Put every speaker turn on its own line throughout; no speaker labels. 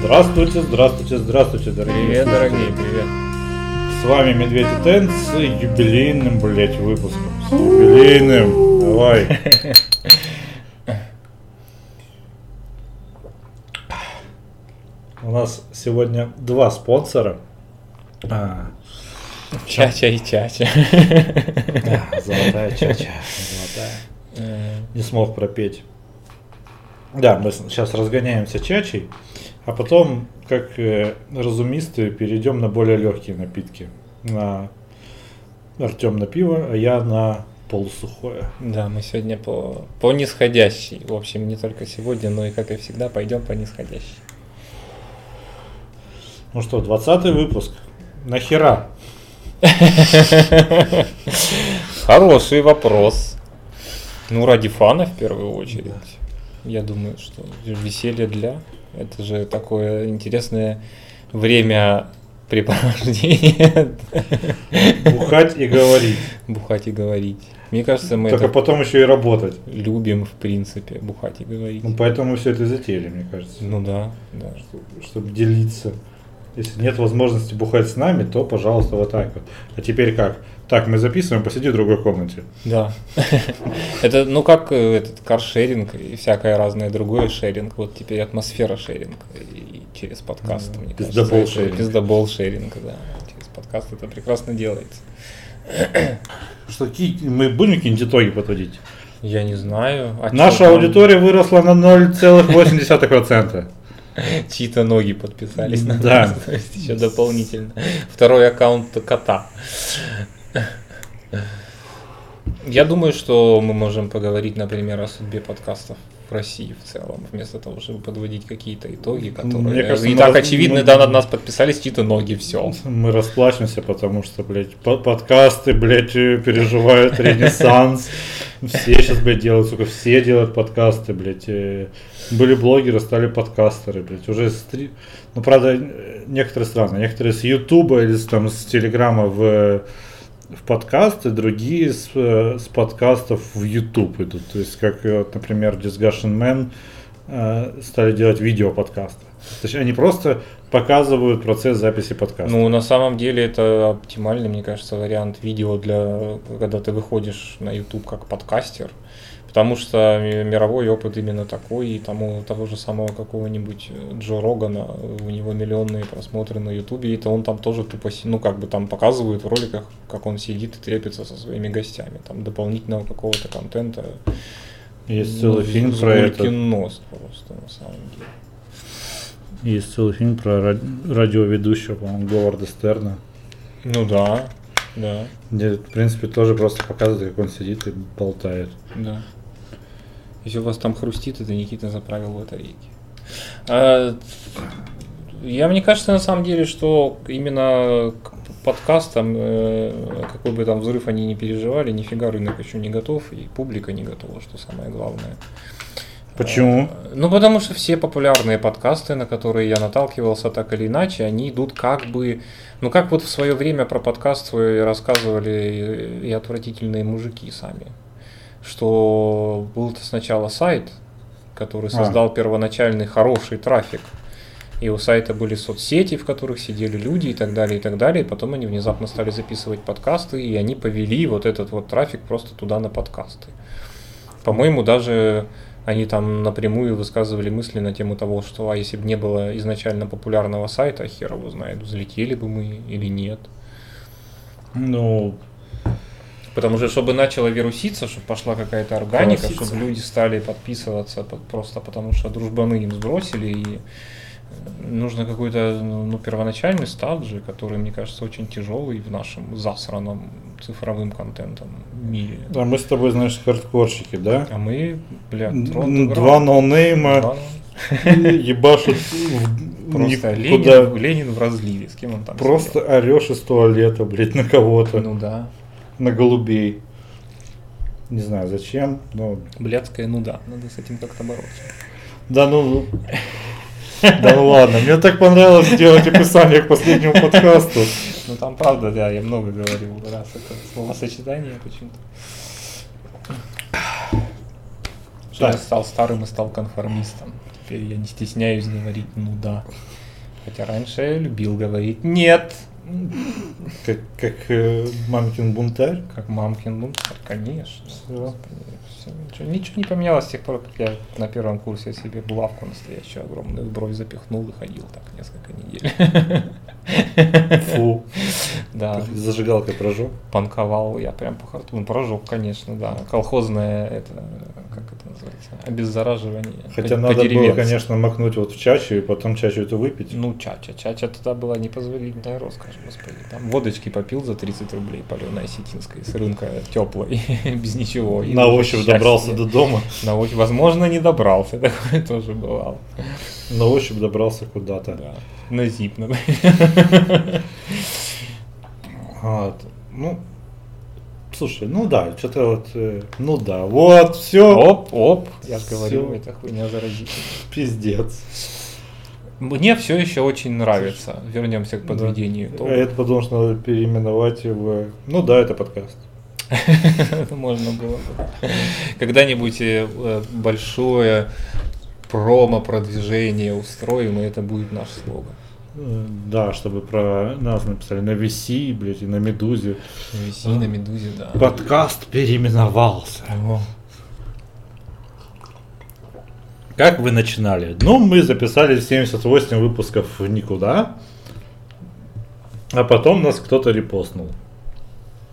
Здравствуйте, здравствуйте, здравствуйте, дорогие.
Привет, дорогие, привет.
С вами Медведь и Тен с юбилейным, блять, выпуском. С юбилейным. Давай. У нас сегодня два спонсора. А,
Чача и чача.
да, золотая чача. Золотая.
Э,
Не смог пропеть. Да, мы сейчас разгоняемся чачей, а потом, как э, разумисты, перейдем на более легкие напитки. На Артем на пиво, а я на полусухое.
Да, мы сегодня по, по нисходящей. В общем, не только сегодня, но и, как и всегда, пойдем по нисходящей.
Ну что, 20 выпуск. Нахера?
Хороший вопрос. Ну, ради фана в первую очередь. Я думаю, что веселье для. Это же такое интересное время препровождения.
Бухать и говорить.
Бухать и говорить. Мне кажется, мы
Только
это
потом еще и работать.
любим, в принципе, бухать и говорить.
Ну, поэтому все это затеяли, мне кажется.
Ну да, да.
Чтобы делиться. Если нет возможности бухать с нами, то, пожалуйста, вот так вот. А теперь как? Так, мы записываем, посиди в другой комнате.
Да. Это, ну, как э, этот каршеринг и всякое разное другое шеринг. Вот теперь атмосфера шеринга и через подкаст, мне
пиздобол шеринг.
Пиздобол шеринг, да. Через подкаст это прекрасно делается.
Что, мы будем какие-нибудь итоги подводить?
Я не знаю. а
Наша аудитория выросла на 0,8%.
Чьи-то ноги подписались на
Да.
нас, то есть еще дополнительно. Второй аккаунт кота. Я думаю, что мы можем поговорить, например, о судьбе подкастов в России в целом, вместо того, чтобы подводить какие-то итоги, которые
Мне кажется,
и так
раз-
очевидны,
мы-
да, на нас подписались чьи-то ноги, все.
Мы расплачемся, потому что, блядь, по- подкасты, блядь, э, переживают ренессанс. Все сейчас, блядь, делают, сука, все делают подкасты, блядь. э, Были блогеры, стали подкастеры, блядь. Уже стри... Ну, правда, некоторые страны, некоторые с Ютуба или там, с Телеграма в, в подкасты, другие с, э, с подкастов в Ютуб идут. То есть, как, э, например, Discussion Man э, стали делать видео подкасты. То есть они просто показывают процесс записи подкаста.
Ну, на самом деле, это оптимальный, мне кажется, вариант видео для, когда ты выходишь на YouTube как подкастер. Потому что ми- мировой опыт именно такой, и тому, того же самого какого-нибудь э, Джо Рогана, у него миллионные просмотры на Ютубе, и то он там тоже тупо, ну, как бы там показывают в роликах, как он сидит и трепится со своими гостями, там дополнительного какого-то контента.
Есть
ну,
целый фильм
с
про это.
нос просто, на самом деле.
Есть целый фильм про ра- радиоведущего, по-моему, Говарда Стерна.
Ну да, да,
Где, в принципе, тоже просто показывает, как он сидит и болтает.
Да. Если у вас там хрустит, это Никита заправил батарейки. А, я мне кажется, на самом деле, что именно к подкастам, э, какой бы там взрыв они не переживали, нифига рынок еще не готов, и публика не готова, что самое главное.
Почему?
А, Ну, потому что все популярные подкасты, на которые я наталкивался так или иначе, они идут как бы... Ну, как вот в свое время про подкаст свой рассказывали и отвратительные мужики сами. Что был сначала сайт, который
А.
создал первоначальный хороший трафик. И у сайта были соцсети, в которых сидели люди и так далее, и так далее. И потом они внезапно стали записывать подкасты, и они повели вот этот вот трафик просто туда на подкасты. По-моему, даже они там напрямую высказывали мысли на тему того, что а если бы не было изначально популярного сайта, хер его знает, взлетели бы мы или нет.
Ну,
Потому что, чтобы начало вируситься, чтобы пошла какая-то органика,
Колоситься.
чтобы люди стали подписываться по- просто потому, что дружбаны им сбросили, и э, нужно какой-то ну, ну, первоначальный старт же, который, мне кажется, очень тяжелый в нашем засранном цифровым контентом мире.
а мы с тобой, знаешь, хардкорщики, да?
А мы, бля,
Два ноунейма ебашут в-
Просто. Ленин, Ленин в разливе, с кем он там
Просто орешь из туалета, блядь, на кого-то,
сидел? Ну да,
на голубей. Не знаю зачем, но...
блядская нуда, надо с этим как-то бороться.
Да ну... Да ну ладно, мне так понравилось сделать описание к последнему подкасту.
Ну там правда, да, я много говорил раз это словосочетание почему-то.
Так.
я стал старым и стал конформистом. Теперь я не стесняюсь говорить «ну да». Хотя раньше я любил говорить «нет».
Как, как э, мамкин бунтарь.
Как мамкин бунтарь, конечно. Господи, всё, ничего, ничего не поменялось с тех пор, как я на первом курсе себе булавку настоящую огромную в бровь запихнул и ходил так несколько недель.
Фу.
Да,
Зажигалкой прожег.
панковал я прям по харту. Ну, прожег, конечно, да. Колхозное, это, как это называется, обеззараживание.
Хотя
по-
надо было, конечно, макнуть вот в чачу и потом чачу эту выпить.
Ну, чача. Чача тогда была непозволительная роскошь, господи. Там водочки попил за 30 рублей, паленой осетинской, с рынка теплой, без ничего. И
На ощупь добрался до дома.
На ощупь, возможно, не добрался, такое тоже бывало.
На ощупь добрался куда-то.
Да. На зип, например.
Вот. Ну, слушай, ну да, что-то вот, э, ну да, вот, все,
Оп, оп, я же говорю, это хуйня заразительная.
пиздец.
Мне все еще очень нравится. Вернемся к подведению
Да.
итогов.
А это потому что надо переименовать в... Ну да, это подкаст.
Это можно было бы. Когда-нибудь э, э, большое промо-продвижение устроим, и это будет наш слоган.
Э, Да, чтобы про нас написали на VC, блядь, и на Медузе.
На VC, на Медузе, да.
Подкаст переименовался.
О,
Как вы начинали? Ну, мы записали 78 выпусков в никуда, а потом нас кто-то репостнул.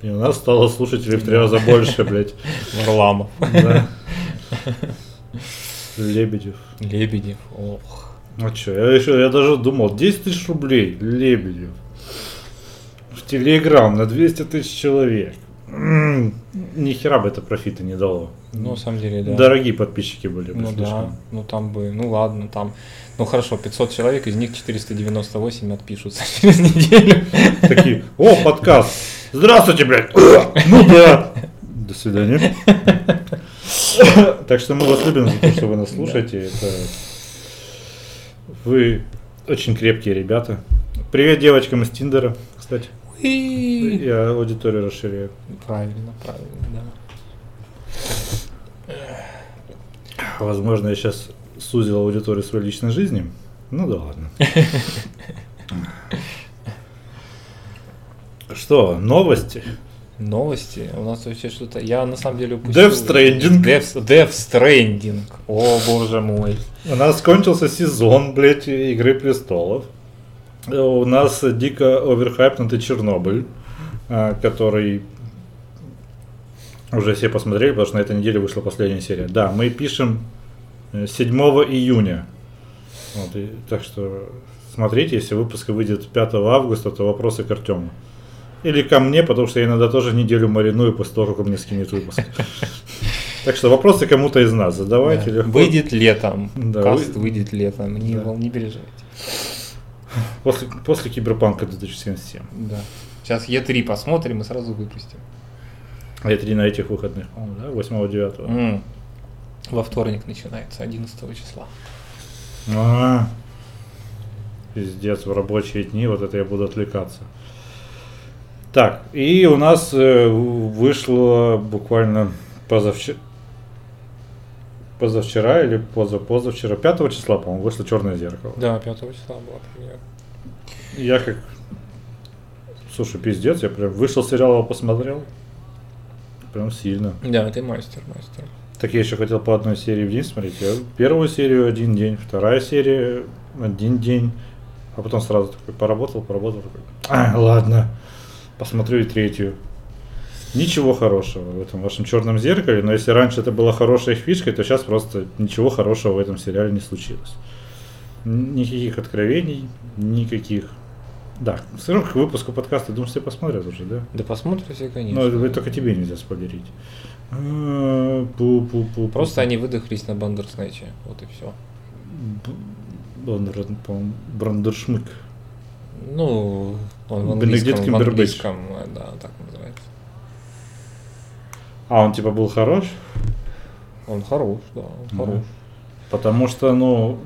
И у нас стало слушателей в три раза больше, блядь.
Варламов.
Да. Лебедев.
Лебедев. Ох.
Ну что, я еще, я даже думал, 10 тысяч рублей, Лебедев. В Телеграм на 200 тысяч человек. М, Ни хера бы это профита не дало.
Ну, на самом деле, да.
Дорогие подписчики были бы
Ну да,
слишком.
ну там бы, ну ладно, там, ну хорошо, 500 человек, из них 498 отпишутся через неделю.
Такие, о, подкаст. Здравствуйте, блядь. Ну да. До свидания. Так что мы вас любим за то, что вы нас слушаете. Это вы очень крепкие ребята. Привет девочкам из Тиндера, кстати. Я аудиторию расширяю.
Правильно, правильно, да.
Возможно, я сейчас сузил аудиторию своей личной жизни. Ну да ладно. Что, новости?
Новости. У нас вообще что-то. Я на самом деле упустил.
Death Stranding.
Death, Death Stranding. О, боже мой.
У нас кончился сезон, блядь, Игры Престолов. Э, У нас дико оверхайпнутый Чернобыль, а, который уже все посмотрели, потому что на этой неделе вышла последняя серия. Да, мы пишем э, 7 июня. Вот, и- так что смотрите, если выпуск выйдет 5 августа, то вопросы к Артему. Или ко мне, потому что я иногда тоже неделю мариную после того, как мне скинет выпуск. Так что вопросы кому-то из нас задавайте.
Да.
легко.
Выйдет летом.
Да,
Каст
вы-
выйдет летом. Не,
Да.
не переживайте.
После, после Киберпанка 2077.
Да. Сейчас Е3 посмотрим и сразу выпустим.
А это не на этих выходных, да? 8-9.
М. Во вторник начинается, 11 числа.
А, пиздец, в рабочие дни вот это я буду отвлекаться. Так, и у нас э, вышло буквально позавчера, позавчера или поза, позавчера, 5 числа, по-моему, вышло Черное зеркало.
Да, 5 числа была премьера.
Я как, слушай, пиздец, я прям вышел сериал, его посмотрел. Прям сильно.
Да, ты мастер, мастер.
Так я еще хотел по одной серии в день смотреть. Я первую серию один день, вторая серия один день, а потом сразу такой поработал, поработал, такой, а, ладно, посмотрю и третью. Ничего хорошего в этом вашем черном зеркале, но если раньше это была хорошей фишкой, то сейчас просто ничего хорошего в этом сериале не случилось. Никаких откровений, никаких. Да, все равно к выпуску подкаста, думаю, все посмотрят уже, да?
Да посмотрим все, конечно.
Но это только тебе нельзя спойлерить. А, пу-пу-пу-пу.
Просто они выдохлись на Бандерснэче. Вот и все.
Б- Он, р- по-моему, Брандершмык.
Ну, он в английском, в английском, э, да, так называется.
А он типа был хорош?
Он хорош, да, он
Ну,
хорош.
Потому что, ну,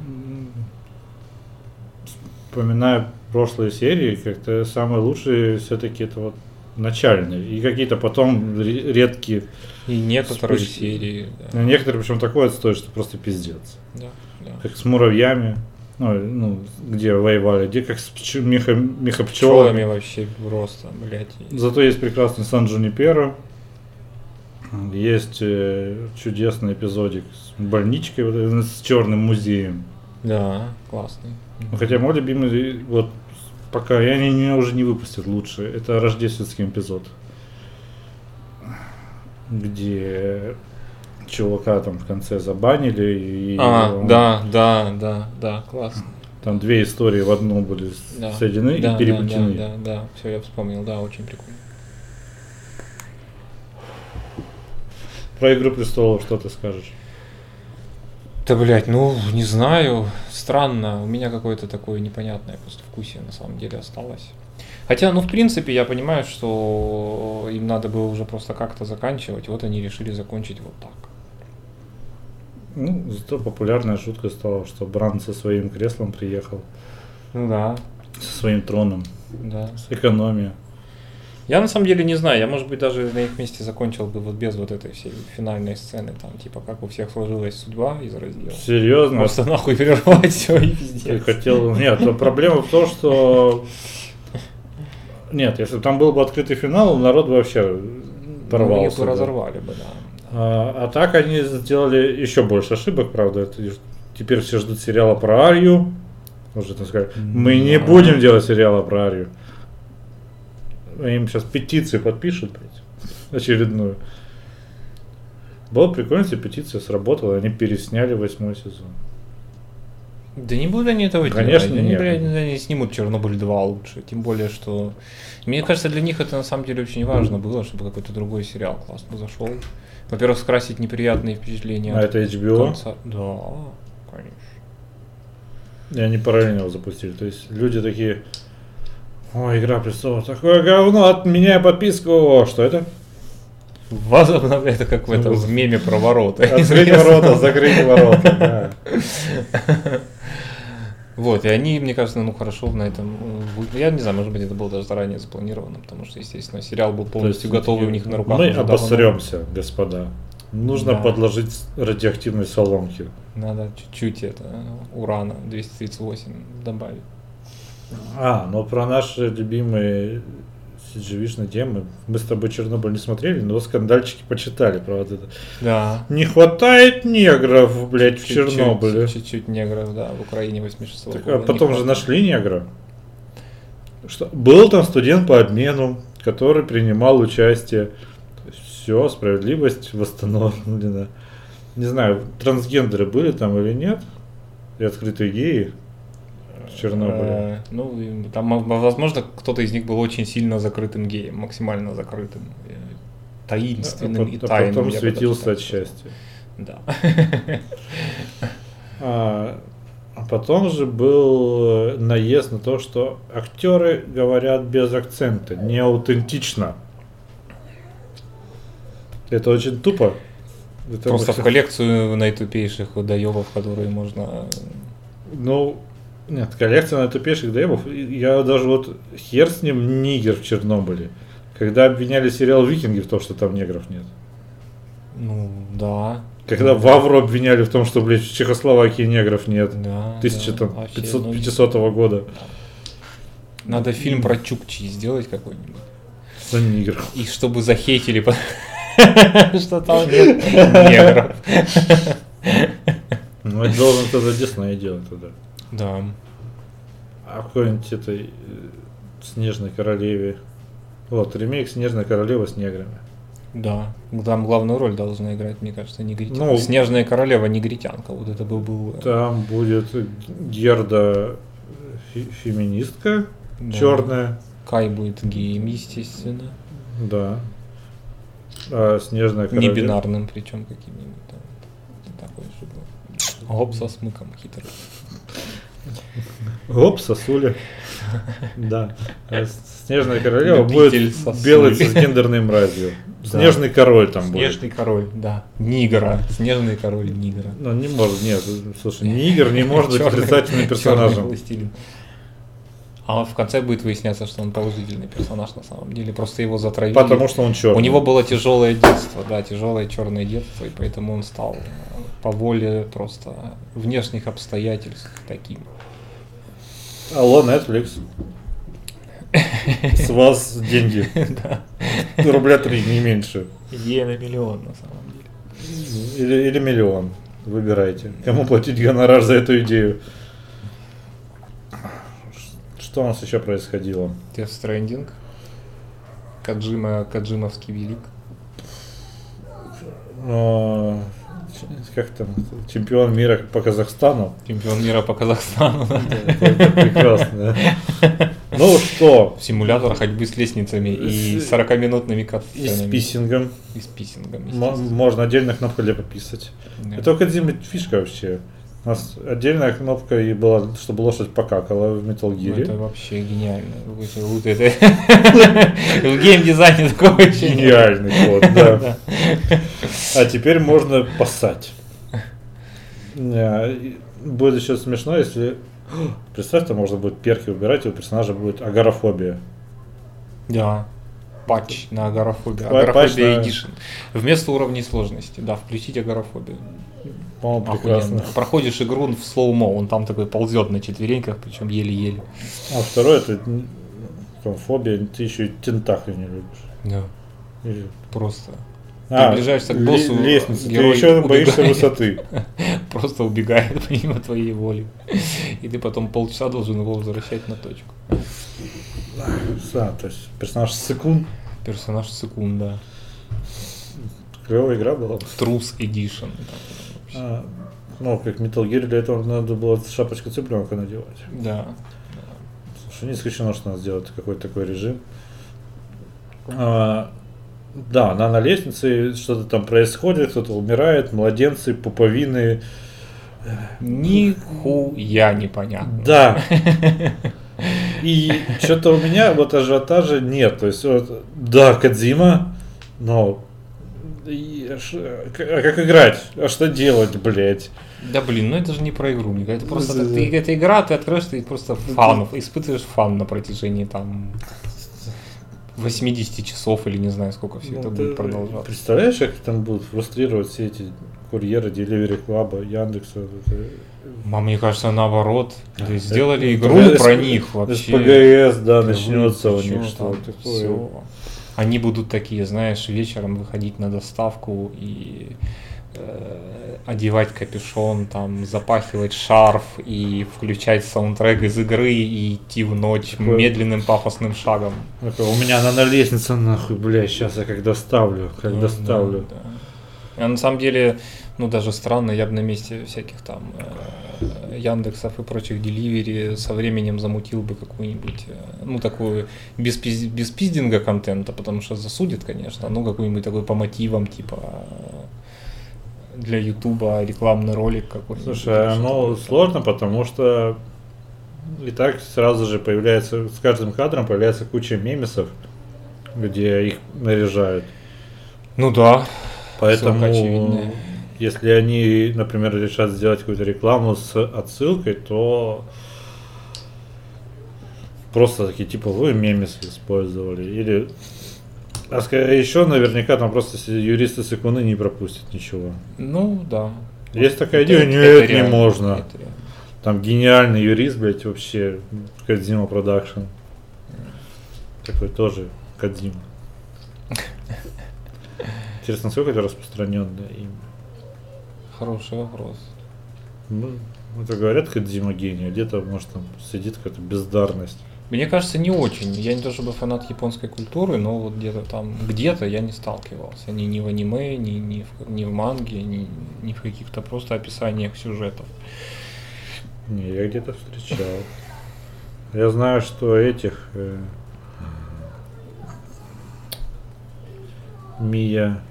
вспоминая прошлые серии, как-то самые лучшие все-таки это вот начальные. И какие-то потом ре- редкие.
И некоторые
Вспыш-
серии, да.
Ну, Некоторые причем такое отстой, что просто пиздец.
да. да.
как с муравьями, ну, ну, где воевали, где как с пч... меха,
Пчелами
мехопчелами.
вообще просто, блядь.
Зато есть прекрасный Сан Джуниперо. Есть э, чудесный эпизодик с больничкой, вот с черным музеем.
Да, классный.
Хотя мой любимый, вот пока я не, меня уже не выпустят лучше, это рождественский эпизод. Где чувака там в конце забанили и
А,
он-
да, да, да, да, классно.
там две истории в одну были
Да.
соединены
да,
и переплетены.
Да, да, да, все, я вспомнил, да, очень прикольно.
Про Игру престолов что ты скажешь?
Да, блядь, ну, не знаю, странно, у меня какое-то такое непонятное просто вкусие на самом деле осталось. Хотя, ну, в принципе, я понимаю, что им надо было уже просто как-то заканчивать, вот они решили закончить вот так.
Ну, зато популярная шутка стала, что Бран со своим креслом приехал,
Ну да,
со своим троном,
да.
с экономией.
Я на самом деле не знаю, я, может быть, даже на их месте закончил бы вот без вот этой всей финальной сцены, там, типа, как у всех сложилась судьба из раздела.
Серьезно?
Просто нахуй перервать все и
Ты
пиздец.
хотел... Нет, проблема в том, что... Нет, если бы там был бы открытый финал, народ бы вообще
Ну,
порвался.
бы
бы.
разорвали бы, да.
А, а так они сделали еще больше ошибок, правда. Это теперь все ждут сериала про Арию. Уже так сказать. Мы не будем делать сериала про Арию. Им сейчас петицию подпишут, блядь, очередную. Было прикольно, если петиция сработала, они пересняли восьмой сезон.
Да не будут они этого
Конечно,
делать. Они,
нет.
блядь, они снимут Чернобыль 2 лучше. Тем более, что... Мне кажется, для них это на самом деле очень важно было, чтобы какой-то другой сериал классно зашел. Во-первых, скрасить неприятные впечатления.
А это HBO?
конца. Да, конечно.
И они параллельно его запустили. То есть люди такие, ой, Игра престолов, такое говно, отменяй подписку. О, что это?
Возобновляет это как в этом в меме про ворота.
Открыть ворота, закрыть ворота. да.
Вот, и они, мне кажется, ну хорошо на этом. э, Я не знаю, может быть, это было даже заранее запланировано, потому что, естественно, сериал был полностью
есть,
готовый у них на руках.
Мы
уже давно.
обосремся, господа. Нужно
Да.
подложить радиоактивной соломки.
Надо чуть-чуть это урана 238 добавить.
А, но про наши любимые CGV-шные темы. Мы с тобой Чернобыль не смотрели, но скандальчики почитали про вот это.
Да.
Не хватает негров, блядь, в Чернобыле.
Чуть-чуть негров, да, в Украине 86
Так,
года.
а потом же нашли негра. Что, был там студент по обмену, который принимал участие. Все, справедливость восстановлена. Не знаю, трансгендеры были там или нет? И открытые геи в Чернобыле.
Э, Ну, и там, возможно, кто-то из них был очень сильно закрытым геем, максимально закрытым, э, таинственным и
а, пот- а
тайным.
потом светился от счастья.
Да.
А, а потом же был э, наезд на то, что актеры говорят без акцента, не аутентично. Это очень тупо. Это
Просто в коллекцию наитупейших доебов, которые можно...
Ну, нет, коллекция на тупейших доебов. И Я даже вот хер с ним нигер в Чернобыле. Когда обвиняли сериал Викинги в том, что там негров нет.
Ну, да.
Когда Вавру обвиняли в том, что, блядь, в Чехословакии негров нет.
Да, да,
1500
вообще, ну,
500 года.
Надо фильм про Чукчи сделать какой-нибудь.
За нигров.
И чтобы захейтили, что там нет негров.
Ну, это должен тогда Дисней делать тогда.
Да.
А какой-нибудь этой э, Снежной Королеве. Вот, ремейк Снежная Королева с неграми.
Да, там главную роль должна играть, мне кажется, негритянка.
Ну,
Снежная королева негритянка. Вот это был был. э,
Там будет Герда фе- феминистка
Да.
черная.
Кай будет геем, естественно.
Да. А Снежная
Не
Королева.
бинарным, причем каким-нибудь там. Такой, чтобы. Гоп со смыком хитрый.
Оп, сосули. Да. С- Снежная Королева будет
сосуль.
белой цисгендерной мразью. Снежный король там
Снежный
будет.
король, да. Нигра. Снежный король Нигра.
Ну, не может, нет. Слушай, Нигер не может быть отрицательным персонажем.
А в конце будет выясняться, что он положительный персонаж на самом деле. Просто его затравили.
Потому что он черный.
У него было тяжелое детство, да, тяжелое черное детство, и поэтому он стал э, по воле просто внешних обстоятельств таким.
Алло, Netflix. С вас деньги. Рубля три, не меньше.
Идея на миллион на самом деле.
Или, или миллион. Выбирайте. Кому платить гонорар за эту идею. Что у нас еще происходило?
Death Stranding. Каджима, Каджимовский велик.
Как там, чемпион мира по Казахстану.
Чемпион мира по Казахстану.
Это, прекрасно. Ну что,
Симулятор ходьбы с лестницами и
С-
40-минутными
и с
катсценами.
писингом.
И с писингом.
Можно отдельно кнопку для пописать.
Да.
Это Кодзимы фишка вообще. У нас отдельная кнопка и была, чтобы лошадь покакала в Metal
Ну,
Gear.
Это вообще гениально. Вот это- В геймдизайне такого вообще нет.
Гениальный ход, да. А теперь можно поссать. И Будет еще смешно, если... Представь, там можно будет перки убирать, и у персонажа будет агорафобия.
Да. Патч на агорафобию. Агорафобия Edition. Вместо уровней сложности. Да, включить агорафобию.
По-моему,
Охуенно.
прекрасно.
Проходишь игру в слоумо, он там такой ползет на четвереньках, причем еле-еле.
А второе, это м, там, фобия, ты еще и тентакли не любишь.
Да.
Или-
Просто.
А,
приближаешься к боссу,
Лестница, ты еще боишься
убегает.
высоты.
Просто убегает помимо твоей воли. И ты потом полчаса должен его возвращать на точку.
Да, то есть персонаж Сыкун.
Персонаж секунда.
Клевая игра была.
Трус Edition.
А, ну, как Metal Gear, для этого надо было шапочку цыпленка надевать.
Да.
Слушай, не исключено, что надо сделать какой-то такой режим. А, да, она на лестнице, что-то там происходит, кто-то умирает, младенцы, пуповины.
Нихуя непонятно.
Да. И что-то у меня вот ажиотажа нет. То есть, вот, да, Кадзима, но а как играть? А что делать, блядь?
Да блин, ну это же не про игру, Ника. Это просто так, ты, это игра, ты откроешь, ты просто фан, испытываешь фан на протяжении там 80 часов или не знаю сколько все это
Ну,
будет
ты
продолжаться.
Представляешь, как там будут фрустрировать все эти курьеры, Delivery Club, Яндекса? это.
А мне кажется, наоборот. То есть сделали
Это-
игру
это
про них вообще.
СПГС, да, начнется у них
чё
что
там,
такое.
Они будут такие, знаешь, вечером выходить на доставку и э, одевать капюшон, там, запахивать шарф и включать саундтрек из игры и идти в ночь
Такое-
медленным пафосным шагом.
Такой, У меня она на лестнице, нахуй, бля, сейчас я как доставлю, как
Ну,
доставлю.
да, да. А на самом деле, ну даже странно, я бы на месте всяких там э, Яндексов и прочих деливери со временем замутил бы какую-нибудь, э, ну такую без, пиз- без пиздинга контента, потому что засудит, конечно, ну какой-нибудь такой по мотивам, типа э, для Ютуба рекламный ролик какой-нибудь.
Слушай,
такое.
сложно, потому что и так сразу же появляется, с каждым кадром появляется куча мемесов, где их наряжают.
Ну да,
Поэтому. Если они, например, решат сделать какую-то рекламу с отсылкой, то просто такие, типа, вы мемесы использовали. Или а ска- еще наверняка там просто юристы секунды не пропустят ничего.
ну да.
Есть такая
Это-
идея,
это
нет, не
реально,
можно.
это реально.
Там гениальный юрист, блядь, вообще, Kojima Production. Такой тоже Кадзима. Интересно, насколько это распространенное имя?
Хороший вопрос.
Ну, это говорят Кадзима гений, а где-то, может, там сидит какая-то бездарность.
Мне кажется, не очень. Я не то чтобы фанат японской культуры, но вот где-то там, где-то я не сталкивался. Ни, ни в аниме, ни, ни, в, ни в манге, ни, ни в каких-то просто описаниях сюжетов.
Не, я где-то встречал. Я знаю, что этих... э, Мия...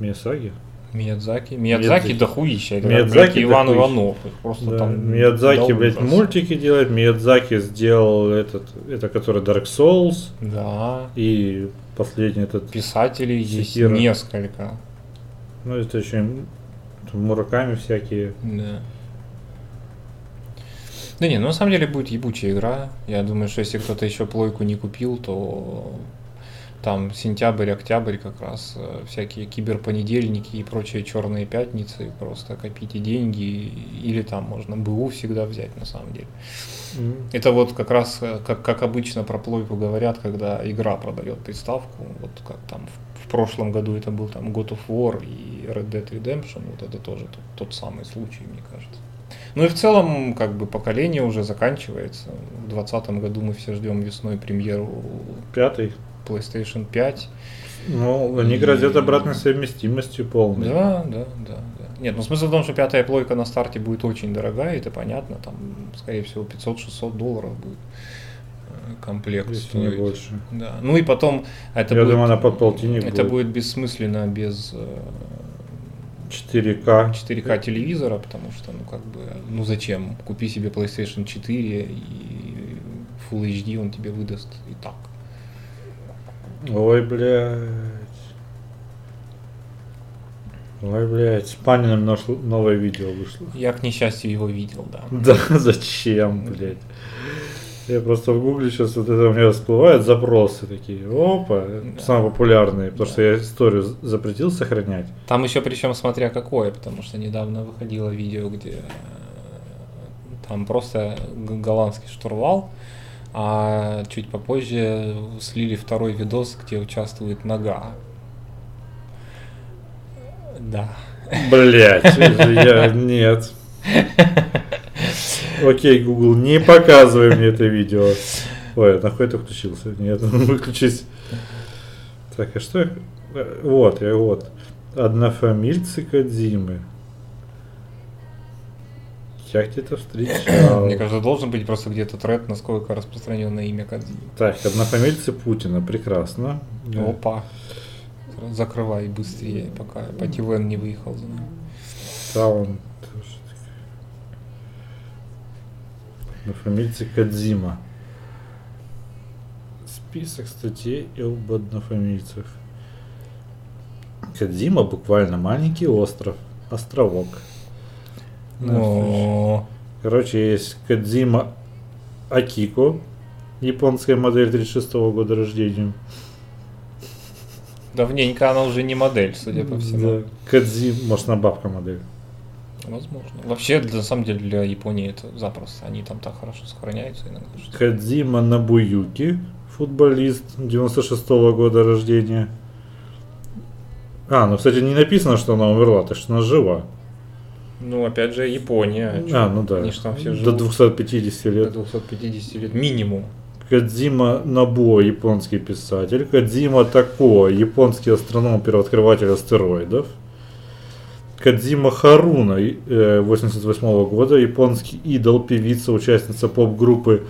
Миясаги?
Миядзаки. Миядзаки дохуища. Это
Миядзаки
Иван. Иванов. Просто
Да,
там
Миядзаки, блядь, мультики делает. Миядзаки сделал этот, это который Dark Souls.
Да.
И последний этот,
Писателей есть несколько.
ну это еще Мураками всякие.
Да. Да не, ну на самом деле будет ебучая игра. Я думаю, что если кто-то еще плойку не купил, то там сентябрь, октябрь как раз э, всякие киберпонедельники и прочие черные пятницы, просто копите деньги, или там можно БУ всегда взять на самом деле. Это вот как раз, э, как, как обычно про плойку говорят, когда игра продает приставку, вот как там в, в прошлом году это был там God of War и Red Dead Redemption, вот это тоже тот, тот самый случай, мне кажется. Ну и в целом, как бы поколение уже заканчивается. В 2020 году мы все ждем весной премьеру
Пятый.
PlayStation 5.
Ну, они грозят обратной совместимостью полной.
Да, да, да, да. Нет, ну смысл в том, что пятая плойка на старте будет очень дорогая, это понятно, там, скорее всего, 500-600 долларов будет э, комплект
Если не
стоить.
больше.
Да. Ну и потом это
Я
будет,
думаю, она под полтинник
это
будет.
будет бессмысленно без э,
4К.
4К телевизора, потому что, ну как бы, ну зачем? Купи себе PlayStation 4 и Full HD он тебе выдаст и так.
Ой, блядь. Ой, блядь. С Паниным наш- новое видео вышло.
Я, к несчастью, его видел, да.
Да, зачем, блядь? Я просто в гугле сейчас вот это у меня всплывают запросы такие. Опа,
Да.
самые популярные, потому
Да.
что я историю запретил сохранять.
Там еще причем смотря какое, потому что недавно выходило видео, где э, там просто голландский штурвал, а чуть попозже слили второй видос, где участвует нога. Да.
Блять, я нет. Окей, Google, не показывай мне это видео. Ой, нахуй это включился? Нет, выключись. Так, а что? Вот, я вот. Однофамильцы Кадзимы. Я где-то встречал.
Мне кажется, должен быть просто где-то тред, насколько распространенное имя Кадзимы.
Так, однофамильцы Путина, прекрасно.
Опа. Закрывай быстрее, пока Пативен не выехал за нами.
Саунд. Однофамильцы Кадзима. Список статей об однофамильцах. Кадзима буквально маленький остров. Островок.
Но
Короче, есть Кадзима Акико. Японская модель 36 года рождения.
давненько она уже не модель, судя по всему.
Да. Кадзима, может, на бабка модель.
Возможно. Вообще, для- на самом деле, для Японии это запросто. Они там так хорошо сохраняются иногда.
Кадзима Набуюки, футболист 96 года рождения. А, ну, кстати, не написано, что она умерла, так что она жива.
Ну, опять же, Япония.
А, ну да.
Они ж там все
До
живут
250
до
лет.
250 лет минимум.
Кадзима Набуо, японский писатель. Кадзима Тако, японский астроном, первооткрыватель астероидов. Кадзима Харуна, э, 88 года, японский идол, певица, участница поп-группы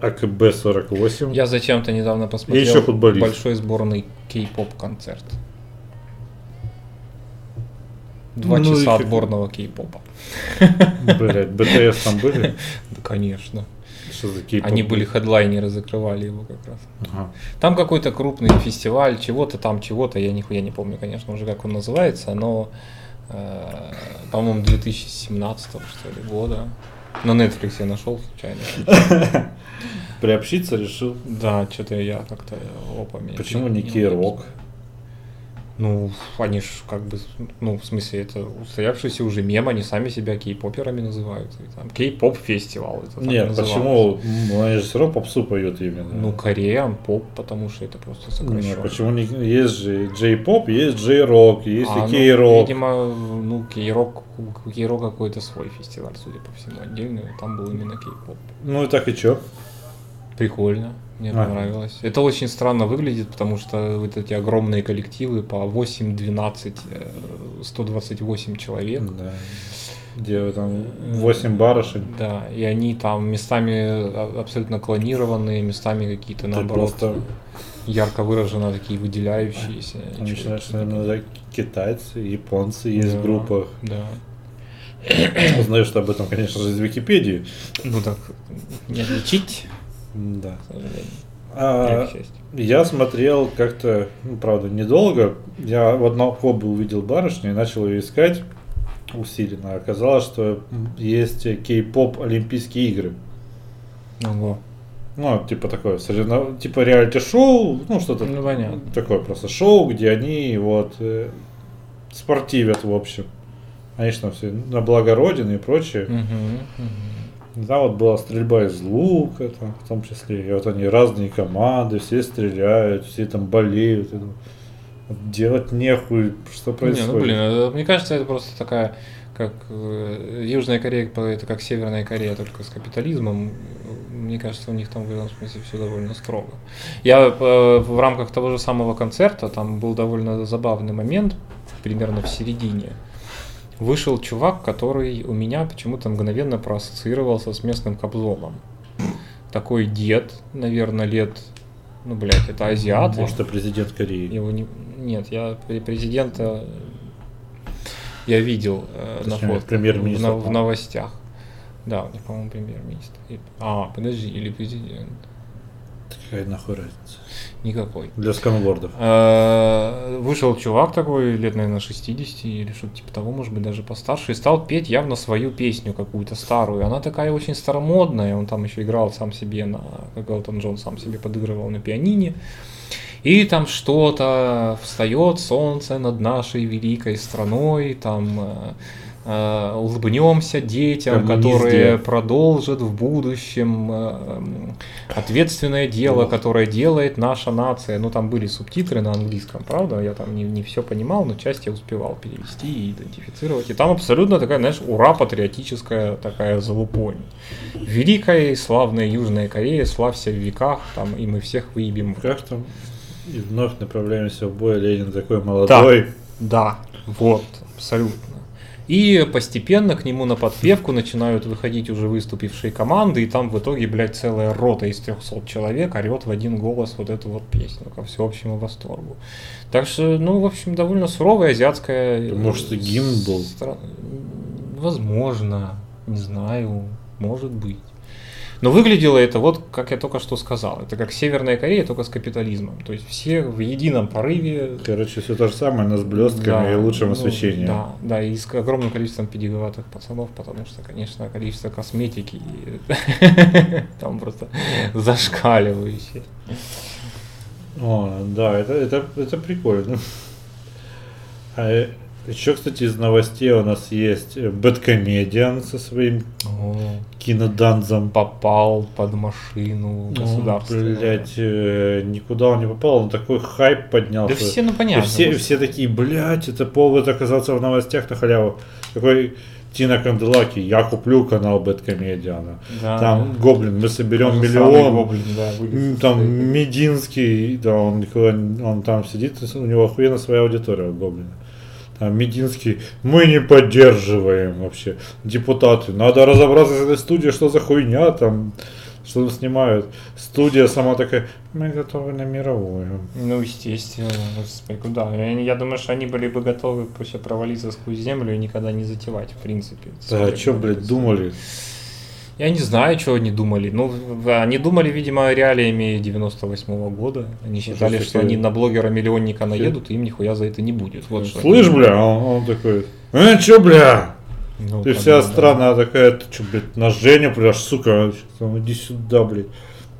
АКБ-48.
Я зачем-то недавно посмотрел
еще футболист.
большой сборный кей-поп концерт. Два
Ну и
часа
как-
отборного кей-попа.
Блять, БТС там были?
Да, конечно.
Что за кей
Они были хедлайнеры, закрывали его как раз.
Ага.
Там какой-то крупный фестиваль, чего-то там, чего-то, я нихуя не помню, конечно, уже как он называется, но, э, по-моему, 2017 что ли года. На Netflix я нашел случайно.
Приобщиться решил.
Да, что-то я как-то опа
Почему не Кей-Рок?
Ну, они ж как бы, ну, в смысле, это устоявшийся уже мем, они сами себя кей-поперами называют. И там кей-поп фестивал. Это
Нет, почему? Ну, они же все равно попсу поет именно.
Ну, Кореян поп, потому что это просто
Ну,
сокращенно.
почему не есть же джей-поп, есть джей-рок, есть
А,
и
ну,
кей-рок.
Видимо, ну, кей-рок, кей-рок какой-то свой фестиваль, судя по всему, отдельный. Там был именно кей-поп.
Ну и так и чё?
Прикольно, мне
Ага.
понравилось. Это очень странно выглядит, потому что вот эти огромные коллективы по 8, 12, э, 128 человек.
Да. Где там 8 барышень.
Да, и они там местами а- абсолютно клонированные, местами какие-то
Ты
наоборот
просто
ярко выраженно такие выделяющиеся.
что наверное, китайцы, японцы есть
Да,
в группах.
Да.
Знаешь что об этом, конечно же, из Википедии.
Ну так, не отличить,
Да.
к сожалению.
А, я смотрел как-то, ну, правда, недолго. Я в одном хобби увидел барышню и начал ее искать. усиленно. Оказалось, что есть кей-поп Олимпийские игры.
Ого.
Ну, типа такое, соревнов... типа реалити-шоу, ну что-то
Ну, понятно.
такое просто шоу, где они вот э, спортивят, в общем. Там все на благо Родины и прочее.
Мгм, мгм.
Да, вот была стрельба из лука, там, в том числе. И вот они разные команды, все стреляют, все там болеют. Вот делать нехуй, что
Не,
происходит.
ну блин, это- мне кажется, это просто такая, как э, Южная Корея, это как Северная Корея, только с капитализмом. Мне кажется, у них там в этом смысле все довольно строго. Я э, в рамках того же самого концерта, там был довольно забавный момент, примерно в середине. Вышел чувак, который у меня почему-то мгновенно проассоциировался с местным Кобзоном. Такой дед, наверное, лет, ну, блядь, это азиаты.
Может, это президент Кореи.
Его не... Нет, я пре- президента я видел э, на фото
премьер-министр,
в, в новостях. Да, у них, по-моему, премьер-министр. А, подожди, или президент?
Какая нахуй разница?
Никакой.
Для сканвордов.
Э, Вышел чувак такой, лет, наверное, 60 или что-то типа того, может быть, даже постарше, и стал петь явно свою песню какую-то старую. Она такая очень старомодная, он там еще играл сам себе на, как Элтон Джон сам себе подыгрывал на пианине. И там что-то встает солнце над нашей великой страной, там э, улыбнемся детям,
Коммунизм.
которые продолжат в будущем э, м, ответственное дело,
Ох.
которое делает наша нация. Ну, там были субтитры на английском, правда? Я там не, не все понимал, но часть я успевал перевести и идентифицировать. И там абсолютно такая, знаешь, ура, патриотическая такая залупонь. Великая и славная Южная Корея, славься в веках, там, и мы всех выебем.
Как там? И вновь направляемся в бой. Ленин такой молодой.
Да, вот, абсолютно. И постепенно к нему на подпевку начинают выходить уже выступившие команды, и там в итоге, блядь, целая рота из 300 человек орет в один голос вот эту вот песню, ко всеобщему восторгу. Так что, ну, в общем, довольно суровая азиатская...
Да, может, и гимн был?
стра- Возможно, не знаю, может быть. Но выглядело это вот, как я только что сказал. Это как Северная Корея, только с капитализмом. То есть все в едином порыве
Короче, все то же самое, но с блестками
да,
и лучшим
ну,
освещением.
Да, да, и с огромным количеством педиговатых пацанов, потому что, конечно, количество косметики там просто зашкаливающее.
О, да, это, это, это прикольно. Еще, кстати, из новостей у нас есть Бэткомедиан со своим
О,
киноданзом.
Попал под машину государства.
Блять, никуда он не попал, он такой хайп поднялся.
Да все, ну
И
понятно.
все, все такие, блядь, это повод оказаться в новостях на халяву. Такой Тина Канделаки, я куплю канал Бэткомедиана.
Да,
Там
да.
Гоблин, мы соберем
Тот же самый
миллион.
Гоблин, да,
Там Мединский, да, он не- он там сидит, у него охуенно своя аудитория у Гоблина. Там Мединский, мы не поддерживаем вообще депутаты. Надо разобраться с этой студией, что за хуйня там, что там снимают. Студия сама такая, мы готовы на мировую.
Ну, естественно, господи, куда? Я, я думаю, что они были бы готовы вообще провалиться сквозь землю и никогда не затевать, в принципе.
Да,
Судя
что, блядь, думали?
Я не знаю, что они думали. Ну, они думали, видимо, реалиями 98 года. Они считали, что они на блогера-миллионника наедут, и им нихуя за это не будет. Вот
Слышь,
они-
бля, он, он такой, э, чё, бля?
Ну,
Ты вся
да.
страна такая, ты что, блядь, на Женю прешь, сука, там, иди сюда, блядь.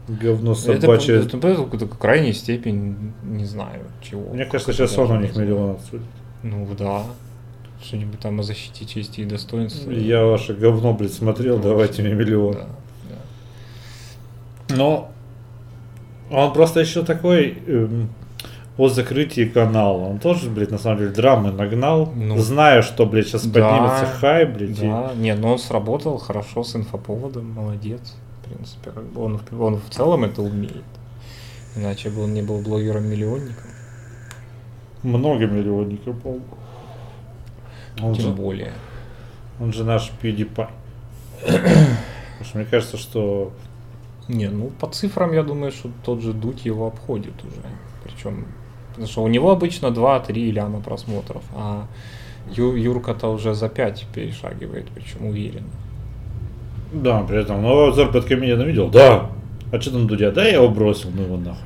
Говно
Это,
собачье.
это, это какая-то крайняя степень, не знаю, чего.
Мне кажется,
это
сейчас он у них миллион отсудит.
Ну, да. Что-нибудь там о защите чести и достоинства.
Я ваше говно, блядь, смотрел, давайте мне миллион.
Да, да.
Но он просто еще такой эм, о закрытии канала. Он тоже, блядь, на самом деле драмы нагнал,
Ну,
зная, что, блядь, сейчас
да,
поднимется хай, блядь. и-
Да, не, но он сработал хорошо с инфоповодом, молодец. В принципе, он, он в целом это умеет. Иначе бы он не был блогером-миллионником.
Много миллионников, по-моему. Он
Тем
же,
более.
он же наш PewDiePie. Потому что мне кажется, что
Не, ну по цифрам я думаю, что тот же Дудь его обходит уже. Причем, потому что у него обычно 2-3 ляма просмотров, а Ю- Юрка-то уже за 5 перешагивает, причем уверенно.
Да, при этом, ну, обзор Бэткомедиана видел? Да. А что там Дудя? Да, я его бросил, ну его нахуй.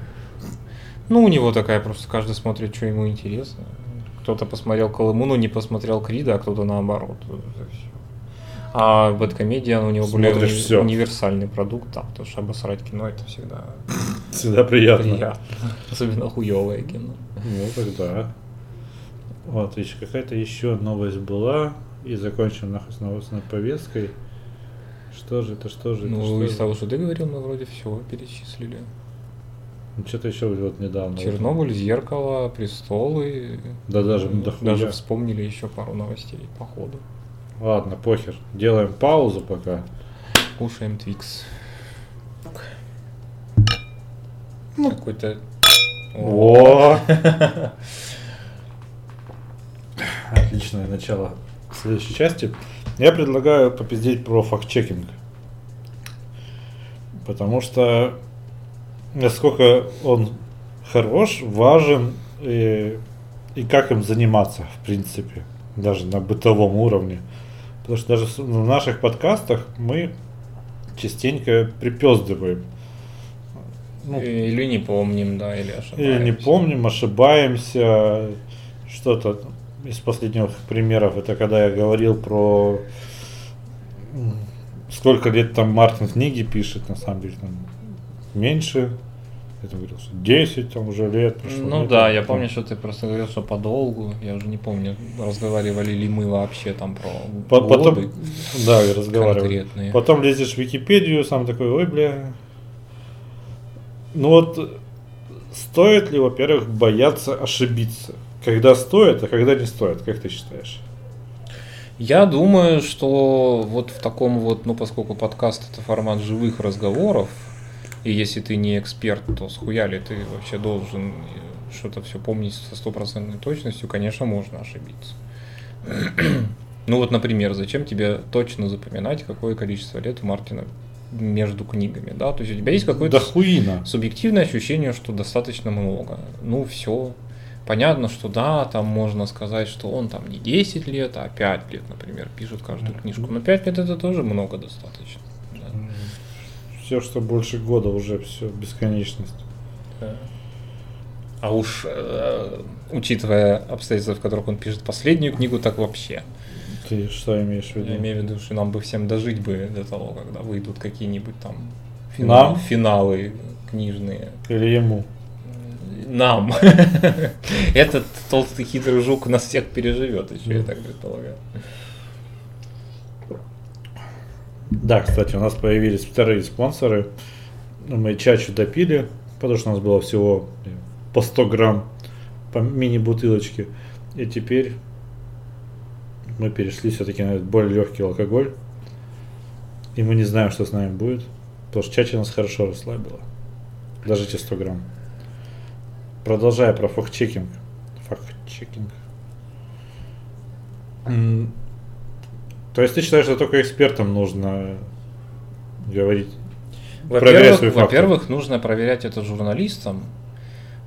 Ну, у него такая просто, каждый смотрит, что ему интересно. Кто-то посмотрел Колыму, но не посмотрел Крида, а кто-то наоборот. А Бэткомедиан у него более
Смотришь
уни-
всё.
универсальный продукт, да, потому что обосрать кино это всегда
Всегда приятно.
приятно. Особенно хуевое кино.
Ну тогда. Вот, еще какая-то еще новость была. И закончим нахуй с новостной повесткой. Что же это, что же это,
Ну,
что
из того, что ты говорил, мы вроде все перечислили.
Ну, Что-то еще вот недавно.
Чернобыль, зеркало, престолы.
Да даже дохуя.
даже вспомнили еще пару новостей по ходу.
Ладно, похер. Делаем паузу пока.
Кушаем Твикс.
Ну.
Какой-то...
О! Отличное начало следующей части. Я предлагаю попиздеть про факт-чекинг. Потому что насколько он хорош, важен и, и как им заниматься, в принципе, даже на бытовом уровне. Потому что даже в наших подкастах мы частенько припездываем. Ну,
Или не помним, да, или ошибаемся.
или не помним, ошибаемся. Что-то из последних примеров, это когда я говорил про сколько лет там Мартин книги пишет, на самом деле там меньше. Я там говорил, что 10 там уже лет прошло.
Ну
Это
да, я помню, что ты просто говорил, что подолгу. Я уже не помню, разговаривали ли мы вообще там про
По- Потом, да, и разговаривали.
конкретные.
Потом лезешь в Википедию, сам такой, ой, бля. Ну вот, стоит ли, во-первых, бояться ошибиться? Когда стоит, а когда не стоит, как ты считаешь?
Я думаю, что вот в таком вот, ну поскольку подкаст это формат живых разговоров, и если ты не эксперт, то схуяли ты вообще должен э, что-то все помнить со стопроцентной точностью, конечно, можно ошибиться. Ну вот, например, зачем тебе точно запоминать, какое количество лет у Мартина между книгами, да? То есть у тебя есть какое-то
Да хуина.
субъективное ощущение, что достаточно много. Ну, все. Понятно, что да, там можно сказать, что он там не 10 лет, а 5 лет, например, пишет каждую книжку. Но 5 лет это тоже много достаточно.
Все, что больше года, уже все, бесконечность.
А уж э, учитывая обстоятельства, в которых он пишет последнюю книгу, так вообще.
Ты что имеешь в виду?
Я имею в виду, что нам бы всем дожить бы до того, когда выйдут какие-нибудь там
Нам?
финалы книжные.
Или ему?
Нам. Этот толстый хитрый жук нас всех переживет еще, я так предполагаю.
Да, кстати, у нас появились вторые спонсоры. Мы чачу допили, потому что у нас было всего по 100 грамм по мини-бутылочке. И теперь мы перешли все-таки на более легкий алкоголь. И мы не знаем, что с нами будет. Потому что чача нас хорошо расслабила. Даже те 100 грамм. Продолжая про факт-чекинг. Факт-чекинг. То есть ты считаешь, что только экспертам нужно говорить?
Во-первых, во-первых, нужно проверять это журналистам.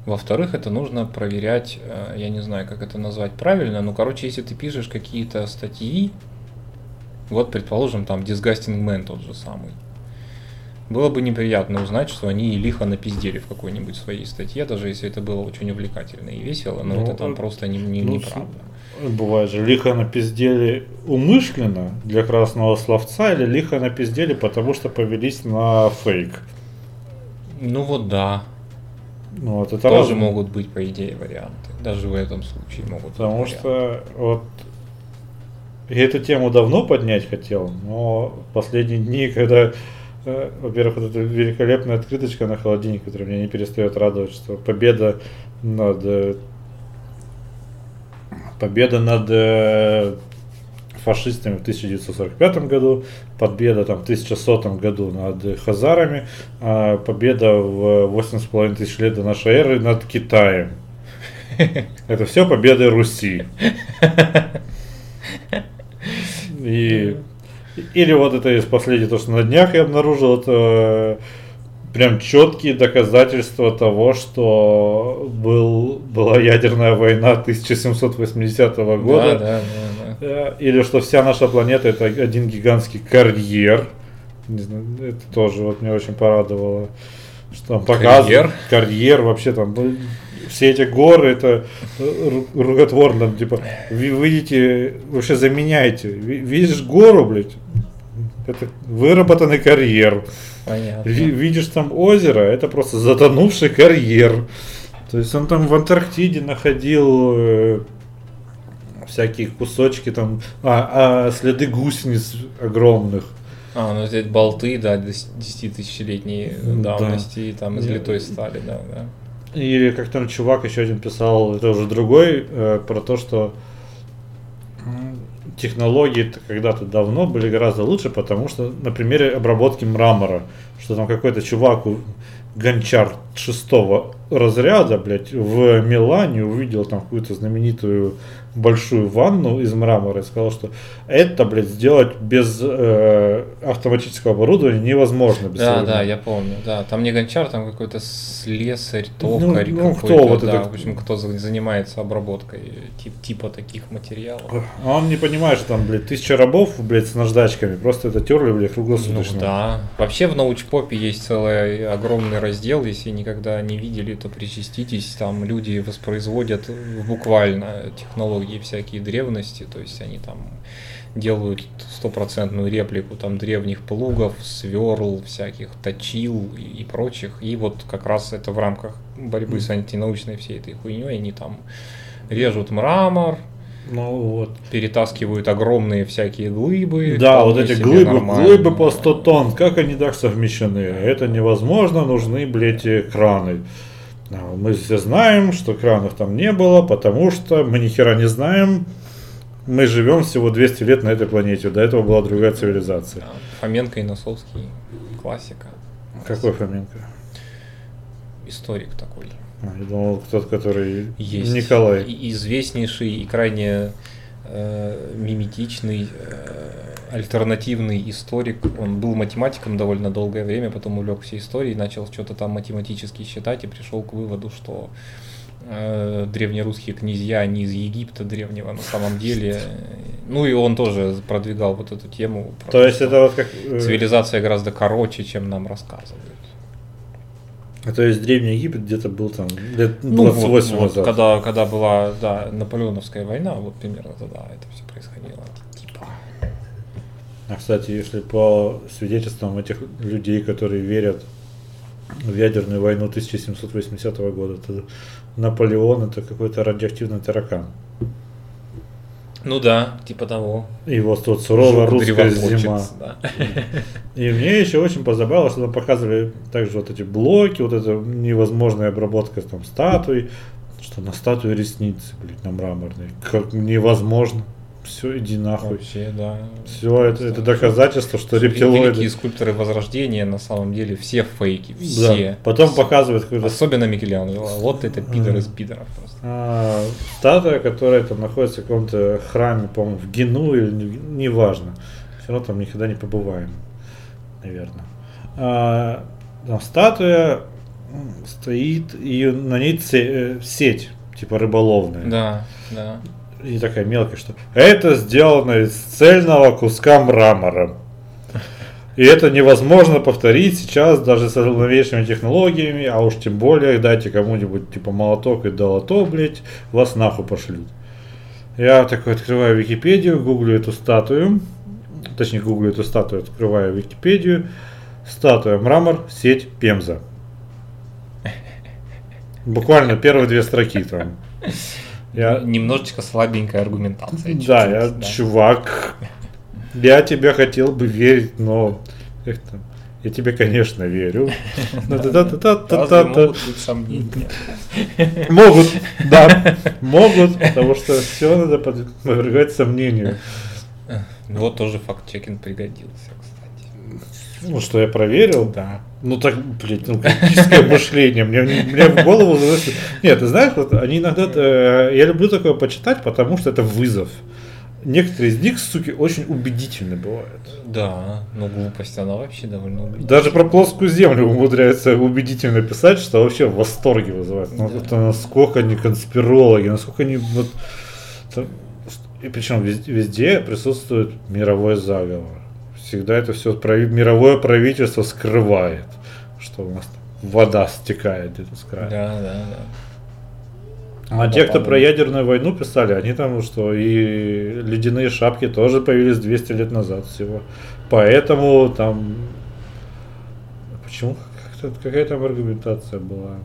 Во-вторых, это нужно проверять, э, я не знаю, как это назвать правильно, но, короче, если ты пишешь какие-то статьи, вот, предположим, там, Disgusting Man тот же самый, было бы неприятно узнать, что они лихо напиздели в какой-нибудь своей статье, даже если это было очень увлекательно и весело, но
Ну,
это там просто не, не-
ну,
неправда.
Бывает же, лихо напиздели умышленно для красного словца или лихо напиздели, потому что повелись на фейк.
Ну вот да,
Ну, вот это
тоже
разные.
могут быть, по идее, варианты. Даже в этом случае могут быть
Потому
варианты.
что вот я эту тему давно поднять хотел, но последние дни, когда, э, во-первых, вот эта великолепная открыточка на холодильник, которая меня не перестает радовать, что победа над э, победа над э, фашистами в 1945 году, победа там в 1100 году над хазарами, а победа в 8,5 тысяч лет до нашей эры над Китаем. Это все победы Руси. И, или вот это из последнего, то, что на днях я обнаружил, это прям четкие доказательства того, что был, была ядерная война 1780 года.
Да, да, да, да.
Э, Или что вся наша планета это один гигантский карьер. Не знаю, это тоже вот меня очень порадовало. Что там показывают.
Карьер?
Карьер вообще там. ну, все эти горы, это ру- рукотворно, типа, вы видите, вообще заменяйте. Ви- Видишь гору, блядь, это выработанный карьер.
Понятно.
Ви- Видишь там озеро, это просто затонувший карьер. То есть он там в Антарктиде находил э, всякие кусочки там, а, а, следы гусениц огромных.
А, ну здесь болты, да, 10 тысячелетней
Да.
давности, и там из литой стали, да, да.
Или как там чувак еще один писал, это уже другой, э, про то, что технологии когда-то давно были гораздо лучше, потому что на примере обработки мрамора, что там какой-то чувак, гончар шестого разряда, блядь, в Милане увидел там какую-то знаменитую большую ванну из мрамора и сказал, что это, блядь, сделать без э, автоматического оборудования невозможно. Без
Да,
современного».
да, я помню, да. Там не гончар, там какой-то слесарь,
Ну,
токарь
ну,
какой-то,
кто вот
да,
это-
в общем, кто за- занимается обработкой тип- типа таких материалов.
А он не понимает, что там, блядь, тысяча рабов, блядь, с наждачками. Просто это терли, блядь,
Ну
круглосуточно.
да. Вообще в научпопе есть целый огромный раздел, если никогда не видели, то причаститесь. Там люди воспроизводят буквально технологии всякие древности, то есть они там делают стопроцентную реплику там древних плугов, сверл, всяких точил и, и прочих. И вот как раз это в рамках борьбы с антинаучной всей этой хуйней они там режут мрамор,
Ну вот.
перетаскивают огромные всякие глыбы.
Да, вот эти глыбы,
нормально.
глыбы по 100 тонн, как они так совмещены? Это невозможно, нужны, блядь, краны. А, Мы все знаем, что кранов там не было, потому что мы ни хера не знаем. Мы живем всего 200 лет на этой планете. До этого была другая цивилизация.
Фоменко и Носовский, классика.
Какой Фоменко?
Историк такой.
А, Я думал, тот, который
Есть
Николай.
и- известнейший и крайне э, миметичный, э, альтернативный историк. Он был математиком довольно долгое время, потом увлекся историей, начал что-то там математически считать и пришел к выводу, что э, древнерусские князья, они из Египта древнего на самом деле. Ну и он тоже продвигал вот эту тему.
То есть это вот как... э,
Цивилизация гораздо короче, чем нам рассказывают.
То есть Древний Египет где-то был там лет
Ну,
28
вот, вот,
назад.
когда, когда была да, Наполеоновская война, вот примерно тогда это все происходило.
А, кстати, если по свидетельствам этих людей, которые верят в ядерную войну 1780 года, то Наполеон это какой-то радиоактивный таракан.
Ну да, типа того.
И вот тут суровая
Жук
русская зима.
да.
И мне еще очень позабавило, что там показывали также вот эти блоки, вот эта невозможная обработка там статуй, что на статуе ресницы, блядь, на мраморной. Как невозможно. Все, иди нахуй.
Вообще, да.
Все, это, это доказательство, что
Великие
рептилоиды...
скульпторы Возрождения, на самом деле, все фейки,
Да.
все.
Потом
Все.
показывают какой-то
Особенно Микеланджело. Вот это пидор из пидоров просто.
а, статуя, которая там находится в каком-то храме, по-моему, в Гену или не- неважно. Все равно там никогда не побываем, наверное. А, там статуя стоит, и на ней э, сеть, типа рыболовная.
Да, да.
И такая мелкая, что это сделано из цельного куска мрамора. И это невозможно повторить сейчас даже с новейшими технологиями, а уж тем более дайте кому-нибудь типа молоток и долото, блядь, вас нахуй пошлют. Я такой открываю Википедию, гуглю эту статую, точнее гуглю эту статую, открываю Википедию, статуя мрамор, сеть Пемза. Буквально первые две строки там. Я,
Немножечко слабенькая аргументация.
да, я
да.
чувак. Я тебе хотел бы верить, но как там, я тебе, конечно, верю.
Могут быть сомнения?
Могут, да, могут, потому что все надо под- подвергать сомнению.
Вот тоже факт-чекинг пригодился, кстати.
Ну, что я проверил,
Да.
Ну так, блядь, ну критическое мышление. Мне, мне в голову. Нет, ты знаешь, вот они иногда. э, я люблю такое почитать, потому что это вызов. Некоторые из них, суки, очень убедительны бывают.
Да, но глупость, она вообще довольно убедительна.
Даже про плоскую землю умудряются убедительно писать, что вообще в восторге вызывает. Ну,
Да.
это насколько они конспирологи, насколько они вот. И причем везде присутствует мировой заговор. Всегда это все мировое правительство скрывает, что у нас вода стекает где-то с края.
Да, да, да.
А те, кто про ядерную войну писали, они там что, и ледяные шапки тоже появились 200 лет назад всего. Поэтому там... Почему? Какая там аргументация была?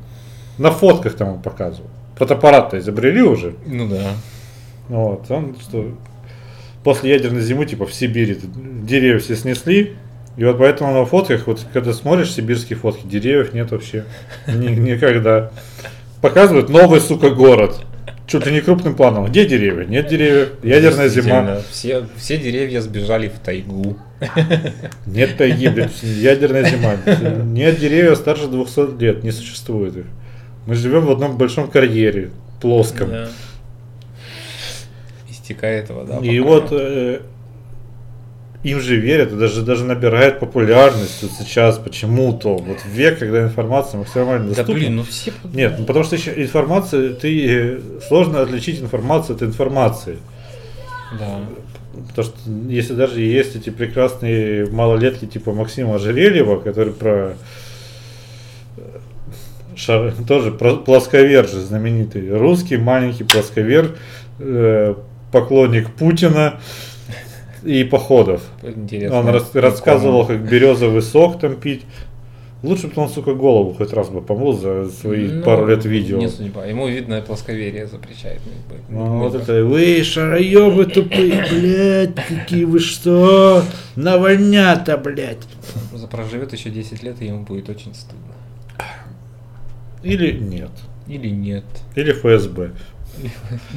На фотках там он показывал. Фотоаппарат-то изобрели уже.
Ну да.
Вот, он что после ядерной зимы, типа в Сибири, деревья все снесли, и вот поэтому на фотках, вот когда смотришь сибирские фотки, деревьев нет вообще. Ни- никогда. Показывают новый, сука, город. Чуть ли не крупным планом. Где деревья? Нет деревьев. Ядерная зима.
Все, все деревья сбежали в тайгу.
Нет тайги, блядь. Ядерная зима. Нет деревьев старше 200 лет. Не существует их. Мы живем в одном большом карьере. Плоском.
Да. Истекает вода.
И
пока-
вот э, им же верят, и даже, даже набирает популярность вот сейчас почему-то. Вот в век, когда информация максимально
Да
доступна.
блин, ну все...
Нет, ну потому что еще информация, ты э, сложно отличить информацию от информации.
Да.
Потому что если даже есть эти прекрасные малолетки типа Максима Ожерельева, который про э, шар- тоже плосковер же знаменитый, русский маленький плосковер, э, поклонник Путина и походов.
Интересно.
Он рас- рассказывал, как березовый сок там пить. Лучше бы он, сука, голову хоть раз бы помыл за свои
Ну,
пару лет видео.
Не судьба. Ему, видно, плосковерие запрещает.
Ну, вот это, вы шароебы тупые, блядь, какие вы что? Навальнята, блядь.
Проживет еще 10 лет, и ему будет очень стыдно.
Или нет.
Или нет.
Или ФСБ.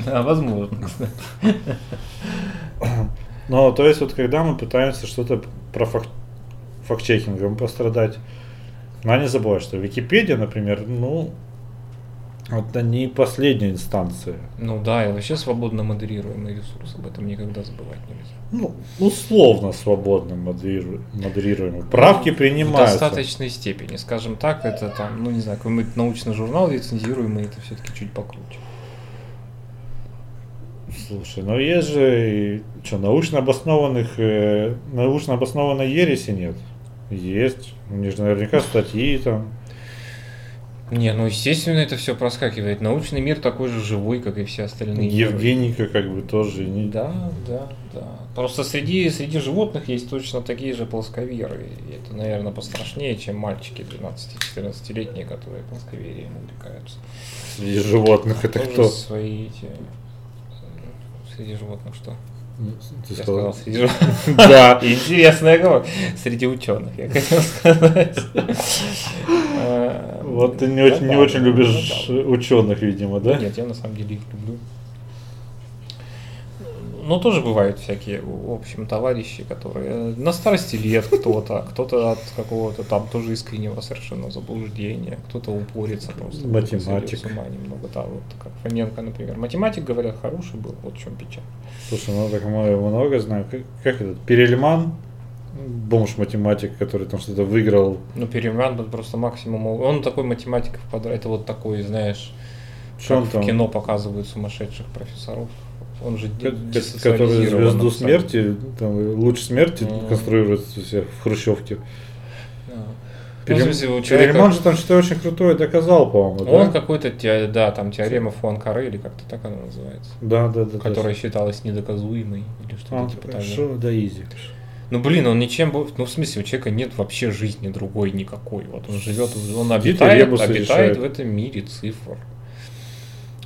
Да, возможно, кстати.
Ну, то есть, вот когда мы пытаемся что-то про фак- факт-чекингом пострадать, надо не забывать, что Википедия, например, ну, это не последняя инстанция.
Ну да, и вообще свободно модерируемый ресурс, об этом никогда забывать нельзя.
Ну, условно свободно модериру- модерируемый. Правки
В
принимаются.
достаточной степени, скажем так, это там, ну не знаю, какой-нибудь научный журнал лицензируемый, это все-таки чуть покруче.
Слушай, ну есть же что, научно обоснованных, э, научно обоснованной ереси нет. Есть. У них же наверняка статьи там.
Не, ну естественно это все проскакивает. Научный мир такой же живой, как и все остальные. миры.
Евгеника как бы тоже не...
Да, да, да. Просто среди, среди животных есть точно такие же плосковеры. И это, наверное, пострашнее, чем мальчики 12-14-летние, которые плосковерием увлекаются.
Среди животных это
Тоже
кто?
свои эти... Среди животных что?
Ты
Я
сказал?
сказал, среди животных.
Да.
Интересная говорю. Среди ученых, я хотел сказать.
Вот ты не
ну
очень, очень
ну
любишь ученых, видимо, да?
Нет, я на самом деле их люблю. Но тоже бывают всякие, в общем, товарищи, которые на старости лет кто-то, кто-то от какого-то там тоже искреннего совершенно заблуждения, кто-то упорится просто.
Математик.
Ума немного, да, вот как Фоменко, например. Математик, говорят, хороший был, вот в чем печаль.
Слушай, ну так мы много знаем. Как, как этот? Перельман, бомж-математик, который там что-то выиграл.
Ну, Перемян был просто максимум. Он такой математик это вот такой, знаешь,
Что
как
там?
в кино показывают сумасшедших профессоров. Он же
Который звезду
абсолютно.
смерти, там, луч смерти
Мгм.
конструирует у себя в Хрущевке.
Да.
Перем-
Ну, смысле, человека-
Перельман же там что-то очень крутое доказал, по-моему,
Он
да?
какой-то, те- да, там теорема Фуанкаре или как-то так она называется,
Да, да, да.
которая
да.
считалась недоказуемой или что-то
А,
типа того.
хорошо, да, изи.
Ну блин, он ничем, бо- ну в смысле у человека нет вообще жизни другой никакой. Вот он живет, он обитает, обитает
решает.
в этом мире цифр.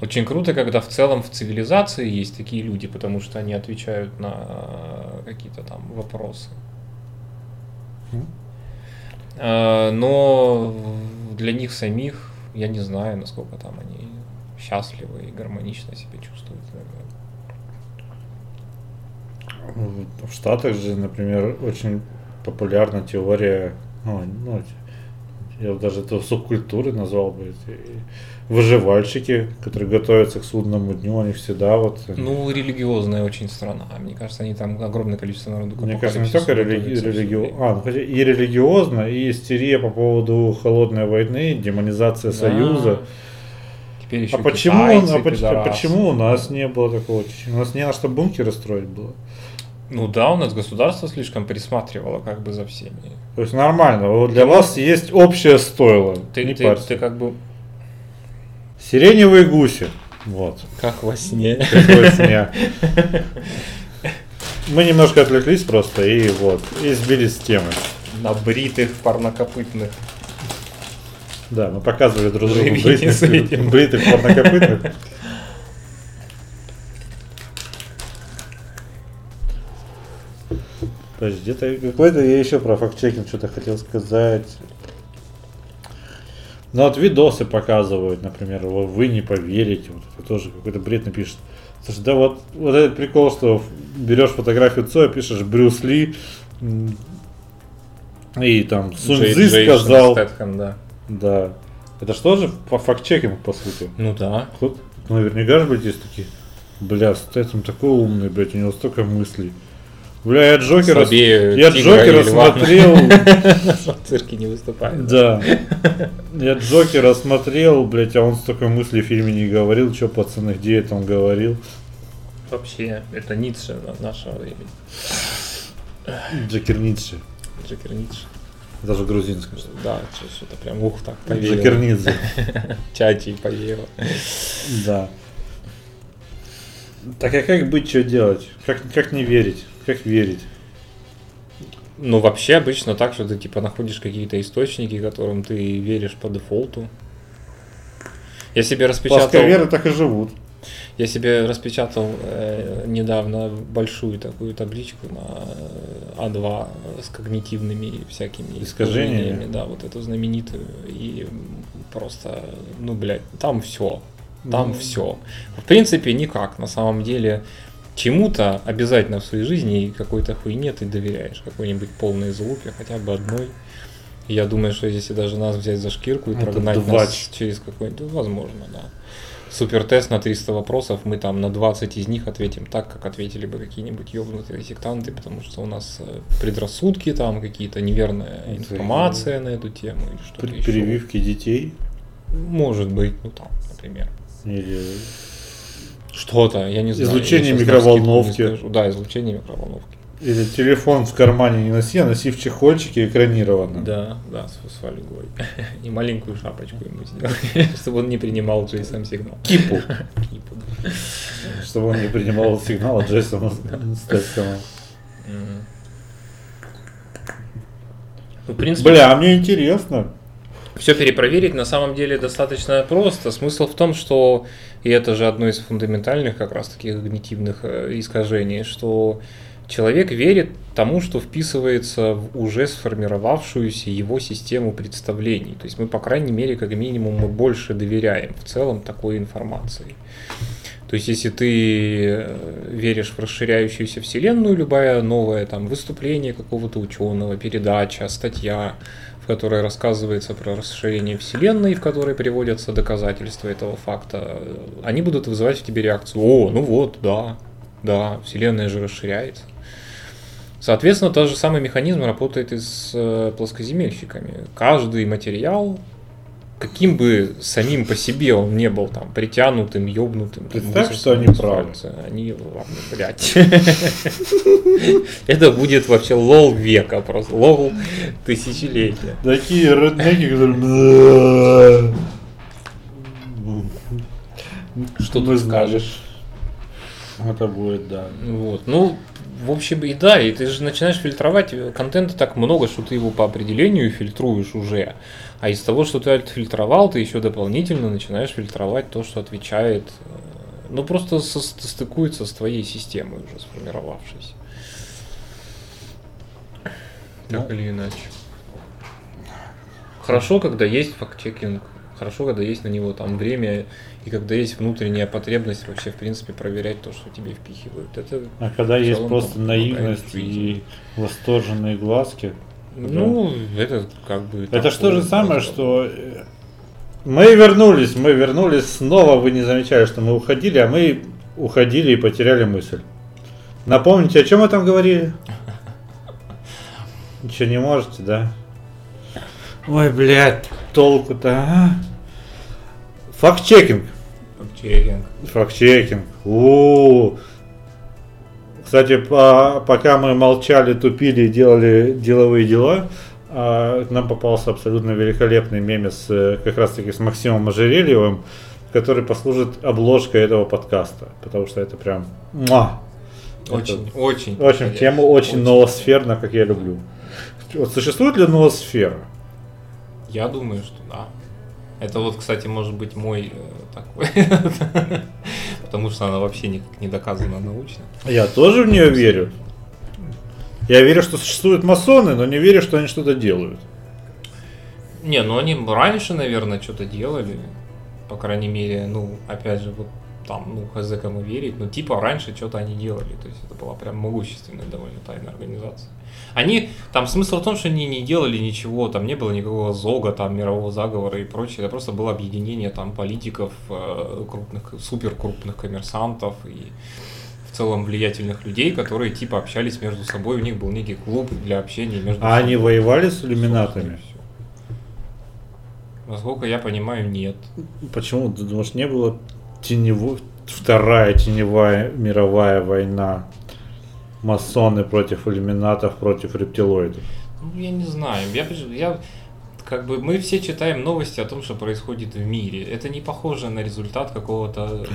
Очень круто, когда в целом в цивилизации есть такие люди, потому что они отвечают на какие-то там вопросы. А, Но для них самих я не знаю, насколько там они счастливы и гармонично себя чувствуют. наверное.
В Штатах же, например, очень популярна теория, ну, ну, я даже это субкультуры назвал бы, выживальщики, которые готовятся к судному дню, они всегда вот...
Ну, религиозная очень страна. Мне кажется, они там огромное количество народу.
Мне кажется, не только религи-
время.
а, ну, и религиозно, и истерия по поводу холодной войны, демонизация. Союза.
Теперь еще
А почему,
китайцы,
а
пидорасы.
почему у нас не было такого? У нас не на что бункеры строить было.
Ну да, у нас государство слишком присматривало как бы за всеми.
То есть нормально. Вот для вас есть общее стойло.
Ты,
не
ты,
парься.
ты как бы...
Сиреневые гуси. Вот.
Как во сне.
Как во сне. Мы немножко отвлеклись просто и вот, и сбились с темы.
На бритых парнокопытных.
Да, мы показывали друг другу бритых, бритых парнокопытных. Подожди, где-то какой-то я еще про фактчекинг что-то хотел сказать. Ну вот видосы показывают, например, вот вы не поверите, вот это тоже какой-то бред напишет. Слушай, да вот, вот этот прикол, что берешь фотографию Цоя, пишешь Брюс Ли, и там
Джейсон
сказал,
Стэтхэм, да.
да. Это что же по факт-чекинг, по сути?
Ну да.
Кто- Наверняка же, блядь, есть такие. Бля, Стэтхэм такой умный, блядь, у него столько мыслей. Бля, я Джокера,
Слабее
я Джокера смотрел,
В цирке не выступает.
да. Я Джокера смотрел, блядь, а он столько мыслей в фильме не говорил. Че, пацаны, где это он говорил?
Вообще, это Ницше на- нашего времени.
Джокер Ницше.
Джекер Ницше.
Даже грузинское.
Да, что- что-то прям ух так.
Джокер Нидзе.
Чати поверил.
Да. Так а как быть, что делать? Как, как не верить? Как верить?
Ну, вообще обычно так, что ты типа находишь какие-то источники, которым ты веришь по дефолту. Я себе распечатал,
Плосковеры так и живут.
я себе распечатал э, недавно большую такую табличку на э, А2 с когнитивными всякими
Искажениями?
искажениями, да, вот эту знаменитую. И просто, ну, блядь, там все. Там
Ну.
все. В принципе, никак. На самом деле, чему-то обязательно в своей жизни какой-то хуйне ты доверяешь. Какой-нибудь полной залупе, хотя бы одной. И Я думаю, что если даже нас взять за шкирку и
Это
прогнать
два
нас через какой-нибудь... Возможно, да. Супертест на 300 вопросов, мы там на 20 из них ответим так, как ответили бы какие-нибудь ёбнутые сектанты, потому что у нас э, предрассудки там, какие-то неверная информация на эту тему или что-то
При-
еще.
Прививки детей.
Может быть, ну там, например.
Или
Что-то, я не знаю.
Излучение
я
микроволновки.
не скажу. Да, излучение микроволновки.
Или телефон в кармане не носи, а носи в чехольчике экранированно.
Да, да, с, с фольгой. И маленькую шапочку ему сделали, чтобы он не принимал GSM сигнал.
Кипу.
Кипу, да.
Чтобы он не принимал сигнал от.
Мгм. Ну, в принципе,
Бля, а мне интересно.
Все перепроверить на самом деле достаточно просто. Смысл в том, что, и это же одно из фундаментальных как раз таких когнитивных э, искажений, что человек верит тому, что вписывается в уже сформировавшуюся его систему представлений. То есть мы, по крайней мере, как минимум, мы больше доверяем в целом такой информации. То есть, если ты э, веришь в расширяющуюся вселенную, любое новое там выступление какого-то ученого, передача, статья, в которой рассказывается про расширение вселенной, в которой приводятся доказательства этого факта, они будут вызывать в тебе реакцию. О, ну вот, да, да, вселенная же расширяется. Соответственно, тот же самый механизм работает и с э, плоскоземельщиками. Каждый материал, каким бы самим по себе он не был там притянутым, ёбнутым, там,
Представь, что они правы.
Они, ладно, блядь. Это будет вообще лол века просто, лол тысячелетия.
Такие реднеки, которые...
Что
знали.
скажешь?
Это будет, да.
Вот. Ну, в общем, и да, и ты же начинаешь фильтровать, э, контента так много, что ты его по определению фильтруешь уже. А из того, что ты отфильтровал, ты еще дополнительно начинаешь фильтровать то, что отвечает, э, ну, просто со- стыкуется с твоей системой уже сформировавшейся. Так
Ну.
или иначе. Хорошо, когда есть факт-чекинг, хорошо, когда есть на него там время, и когда есть внутренняя потребность вообще, в принципе, проверять то, что тебе впихивают. Это
А когда есть просто наивность и восторженные глазки,
Ну, это как бы...
это же то
такое
же самое, что мы вернулись, мы вернулись снова, вы не замечали, что мы уходили, а мы уходили и потеряли мысль. Напомните, о чем мы там говорили? Ничего не можете, да? Ой, блядь, толку-то, а? Факт-чекинг.
Факт-чекинг.
Факт-чекинг. У-у-у. Кстати, по- пока мы молчали, тупили и делали деловые дела, а, нам попался абсолютно великолепный мемес э, как раз таки с Максимом Ожерельевым, который послужит обложкой этого подкаста. Потому что это прям... Муа!
Очень,
Это-
очень.
В общем, тема очень,
Очень.
ноосферна, как я люблю. Вот существует ли ноосфера?
Я думаю, что да. Это вот, кстати, может быть мой э, такой. Потому что она вообще никак не доказана научно.
Я тоже в нее верю. Я верю, что существуют масоны, но не верю, что они что-то делают.
Не, ну они раньше, наверное, что-то делали. По крайней мере, ну, опять же, вот там, ну, хз кому верить, но типа раньше что-то они делали. То есть это была прям могущественная довольно тайная организация. Они, там смысл в том, что они не делали ничего, там не было никакого зога, там мирового заговора и прочее. Это просто было объединение там политиков, э, крупных, супер крупных коммерсантов и в целом влиятельных людей, которые типа общались между собой. У них был некий клуб для общения между
А они
собой.
воевали с иллюминатами?
Насколько я понимаю, нет.
Почему? Ты думаешь, не было тенево... вторая теневая мировая война? Масоны против иллюминатов, против рептилоидов.
Ну, я не знаю. Я, я как бы мы все читаем новости о том, что происходит в мире. Это не похоже на результат какого-то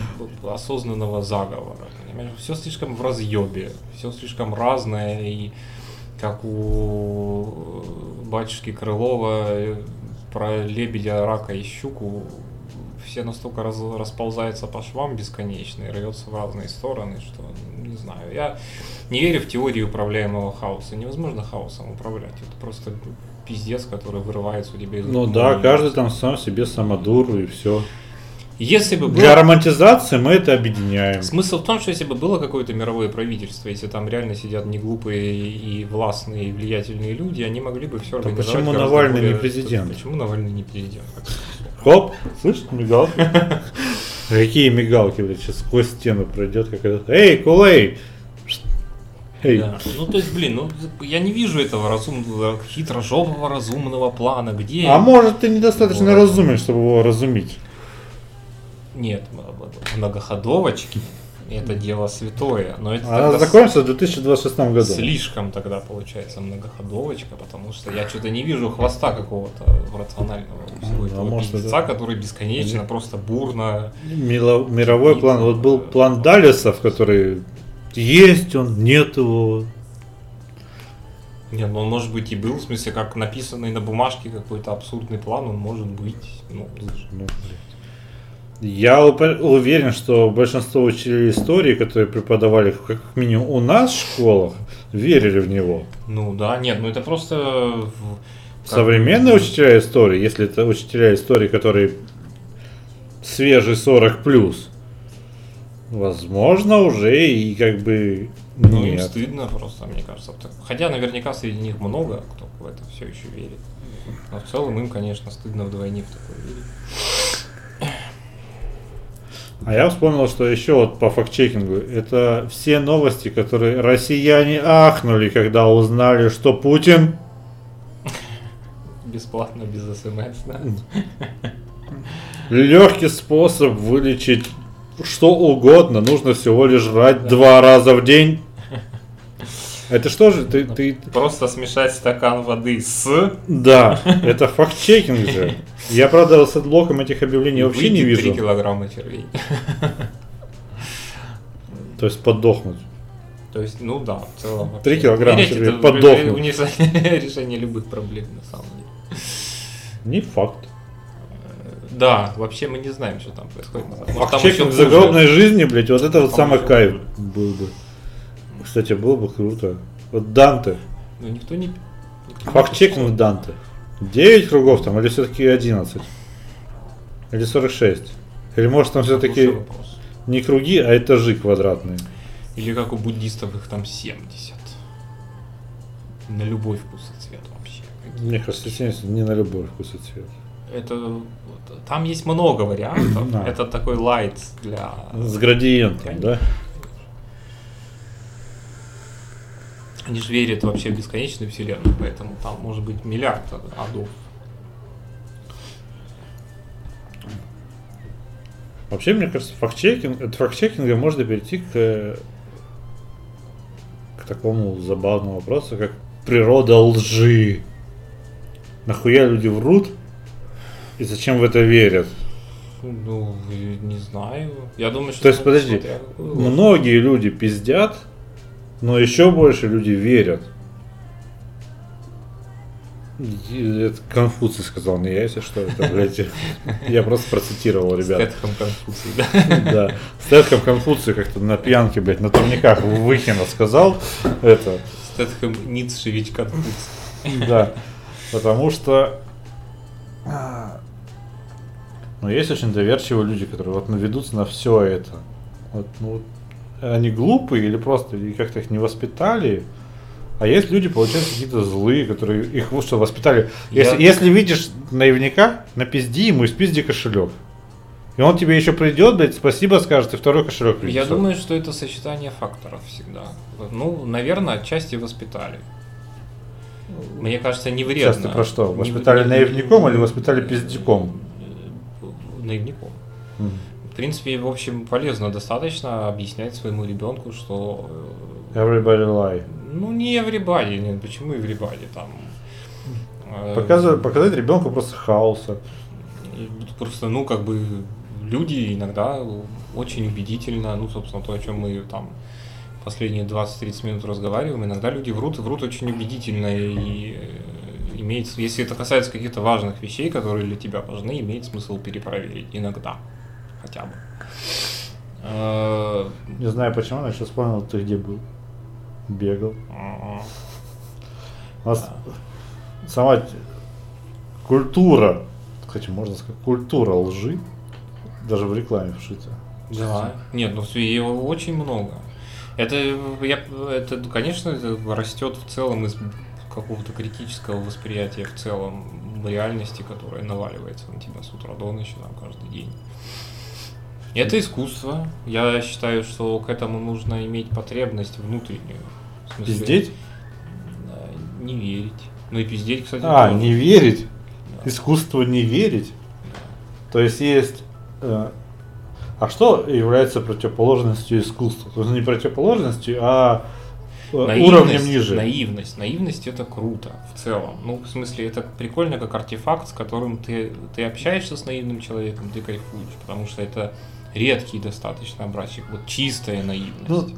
осознанного заговора. Понимаешь? Все слишком в разъебе, все слишком разное и как у батюшки Крылова про лебедя, рака и щуку все настолько раз- расползаются по швам бесконечно и рвется в разные стороны, что не знаю. Я не верю в теорию управляемого хаоса. Невозможно хаосом управлять. Это просто пиздец, который вырывается у тебя из
Ну да, каждый там сам себе самодур и все.
Если бы было...
Для романтизации мы это объединяем.
Смысл в том, что если бы было какое-то мировое правительство, если там реально сидят неглупые и властные, и влиятельные люди, они могли бы все организовать.
почему Навальный
более-
не президент?
Почему Навальный не президент?
Хоп, слышишь, мигалки? Какие мигалки, блядь, сейчас сквозь стену пройдет, как этот. Эй, Кулей! Эй,
Да. Ну, то есть, блин, ну, я не вижу этого разумного, хитрожопого разумного плана. Где?
а может ты недостаточно
Вот.
разумен, чтобы его разуметь?
Нет, многоходовочки. Это дело святое. Но это
Она закончится в 2026 году.
слишком тогда получается многоходовочка, потому что я что-то не вижу хвоста какого-то рационального всего
Ну,
этого
а может,
пиздеца,
это-
который бесконечно, просто бурно.
Мило- мировой план. Вот был план Далисов, который есть он, нет его.
Не, ну он может быть и был, в смысле, как написанный на бумажке какой-то абсурдный план, он может быть. Ну,
Ну, блядь. Я уверен, что большинство учителей истории, которые преподавали как минимум у нас в школах, верили в него.
ну да, нет, ну это просто... как
Современные учителя истории, если это учителя истории, которые свежий 40 плюс, возможно, уже и как бы
Ну, им стыдно просто, мне кажется. Хотя наверняка среди них много, кто в это все еще верит. Но в целом им, конечно, стыдно вдвойне в такое верить.
А я вспомнил, что еще вот по фактчекингу, это все новости, которые россияне ахнули, когда узнали, что Путин
Бесплатно, без смс, да?
легкий способ вылечить что угодно, нужно всего лишь жрать два раза в день. Это что же, ты, ты,
Просто смешать стакан воды с...
да, это фактчекинг же. Я, правда, с блоком этих объявлений вообще не
выйти 3
вижу.
килограмма червей.
То есть подохнуть.
То есть, ну да, в целом. вообще.
Три килограмма
Верить,
червей, подохнуть.
решение любых проблем, на самом деле.
Не факт.
Да, вообще мы не знаем, что там происходит. Может, там еще
Фактчекинг
хуже.
загробной жизни, блядь, вот это вот самый кайф был бы. Кстати, было бы круто. Вот Данте.
Ну, никто не... никто не
Фактчекинг Данте. 9 кругов там или все-таки 11? Или 46? Или может там все-таки не круги, а этажи квадратные?
Или как у буддистов их там 70. На любой вкус и цвет вообще.
Мне кажется, 70 не на любой вкус и цвет.
Это там есть много вариантов.
Да.
Это такой лайт для
С градиентом, да?
Они же верят вообще в бесконечную вселенную, поэтому там может быть миллиард адов.
Вообще, мне кажется, фактчекинг, от фактчекинга можно перейти к, к такому забавному вопросу, как природа лжи. Нахуя люди врут и зачем в это верят?
Ну, не знаю. Я думаю, что...
То есть,
смотря
подожди,
ложь.
Многие люди пиздят, но еще больше люди верят. Это Конфуций сказал, не я, если что, это, блядь, я просто процитировал, ребят.
Стэтхэм Конфуций, да.
Да. Стэтхэм Конфуций как-то на пьянке, блядь, на турниках Выхина сказал это.
Стэтхэм Ницшевич Конфуций.
Да. Потому что а, ну, есть очень доверчивые люди, которые вот наведутся на все это. Вот, ну, вот они глупые или просто как-то их не воспитали. А есть люди, получается, какие-то злые, которые их вот что воспитали. Если,
Я-
если видишь наивника, напизди ему и спизди кошелек. И он тебе еще придет, блядь, спасибо скажет, и второй кошелек
Я
принесет.
думаю, что это сочетание факторов всегда. Ну, наверное, отчасти воспитали. Мне кажется, не вредно.
Сейчас ты про что? Воспитали
не-
наивником или воспитали пиздюком?
Наивником.
Мгм.
В принципе, в общем, полезно достаточно объяснять своему ребенку, что э,
Everybody lie.
ну не everybody, нет, почему everybody там. э,
Показывать, показать ребенку просто хаоса.
Просто, ну, как бы, люди иногда очень убедительно, ну, собственно, то, о чем мы там последние 20-30 минут разговариваем, иногда люди врут, и врут очень убедительно, и э, имеет, если это касается каких-то важных вещей, которые для тебя важны, имеет смысл перепроверить иногда, хотя бы.
Не знаю почему, но сейчас вспомнил, ты где был. Бегал. У нас сама культура, хотя можно сказать, культура лжи, даже в рекламе вшита.
Да. Нет, ну его очень много. Это, я, это, конечно, это растет в целом из какого-то критического восприятия в целом реальности, которая наваливается на тебя с утра до ночи, там, каждый день. Это искусство. Я считаю, что к этому нужно иметь потребность внутреннюю. В смысле,
Пиздеть?
да, Не верить. Ну и пиздеть, кстати,
А,
тоже.
не верить.
Да.
Искусство не верить. То есть есть... э, а что является противоположностью искусства? То есть не противоположностью, а э, уровнем ниже.
Наивность. Наивность это круто в целом. Ну, в смысле, это прикольно как артефакт, с которым ты, ты общаешься с наивным человеком, ты кайфуешь, потому что это редкий достаточно образчик. Вот чистая наивность.
Ну,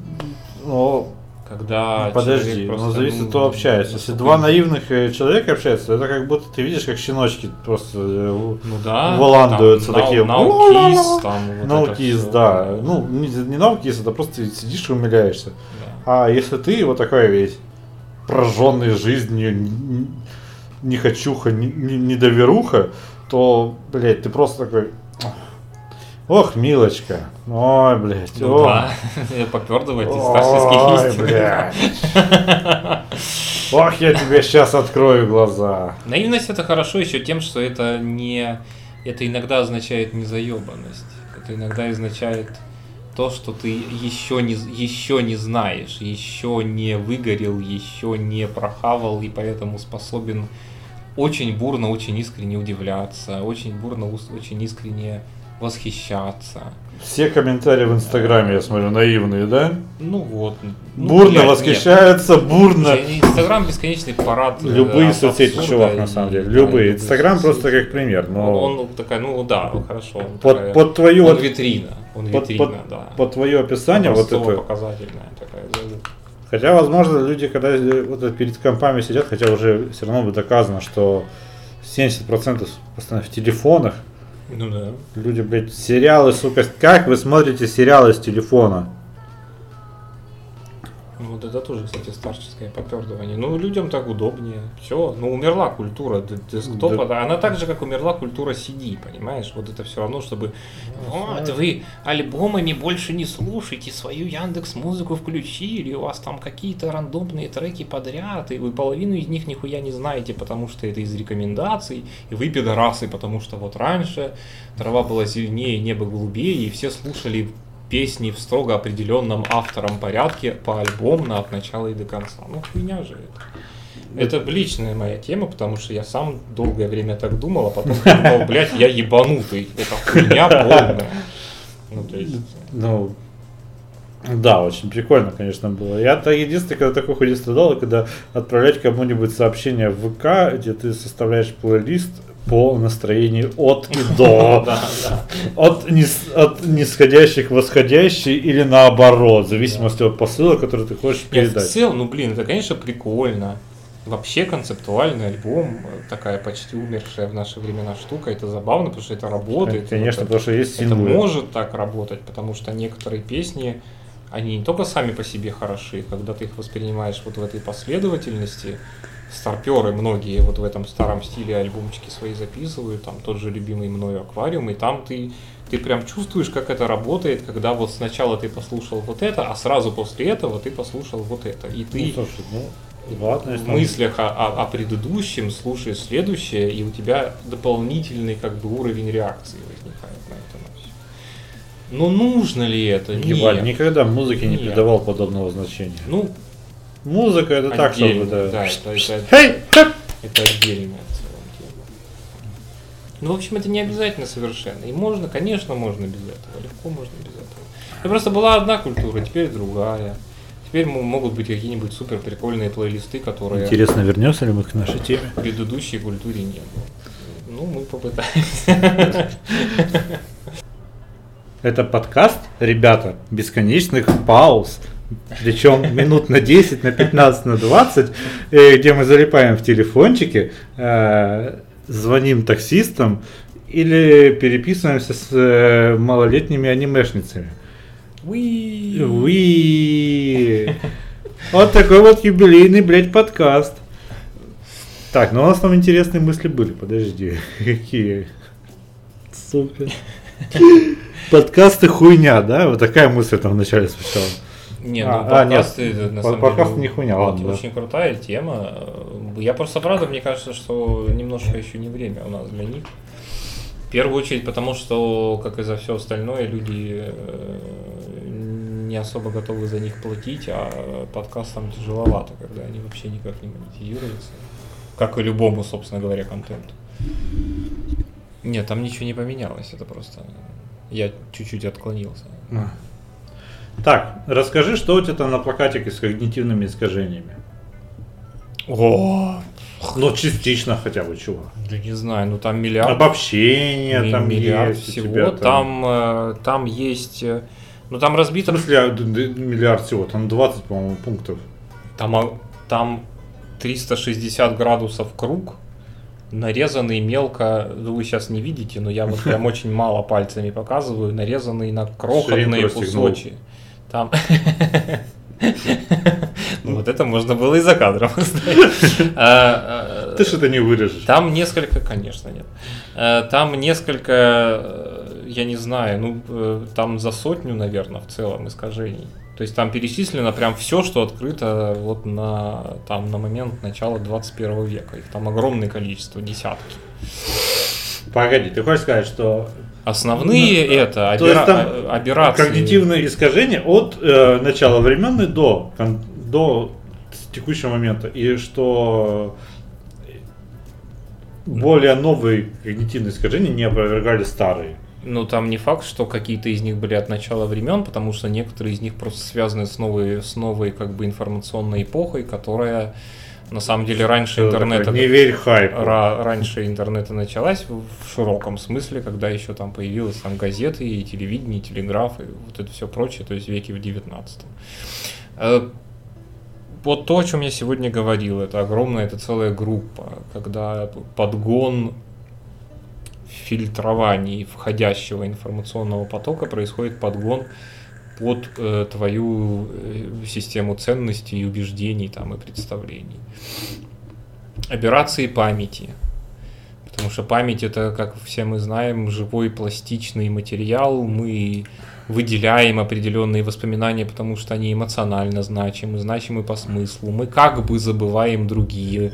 ну,
когда
подожди,
человек просто,
ну зависит,
ну,
кто общается. Если два наивных э, человека общаются, это как будто ты видишь, как щеночки просто э,
ну, да,
выландуются
там,
такие.
нау- наукис, там вот
Наукис, да. Ну, не, не наукис, это просто сидишь и умиляешься.
Да.
А если ты вот такой весь прожженный жизнью, н- не хочуха, не, не- недоверуха, то, блядь, ты просто такой. Ох, милочка. Ой, блядь.
Ну
ох.
да,
Ой,
старческих истин.
блядь. Ох, я тебе сейчас открою глаза.
Наивность это хорошо еще тем, что это не... Это иногда означает не заебанность. Это иногда означает то, что ты еще не, еще не знаешь, еще не выгорел, еще не прохавал, и поэтому способен очень бурно, очень искренне удивляться, очень бурно, очень искренне восхищаться.
Все комментарии в Инстаграме, я смотрю, наивные, да?
Ну вот. ну,
бурно
нет.
восхищаются, бурно.
Слушай, Инстаграм бесконечный парад. э,
Любые
от
соцсети, чувак, на самом деле.
да,
Любые. Инстаграм просто как пример. Но
Он, он такая, ну да, хорошо. он
под,
такая-
под твою
он витрина. Он
под,
витрина,
под-
да.
под твое описание вот это.
показательная такая. да, да.
Хотя, возможно, люди, когда э, вот перед компами сидят, хотя уже все равно будет доказано, что 70% постоянно в телефонах.
Ну да.
Люди, блядь, сериалы, сука, как вы смотрите сериалы с телефона?
Вот это тоже, кстати, старческое попердывание. Ну, людям так удобнее. Все, ну умерла культура десктопа. да. Она так же, как умерла культура CD, понимаешь? Вот это все равно, чтобы... Вот, вы альбомами больше не слушаете, свою Яндекс Музыку включили, у вас там какие-то рандомные треки подряд, и вы половину из них нихуя не знаете, потому что это из рекомендаций, и вы пидорасы, потому что вот раньше трава была зеленее, небо голубее, и все слушали песни в строго определенном автором порядке по альбомно от начала и до конца. Ну хуйня же это. Это личная моя тема, потому что я сам долгое время так думал, а потом подумал, блядь, я ебанутый. Это хуйня полная. Ну, то есть,
Ну, да, очень прикольно, конечно, было. Я-то единственное, когда такой хуйней страдал, когда отправлять кому-нибудь сообщение в ВК, где ты составляешь плейлист по настроению от и до. От, нис- от нисходящих в восходящий или наоборот, в зависимости от посыла, который ты хочешь
в
передать.
целом, ну блин, это, конечно, прикольно. Вообще концептуальный альбом, э, такая почти умершая в наши времена штука, это забавно, потому что это работает.
Конечно, потому что есть
это
синглы.
может так работать, потому что некоторые песни, они не только сами по себе хороши, когда ты их воспринимаешь вот в этой последовательности, старперы многие вот в этом старом стиле альбомчики свои записывают, там тот же любимый мною аквариум, и там ты, ты прям чувствуешь, как это работает, когда вот сначала ты послушал вот это, а сразу после этого ты послушал вот это. И ты
Ну, слушай, ну, ладно,
в мыслях о, о- о предыдущем слушаешь следующее, и у тебя дополнительный как бы уровень реакции возникает на это. Но нужно ли это?
Ебать,
Нет.
никогда музыке не придавал подобного значения.
Ну,
Музыка это так, чтобы... Да.
да, это, это-
хэп!
это отдельная в целом тема. Ну, в общем, это не обязательно совершенно. И можно, конечно, можно без этого. Легко можно без этого. Это просто была одна культура, теперь другая. Теперь могут быть какие-нибудь супер прикольные плейлисты, которые
Интересно, вернемся ли мы к нашей теме?
в предыдущей культуре не было. Ну, мы попытаемся.
Это подкаст, ребята, бесконечных пауз. Причем минут на 10, на 15, на 20, э, где мы залипаем в телефончике, э, звоним таксистам или переписываемся с э, малолетними анимешницами.
Уи.
Уи. Вот такой вот юбилейный, блядь, подкаст. Так, ну у нас там интересные мысли были, подожди. Какие? Сука. Подкасты хуйня, да? Вот такая мысль там вначале звучала.
Не,
А,
ну
а, нет.
подкасты, это, на
Под-
самом
подкасты
деле,
не хуйня,
вот
ладно, да.
очень крутая тема. Я просто правда, мне кажется, что немножко еще не время у нас для них. В первую очередь, потому что, как и за все остальное, люди э, не особо готовы за них платить, а подкастам тяжеловато, когда они вообще никак не монетизируются. Как и любому, собственно говоря, контенту. Нет, там ничего не поменялось, это просто я чуть-чуть отклонился.
Так, расскажи, что у тебя там на плакатике с когнитивными искажениями?
О,
Ну, частично хотя бы, чего?
да не знаю, ну там миллиард,
Обобщение
ми-
там
миллиард
есть
всего.
тебя
там, э, там есть, э, ну там
В
разбито,
смысле, а, миллиард всего, там 20, по-моему, пунктов.
там, а, там 360 градусов круг, нарезанный мелко, ну вы сейчас не видите, но я вот прям очень мало пальцами показываю, нарезанный на крохотные кусочки. Там... Ну вот это можно было и за кадром. А, а,
Ты что-то не вырежешь.
Там несколько, конечно, нет. Э, Там несколько, э, я не знаю, ну, э, там за сотню, наверное, в целом искажений. То есть там перечислено прям все, что открыто вот на, там, на момент начала 21 века. Их там огромное количество, десятки.
Погоди, ты хочешь сказать, что
Основные
Ну,
это абера-
там
операции.
когнитивные искажения от э, начала времен и до, кон- до текущего момента. И что более новые когнитивные искажения не опровергали старые.
Ну, там не факт, что какие-то из них были от начала времен, потому что некоторые из них просто связаны с новой, с новой как бы информационной эпохой, которая на самом деле раньше
Что
интернета...
такое? Не верь хайпу.
Ра- раньше интернета началась в, широком смысле, когда еще там появилась там газеты и телевидение, и телеграф, и вот это все прочее, то есть веке в 19 Э, Вот то, о чем я сегодня говорил, это огромная, это целая группа, когда подгон фильтровании входящего информационного потока происходит подгон под э, твою э, систему ценностей и убеждений там, и представлений. Операции памяти. Потому что память это, как все мы знаем, живой пластичный материал. Мы выделяем определенные воспоминания, потому что они эмоционально значимы, значимы по смыслу. Мы как бы забываем другие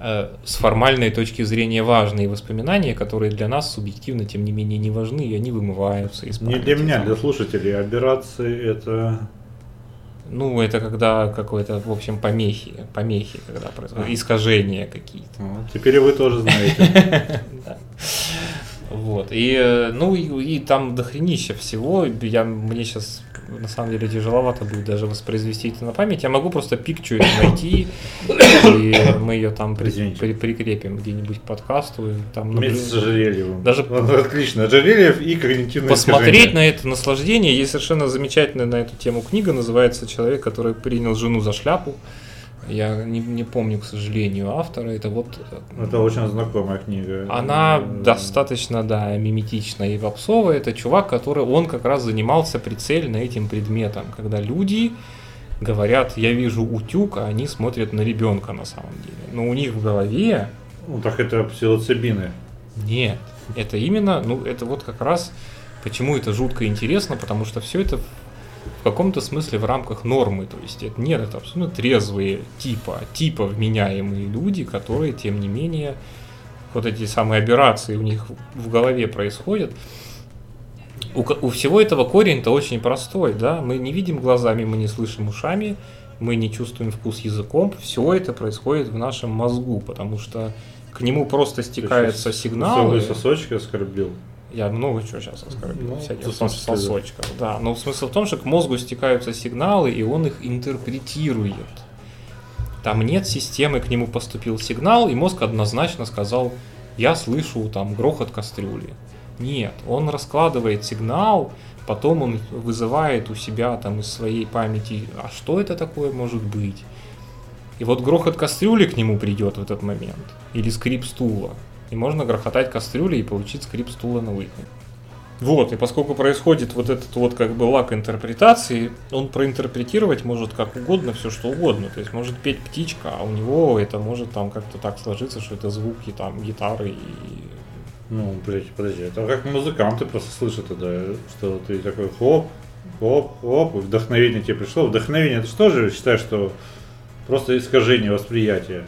с формальной точки зрения важные воспоминания, которые для нас субъективно, тем не менее, не важны, и они вымываются из
Не
памяти.
для меня, для слушателей. Операции это...
Ну, это когда какой-то, в общем, помехи, помехи, когда происходят, искажения какие-то.
Ну, Теперь вы тоже знаете.
Вот. И, э, ну, и, и там дохренища всего. Я, мне сейчас на самом деле тяжеловато будет даже воспроизвести это на память. Я могу просто пикчу найти, и мы ее там при- при- прикрепим где-нибудь к подкасту. и Там
Вместе
наблю-
с ожерельем.
Даже-
Отлично. Ожерельев и когнитивное
посмотреть
искажение.
на это наслаждение. Есть совершенно замечательная на эту тему книга, называется «Человек, который принял жену за шляпу». Я не, не помню, к сожалению, автора. Это вот э,
Это очень знакомая книга.
Она
Э,
достаточно, да, миметичная и попсовая. Это чувак, который, он как раз занимался прицельно этим предметом, когда люди говорят, я вижу утюг, а они смотрят на ребенка на самом деле. Но у них в голове
Ну так это псилоцибины.
нет. Это именно, ну, это вот как раз, почему это жутко интересно, потому что все это в каком-то смысле в рамках нормы. То есть это нет, это абсолютно трезвые типа, типа вменяемые люди, которые, тем не менее, вот эти самые операции у них в голове происходят. У, у всего этого корень-то очень простой, да, мы не видим глазами, мы не слышим ушами, мы не чувствуем вкус языком, все это происходит в нашем мозгу, потому что к нему просто стекаются сигналы.
Целый сосочек оскорбил.
Я много чего сейчас оскорбил,
Ну,
всяких
в смысле,
сосочков. Да, но смысл в том, что к мозгу стекаются сигналы, и он их интерпретирует. Там нет системы, к нему поступил сигнал, и мозг однозначно сказал, я слышу там грохот кастрюли. Нет, он раскладывает сигнал, потом он вызывает у себя там из своей памяти, а что это такое может быть? И вот грохот кастрюли к нему придет в этот момент, или скрип стула. И можно грохотать кастрюли и получить скрип стула на выход. Вот, и поскольку происходит вот этот вот как бы лак интерпретации, он проинтерпретировать может как угодно, все что угодно. То есть может петь птичка, а у него это может там как-то так сложиться, что это звуки там гитары и...
Ну, блядь, подожди, это как музыканты просто слышат тогда, что ты такой хоп, хоп, хоп, вдохновение тебе пришло. Вдохновение, ты что же считаешь, что просто искажение восприятия?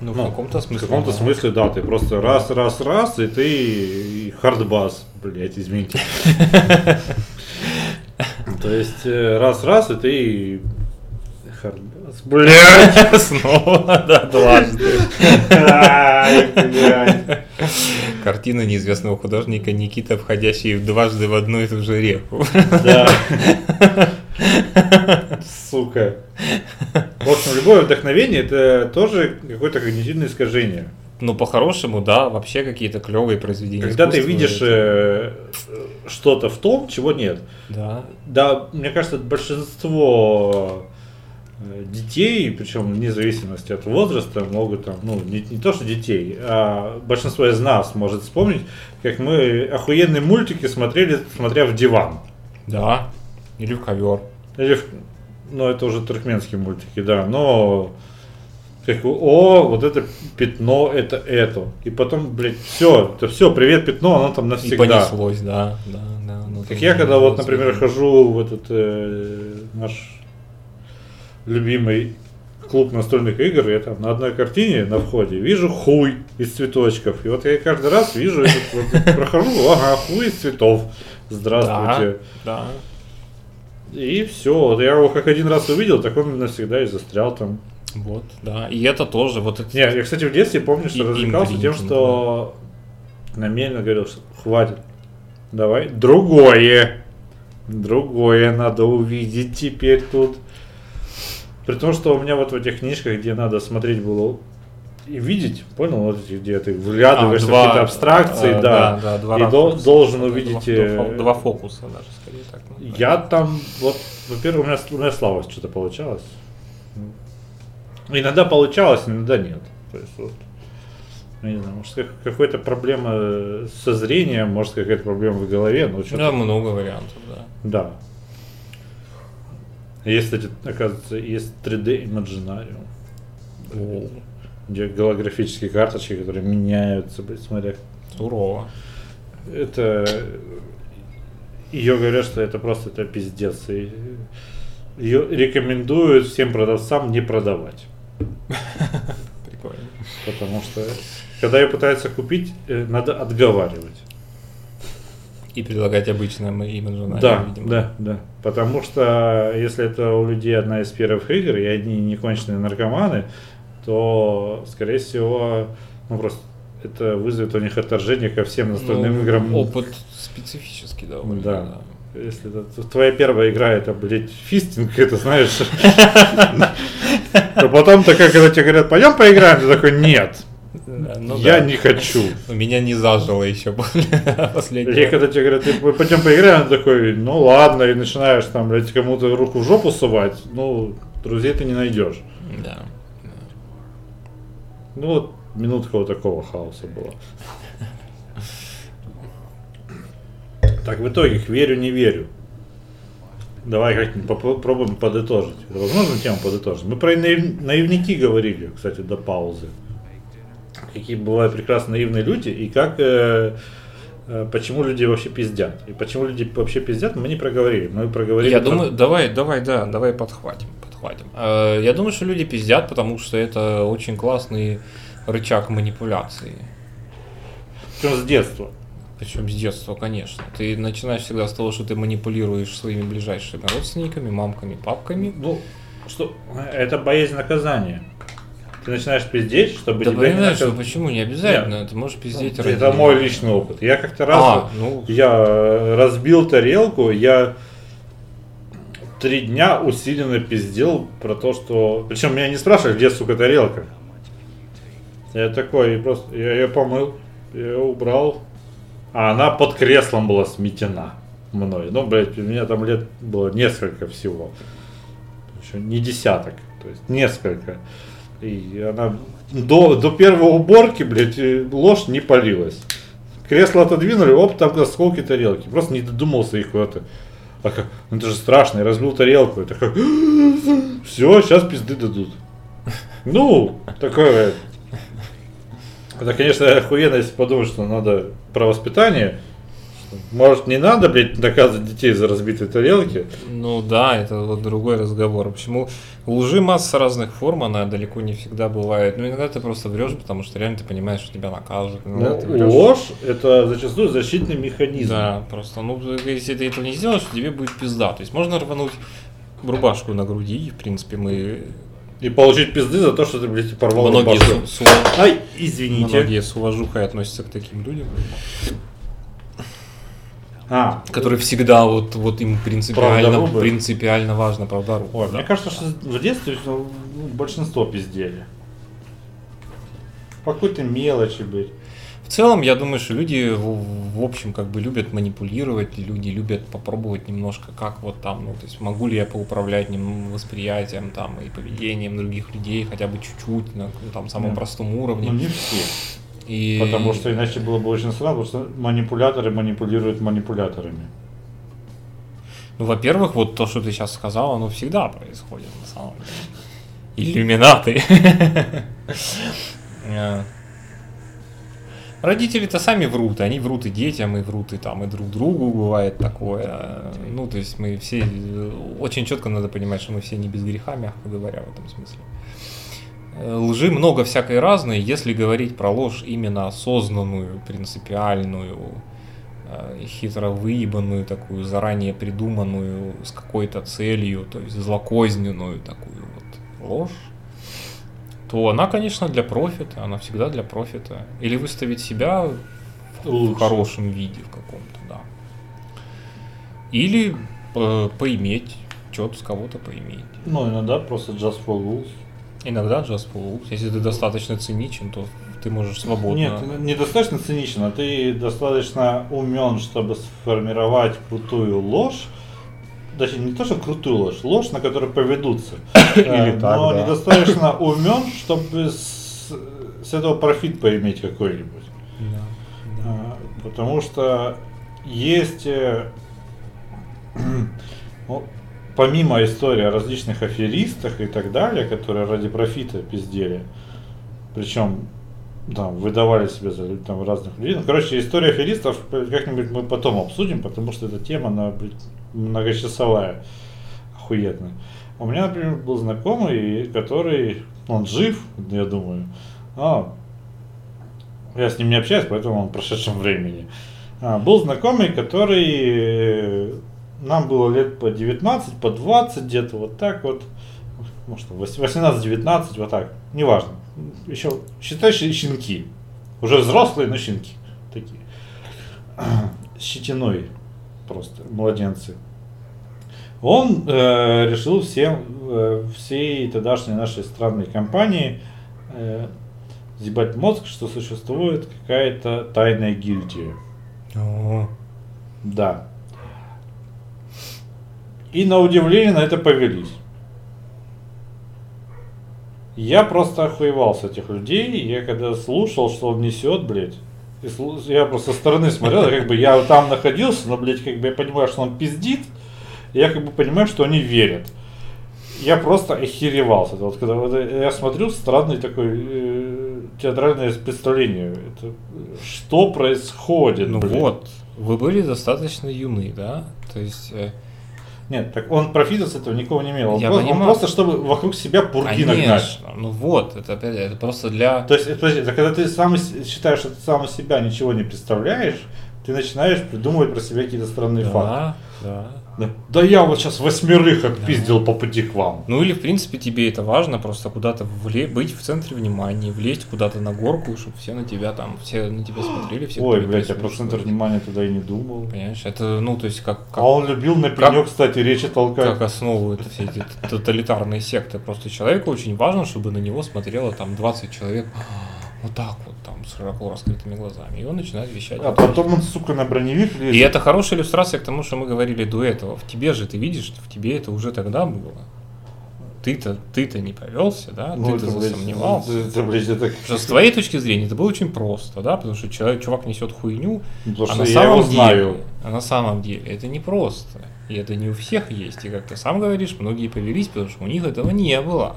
Ну,
Ну,
в каком-то
В
смысле.
каком-то
да.
смысле, да, ты просто раз, раз, раз, и ты хардбас, блядь, извините. То есть э, раз, раз, и ты хардбас, блядь.
Снова, да, дважды. Картина неизвестного художника Никита, входящий дважды в одну и ту же реку.
Да. Сука. В общем, любое вдохновение это тоже какое-то когнитивное искажение.
Ну, по-хорошему, да, вообще какие-то клевые произведения.
Когда ты видишь э, что-то в том, чего нет.
Да.
Да, мне кажется, большинство э, детей, причем вне зависимости от возраста, могут там, ну, не, не то что детей, а большинство из нас может вспомнить, как мы охуенные мультики смотрели, смотря в диван.
Да. Или в ковер.
Или в- ну, это уже туркменские мультики, да, но как, о, вот это пятно, это это. И потом, блядь, все, это все, привет, пятно, оно там
И
навсегда.
понеслось, да, да, да. ну,
Как я, когда вот, например, хожу в этот э, наш любимый клуб настольных игр, я там на одной картине на входе вижу хуй из цветочков. И вот я каждый раз вижу, этот, вот, прохожу, ага, хуй из цветов. Здравствуйте.
Да,
И все. Я его как один раз увидел, так он навсегда и застрял там.
да, вот, да. И это тоже, вот это...
Не, я, кстати, в детстве помню, что
И
развлекался тем, что намеренно говорил, что хватит, давай другое. Другое надо увидеть теперь тут. При том, что у меня вот в этих книжках, где надо смотреть было и видеть, понял, вот где ты вглядываешься
А,
в какие-то абстракции,
э,
да,
да, да, два
и до-
ракурса.
должен увидеть...
Два,
э,
два- два фокуса даже, скорее так. назвать.
Я там, вот, во-первых, у меня, у меня слава что-то получалось. Иногда получалось, иногда нет. То есть вот, я не знаю, может как- какая-то проблема со зрением, может какая-то проблема в голове, но что-то.
Да, много вариантов, да.
Да. Есть, кстати, оказывается, есть 3D Imaginarium,
О,
голографические карточки, которые меняются, блядь, смотря.
сурово.
Это ее говорят, что это просто это пиздец. И ее рекомендуют всем продавцам не продавать.
Прикольно.
Потому что когда ее пытаются купить, э, надо отговаривать.
И предлагать обычное Imaginary,
да,
видимо.
да, да. Потому что если это у людей одна из первых игр, и они не конченые наркоманы, то, скорее всего, ну просто это вызовет у них отторжение ко всем настольным
Ну,
играм.
Опыт специфический довольно.
Да.
Да.
Если это твоя первая игра, это, блядь, фистинг, это знаешь. А потом такая, когда тебе говорят, пойдем поиграем, ты такой, нет,
Ну
я
да.
не хочу.
У меня не зажило еще после
Или
последнего.
когда тебе говорят, «Ты пойдем поиграем, такой, ну ладно, и начинаешь там, блядь, кому-то руку в жопу сувать, ну, друзей ты не найдешь.
Да.
Ну вот минутка вот такого хаоса была. Так, в итоге, верю, не верю. Давай как-нибудь попробуем подытожить. Это возможно тему подытожить? Мы про наив- наивники говорили, кстати, до паузы. Какие бывают прекрасно наивные люди и как э, э, почему люди вообще пиздят. И почему люди вообще пиздят, мы не проговорили. Мы проговорили.
Я
про-
думаю, давай, давай, да, давай подхватим, подхватим. Э, Я думаю, что люди пиздят, потому что это очень классный рычаг манипуляции.
Причем с детства.
Причем с детства, конечно. Ты начинаешь всегда с того, что ты манипулируешь своими ближайшими родственниками, мамками, папками.
Ну, что это боязнь наказания. Ты начинаешь пиздеть, чтобы
Да
тебя не
понимаешь,
наказ-
что почему не обязательно? Ты можешь пиздеть
Это
ради-
мой личный опыт. Я как-то раз
А, ну,
я э, разбил тарелку, я три дня усиленно пиздел про то, что... Причем меня не спрашивали, где, сука, тарелка. Я такой, просто, я ее помыл, я ее убрал, а она под креслом была сметена мной. Ну, блядь, у меня там лет было несколько всего. Еще не десяток, то есть несколько. И она до, до первой уборки, блядь, ложь не полилась. Кресло отодвинули, оп, там осколки тарелки. Просто не додумался их куда-то. А как, ну это же страшно, я разбил тарелку. Это как, все, сейчас пизды дадут. Ну, такое. Это, конечно, охуенно, если подумать, что надо про воспитание. Может, не надо, блядь, наказывать детей за разбитые тарелки.
ну да, это вот другой разговор. Почему лжи масса разных форм, она далеко не всегда бывает. Ну, иногда ты просто врешь, потому что реально ты понимаешь, что тебя накажут.
Ну,
врешь.
ложь – это зачастую защитный механизм.
Да, просто, ну, если ты этого не сделаешь, тебе будет пизда. То есть можно рвануть рубашку на груди, и, в принципе, мы
И получить пизды за то, что ты, блядь, порвал
многие
рубашку.
с, с
Ай, извините.
многие с уважухой относятся к таким людям,
А,
которые всегда вот, вот им принципиально, принципиально важно правда
ой, мне кажется, что в детстве ну, большинство пиздели. По какой-то мелочи, блядь.
В целом, я думаю, что люди в, в общем как бы любят манипулировать, люди любят попробовать немножко, как вот там, ну, то есть могу ли я поуправлять ним восприятием там и поведением других людей, хотя бы чуть-чуть, на ну, там самом
Да.
простом
Ну,
уровне.
не все.
И...
Потому что иначе было бы очень странно, потому что манипуляторы манипулируют манипуляторами.
Ну, во-первых, вот то, что ты сейчас сказал, оно всегда происходит на самом деле. Иллюминаты. Э. Родители-то сами врут, они врут и детям, и врут и там, и друг другу бывает такое. Ну, то есть мы все, очень четко надо понимать, что мы все не без греха, мягко говоря, в этом смысле. Э, Лжи много всякой разной, если говорить про ложь именно осознанную, принципиальную, э, хитро выебанную, такую заранее придуманную, с какой-то целью, то есть злокозненную такую вот ложь, то она, конечно, для профита, она всегда для профита. Или выставить себя в
Лучше.
хорошем виде в каком-то, да. Или э, поиметь, что-то с кого-то поиметь.
Ну, иногда просто just for rules.
Иногда looks. Если ты достаточно циничен, то ты можешь свободно...
Нет, ты недостаточно циничен, а ты достаточно умен, чтобы сформировать крутую ложь. Точнее, не то, что крутую ложь, ложь, на которую поведутся.
Или
Э,
так,
Но
да.
недостаточно умен, чтобы с, с этого профит поиметь какой-нибудь.
Да, да.
А, Потому что есть, э, помимо истории о различных аферистах и так далее, которые ради профита пиздели, причем там, выдавали себя за там, разных людей. Ну, короче, история аферистов как-нибудь мы потом обсудим, потому что эта тема, она блядь, многочасовая, охуенная. У меня, например, был знакомый, который, он жив, я думаю, а, я с ним не общаюсь, поэтому он в прошедшем времени. А, был знакомый, который нам было лет по 19, по 20, где-то вот так вот. Может, 18-19, вот так. Неважно. Еще, считай, щенки. Уже взрослые, но щенки. Такие. Щетиной. просто младенцы. Он э, решил всем, э, всей тогдашней нашей странной компании э, зебать мозг, что существует какая-то тайная гильдия.
О,
Да. И на удивление на это повелись. Я просто охуевал с этих людей. Я когда слушал, что он несет, блядь, и слу- я просто со стороны смотрел, как бы я там находился, но, блядь, как бы я понимаю, что он пиздит, я как бы понимаю, что они верят. Я просто охеревал с этого. Вот когда вот я смотрю странный такой э, театральное представление. Это, что происходит?
Ну
блядь?
вот, вы были достаточно юны, да? То есть, э,
Нет, так он профита с этого никого не имел. Он,
Я
просто, он просто, чтобы вокруг себя пурги нагнать.
конечно, ну вот, это опять, это просто для...
То есть, подожди, это когда ты сам считаешь, что ты сам себя ничего не представляешь, ты начинаешь придумывать про себя какие-то странные факты.
Да, да.
Да. Да я вот сейчас восьмерых отпиздил по пути к вам.
Ну или в принципе тебе это важно, просто куда-то вле- быть в центре внимания, влезть куда-то на горку, чтобы все на тебя там, все на тебя смотрели, все
Ой, блядь, я про центр внимания туда и не думал.
Понимаешь, это, ну, то есть как, как,
А он любил на пенек, кстати, речи толкать.
как основывают все эти тоталитарные секты. Просто человеку очень важно, чтобы на него смотрело там 20 человек вот так вот, там, с широко раскрытыми глазами. И он начинает вещать.
А потом он, сука, на броневик лезет.
И это хорошая иллюстрация к тому, что мы говорили до этого. В тебе же ты видишь, в тебе это уже тогда было. Ты-то, ты-то не повелся, да?
Ну,
ты-то засомневался.
Это, это, блядь, это...
Что с твоей точки зрения это было очень просто, да, потому что человек, чувак несет хуйню,
Ну, Потому
а
что
на
я
самом
его
деле,
знаю.
а на самом деле это не просто. И это не у всех есть. И как ты сам говоришь, многие повелись, потому что у них этого не было.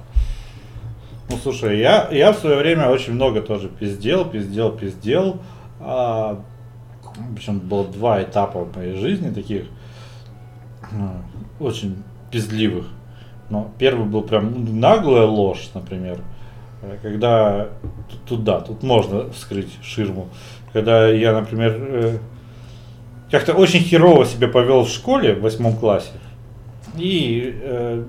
Ну слушай, я, я в свое время очень много тоже пиздел, пиздел, пиздел. А, причем было два этапа в моей жизни таких а, очень пиздливых. Но первый был прям наглая ложь, например. Э, Когда тут, тут да, тут можно вскрыть ширму. Когда я, например, э, как-то очень херово себя повел в школе в восьмом классе. И э,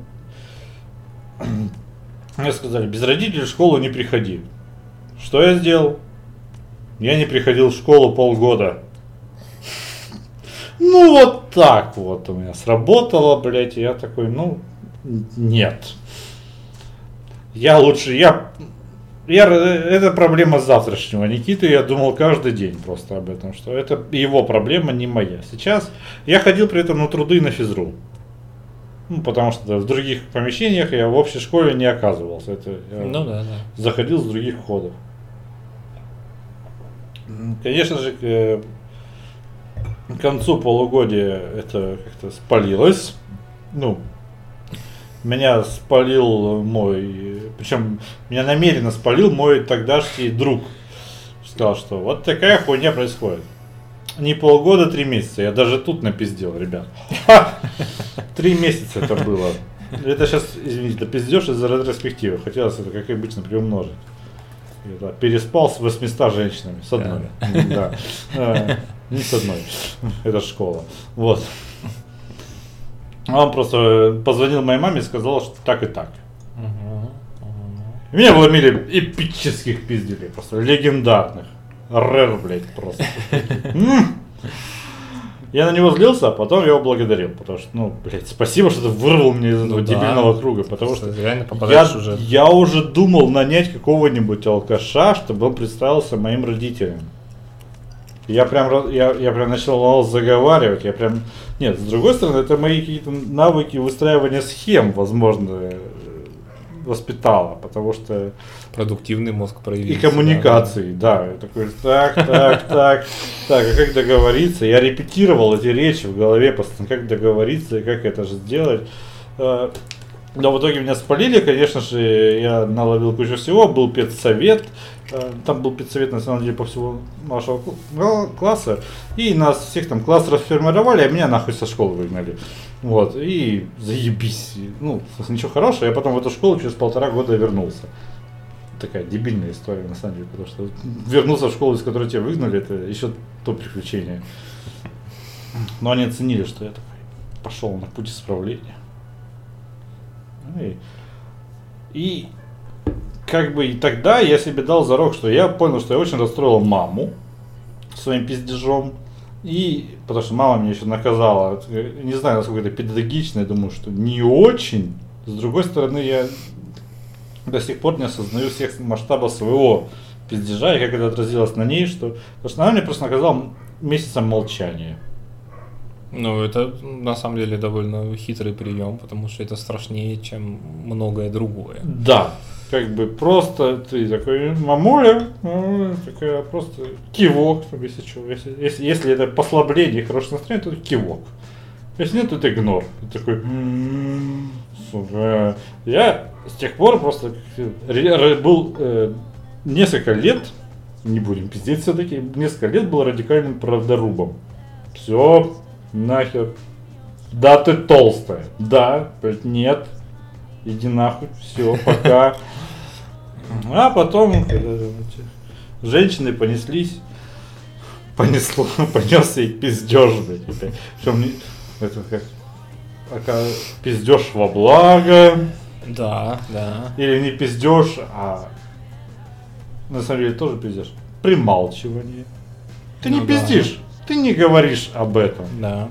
мне сказали, без родителей в школу не приходи. Что я сделал? Я не приходил в школу полгода. Ну вот так вот у меня сработало, блядь, и я такой, ну, нет. Я лучше, я, я, это проблема завтрашнего Никиты, я думал каждый день просто об этом, что это его проблема, не моя. Сейчас я ходил при этом на труды на физру. Ну, потому что в других помещениях я в общей школе не оказывался. Это я
Ну да, да.
заходил с других ходов. М, Конечно же, к, э, к концу полугодия это как-то спалилось. Ну, меня спалил мой, причем меня намеренно спалил мой тогдашний друг. Сказал, что вот такая хуйня происходит. Не полгода, три месяца. Я даже тут напиздел, ребят. Три месяца это было. Это сейчас, извините, пиздешь из-за ретроспективы. Хотелось это, как обычно, приумножить. Это, переспал с 800 женщинами. С одной. Да. Э, Не с одной. Это школа. Вот. Он просто позвонил моей маме и сказал, что так и так. Меня вломили эпических пизделей, просто легендарных. Рэр, блядь, просто. Я на него злился, а потом его благодарил, потому что, ну, блядь, спасибо, что ты вырвал меня из этого
Ну да.
дебильного круга, потому что
реально
я,
попадаешь уже.
я уже думал нанять какого-нибудь алкаша, чтобы он представился моим родителям. Я прям, я, я прям начал заговаривать, я прям... Нет, с другой стороны, это мои какие-то навыки выстраивания схем, возможно, э, воспитало, потому что
Продуктивный мозг проявился.
и коммуникации, да. Я такой, так, так, так, так, а как договориться? Я репетировал эти речи в голове постоянно, как договориться и как это же сделать. Э, Но в итоге меня спалили, конечно же, я наловил кучу всего, был педсовет, э, там был педсовет, на самом деле, по всему нашего ну, класса, и нас всех там класс расформировали, а меня нахуй со школы выгнали. Вот, и заебись. Ну, ничего хорошего, я потом в эту школу через полтора года вернулся такая дебильная история, на самом деле, потому что вернуться в школу, из которой тебя выгнали, это еще то приключение. Но они оценили, что я такой пошел на путь исправления. Ну и, и как бы и тогда я себе дал зарок, что я понял, что я очень расстроил маму своим пиздежом. И потому что мама меня еще наказала. Не знаю, насколько это педагогично, я думаю, что не очень. С другой стороны, я до сих пор не осознаю всех масштабов своего пиздежа и как это отразилось на ней, что... Потому что она меня просто наказала месяцем молчания.
Ну, это на самом деле довольно хитрый прием, потому что это страшнее, чем многое другое.
Да, как бы просто ты такой, мамуля, мамуля такая просто кивок, если что. Если, если, если это послабление, хорошее настроение, то кивок. Если нет, то это игнор. Ты такой, «М-м-м, сука. Я с тех пор просто был э, несколько лет, не будем пиздеть все-таки, несколько лет был радикальным правдорубом. Все, нахер. Да, ты толстая. Да, нет. Иди нахуй, все, пока. А потом, эти женщины понеслись, понесло, понесся и пиздеж, блядь, это как пиздеж во благо,
Да, да.
или не пиздеж, а на самом деле тоже пиздеж. Прималчивание. Ты не
Ну да.
пиздишь, ты не говоришь об этом.
Да.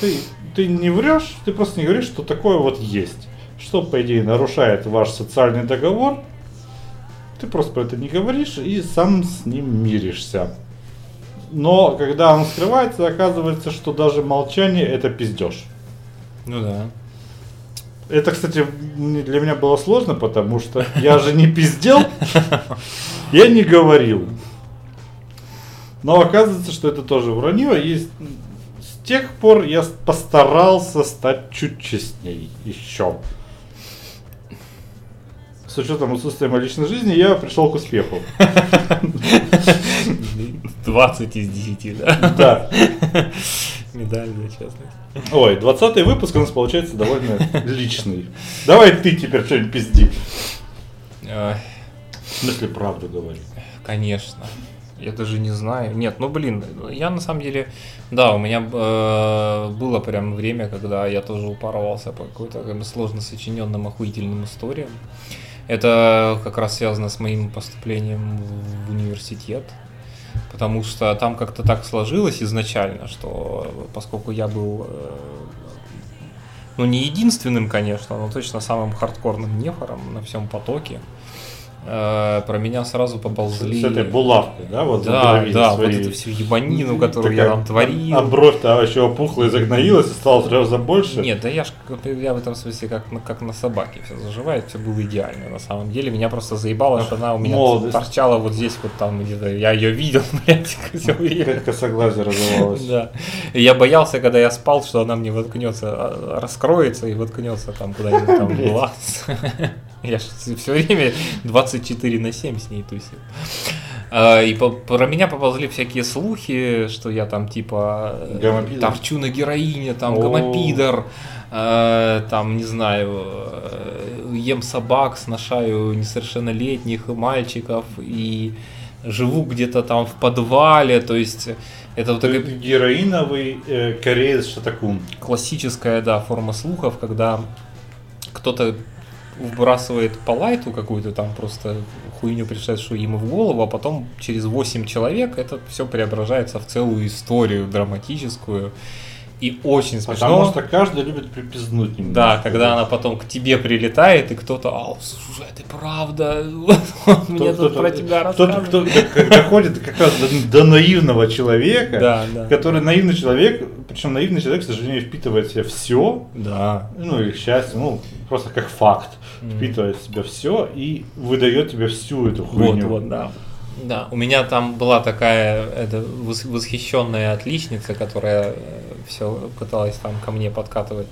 Ты, ты не врешь, ты просто не говоришь, что такое вот есть. Что, по идее, нарушает ваш социальный договор. Ты просто про это не говоришь и сам с ним миришься. Но когда он скрывается, оказывается, что даже молчание это пиздеж.
Ну да.
Это, кстати, для меня было сложно, потому что я же не пиздел, я не говорил. Но оказывается, что это тоже вранье. И с тех пор я постарался стать чуть честней еще. С учетом отсутствия моей личной жизни, я пришел к успеху.
20 из 10, да?
Да.
Медаль за честность.
Ой, 20 выпуск у нас получается довольно личный. Давай ты теперь что-нибудь пизди. В смысле, правду говори.
Конечно. Я даже не знаю. Нет, ну блин, я на самом деле, да, у меня э, было прям время, когда я тоже упарывался по какой-то как сложно сочиненным охуительным историям. Это как раз связано с моим поступлением в университет. Потому что там как-то так сложилось изначально, что поскольку я был, э, ну не единственным, конечно, но точно самым хардкорным нефором на всем потоке, э, про меня сразу поползли...
С этой булавкой, да? Вот
Да, да, вот
свои-
эту всю ебанину, которую я
Такая-
там творил.
А бровь-то еще опухла и загноилась, и стало в три раза больше.
Нет, да я ж я в этом смысле как, как на собаке все заживает, все было идеально на самом деле. Меня просто заебало, что она у меня
Молодость.
торчала вот здесь вот там где-то. Я ее видел, блядь, все время.
Как косоглазие разорвалось.
Да. И я боялся, когда я спал, что она мне воткнется, а, раскроется и воткнется там куда-нибудь там в глаз. Я все время 24 на 7 с ней тусил. А, И по- про меня поползли всякие слухи, что я там типа э,
Гомопидор?
торчу на героине, там
О.
гомопидор, э, там, не знаю, э, ем собак, сношаю несовершеннолетних мальчиков и живу где-то там в подвале, то есть это вот такая
Героиновый э, кореец Шатакун.
классическая, да, форма слухов, когда кто-то вбрасывает по лайту какую-то там просто хуйню, пришедшую ему в голову, а потом через 8 человек это все преображается в целую историю драматическую и очень смешно.
Потому что каждый любит припизнуть немножко.
Да, когда она потом к тебе прилетает, и кто-то, а, слушай, это правда, мне тут про тебя
Кто-то,
рассказывают.
кто как- доходит как раз до, наивного человека, который наивный человек, причем наивный человек, к сожалению, впитывает в себя все,
Да.
ну или к счастью, ну просто как факт, впитывает в себя все и выдает тебе всю эту
Вот,
хуйню.
вот, да. Да, у меня там была такая это, вос- восхищенная отличница, которая все пыталась там ко мне подкатывать.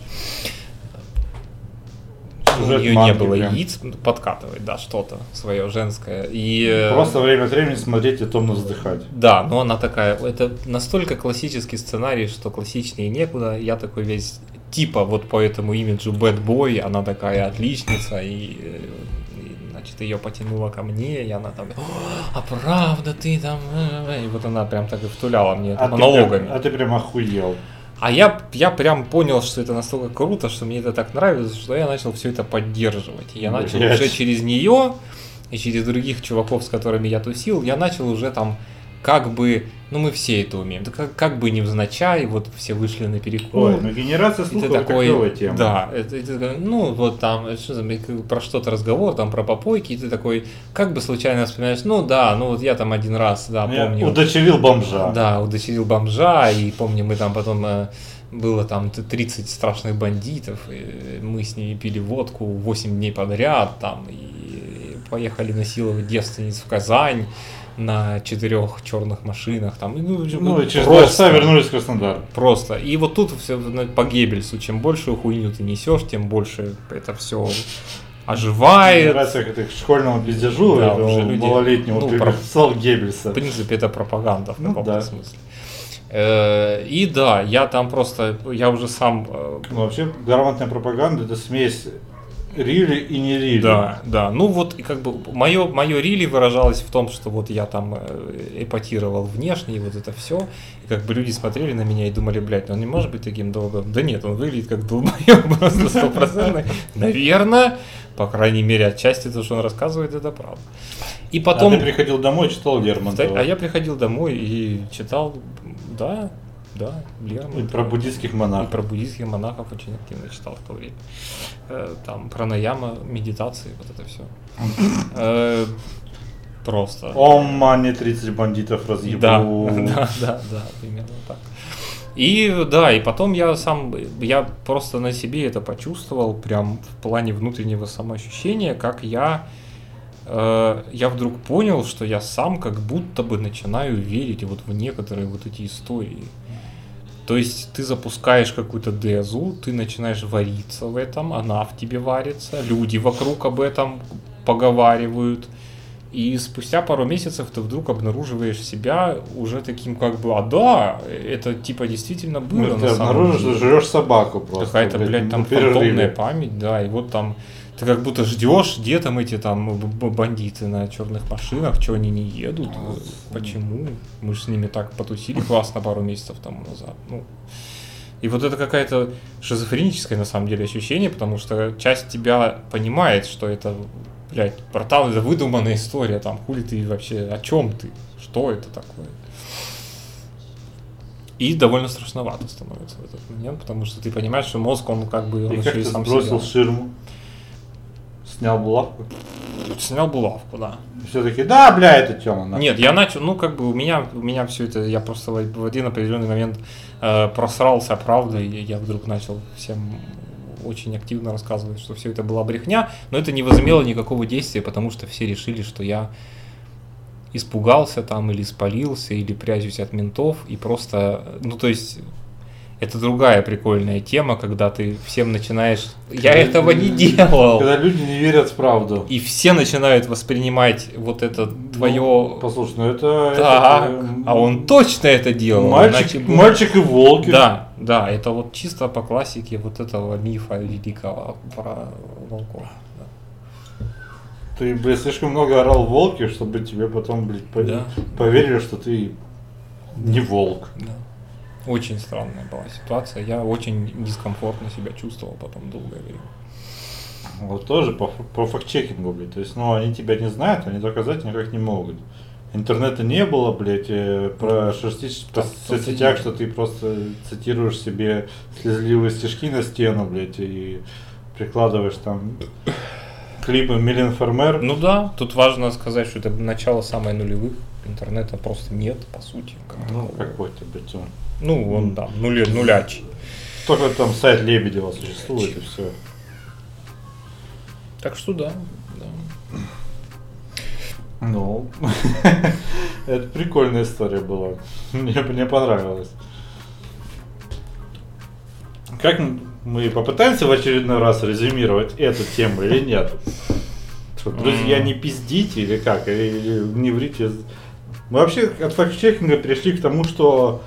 У
Сюжет
нее не было
прям.
яиц, подкатывать, да, что-то свое женское. И, э,
Просто время от времени смотреть и томно вздыхать.
Да, но она такая, это настолько классический сценарий, что классичнее некуда. Я такой весь типа вот по этому имиджу boy, она такая отличница, и, э, и, значит, ее потянуло ко мне, и она там, «О, а правда ты там, э, э», и вот она прям так и втуляла мне
А ты,
монологами.
прям, а ты прям охуел.
А я, я прям понял, что это настолько круто, что мне это так нравится, что я начал все это поддерживать. И я начал уже через нее и через других чуваков, с которыми я тусил, я начал уже там как бы, ну мы все это умеем, да как, как бы невзначай, вот все вышли на перекур.
Ой, ну генерация слухов это
такой,
клевая тема.
да, это, это ну вот там что, про что-то разговор, там про попойки, и ты такой, как бы случайно вспоминаешь, ну да, ну вот я там один раз, да,
Я
помню.
удочерил бомжа.
Да, удочерил бомжа, и помню, мы там потом э, было там т- 30 страшных бандитов, и мы с ними пили водку 8 дней подряд, там, и поехали насиловать девственниц в Казань на четырех черных машинах, там, ну, общем,
Ну и через два часа вернулись в Краснодар.
Просто. И вот тут все по Геббельсу, чем большую хуйню ты несешь, тем больше это все оживает.
Генерация как к школьному пиздежу,
Да, уже люди,
малолетнему
ну,
приписал Геббельса.
В принципе, это пропаганда в
Ну
каком-то
да.
смысле. Э, И да, я там просто, я уже сам э,
Ну, вообще, грамотная пропаганда это смесь рили и не рили.
Да, да. Ну вот и как бы мое, мое рили выражалось в том, что вот я там э, эпатировал внешне, и вот это все. И как бы люди смотрели на меня и думали, блядь, ну он не может быть таким долбоем. Да нет, он выглядит как долбоем просто стопроцентный. Наверное, по крайней мере, отчасти то, что он рассказывает, это правда. И потом...
А ты приходил домой и читал Лермонтова.
А я приходил домой и читал, да, да,
И
Лермонтова.
про буддийских
И
монахов.
про буддийских монахов очень активно читал в то время. Э, Там пранаяма, медитации, вот это все. Просто.
О, мане 30 бандитов разъебу.
Да, да, да, да, именно так. И да, и потом я сам, я просто на себе это почувствовал, прям в плане внутреннего самоощущения, как я, э, я вдруг понял, что я сам как будто бы начинаю верить вот в некоторые вот эти истории. То есть ты запускаешь какую-то дезу, ты начинаешь вариться в этом, она в тебе варится, люди вокруг об этом поговаривают. И спустя пару месяцев ты вдруг обнаруживаешь себя уже таким как бы, а да, это типа действительно было
Ну, ты обнаружишь, что жрешь собаку просто.
Какая-то, блядь, там фантомная память, да, и вот там ты как будто ждешь, где там эти там б- бандиты на черных машинах, что они не едут, почему? Мы же с ними так потусили классно пару месяцев тому назад. Ну, и вот это какая-то шизофреническое на самом деле ощущение, потому что часть тебя понимает, что это, блядь, братан, это выдуманная история, там, хули ты вообще, о чем ты, что это такое? И довольно страшновато становится в этот момент, потому что ты понимаешь, что мозг, он как бы, он
И как ты
сам
сбросил
себя.
ширму? Снял булавку?
Снял булавку, да.
Все-таки, да, бля, это Тёма.
Нет, я начал, ну как бы у меня, у меня все это, я просто в один определенный момент э, просрался правдой, и я вдруг начал всем очень активно рассказывать, что все это была брехня, но это не возымело никакого действия, потому что все решили, что я испугался там или спалился, или прячусь от ментов, и просто, ну то есть это другая прикольная тема, когда ты всем начинаешь, я этого не делал.
Когда люди не верят в правду.
И все начинают воспринимать вот это твое...
Ну, послушай, ну это...
так,
это,
а он точно это делал.
Мальчик,
иначе
мальчик и волки.
Да, да, это вот чисто по классике вот этого мифа великого про волков.
Ты, блядь, слишком много орал волки, чтобы тебе потом, блядь,
Да.
поверили, что ты не волк.
Да. Очень странная была ситуация. Я очень дискомфортно себя чувствовал потом долгое время.
Вот тоже по, по факт-чекингу, блядь. То есть, ну, они тебя не знают, они доказать никак не могут. Интернета не было, блядь, э, про шерстить соцсетях, что ты просто цитируешь себе слезливые стишки на стену, блядь, и прикладываешь там клипы Милен Фермер.
Ну да, тут важно сказать, что это начало самой нулевых. Интернета просто нет, по сути. как
Ну, какой-то, блядь, он.
Ну, он, да, нуле, нулячий.
Только там сайт Лебедева существует, и все.
Так что да, да.
Ну, это прикольная история была. Мне, мне понравилось. Как мы попытаемся в очередной раз резюмировать эту тему или нет? Что, друзья, не пиздите или как? Или не врите? Мы вообще от факт-чекинга перешли к тому, что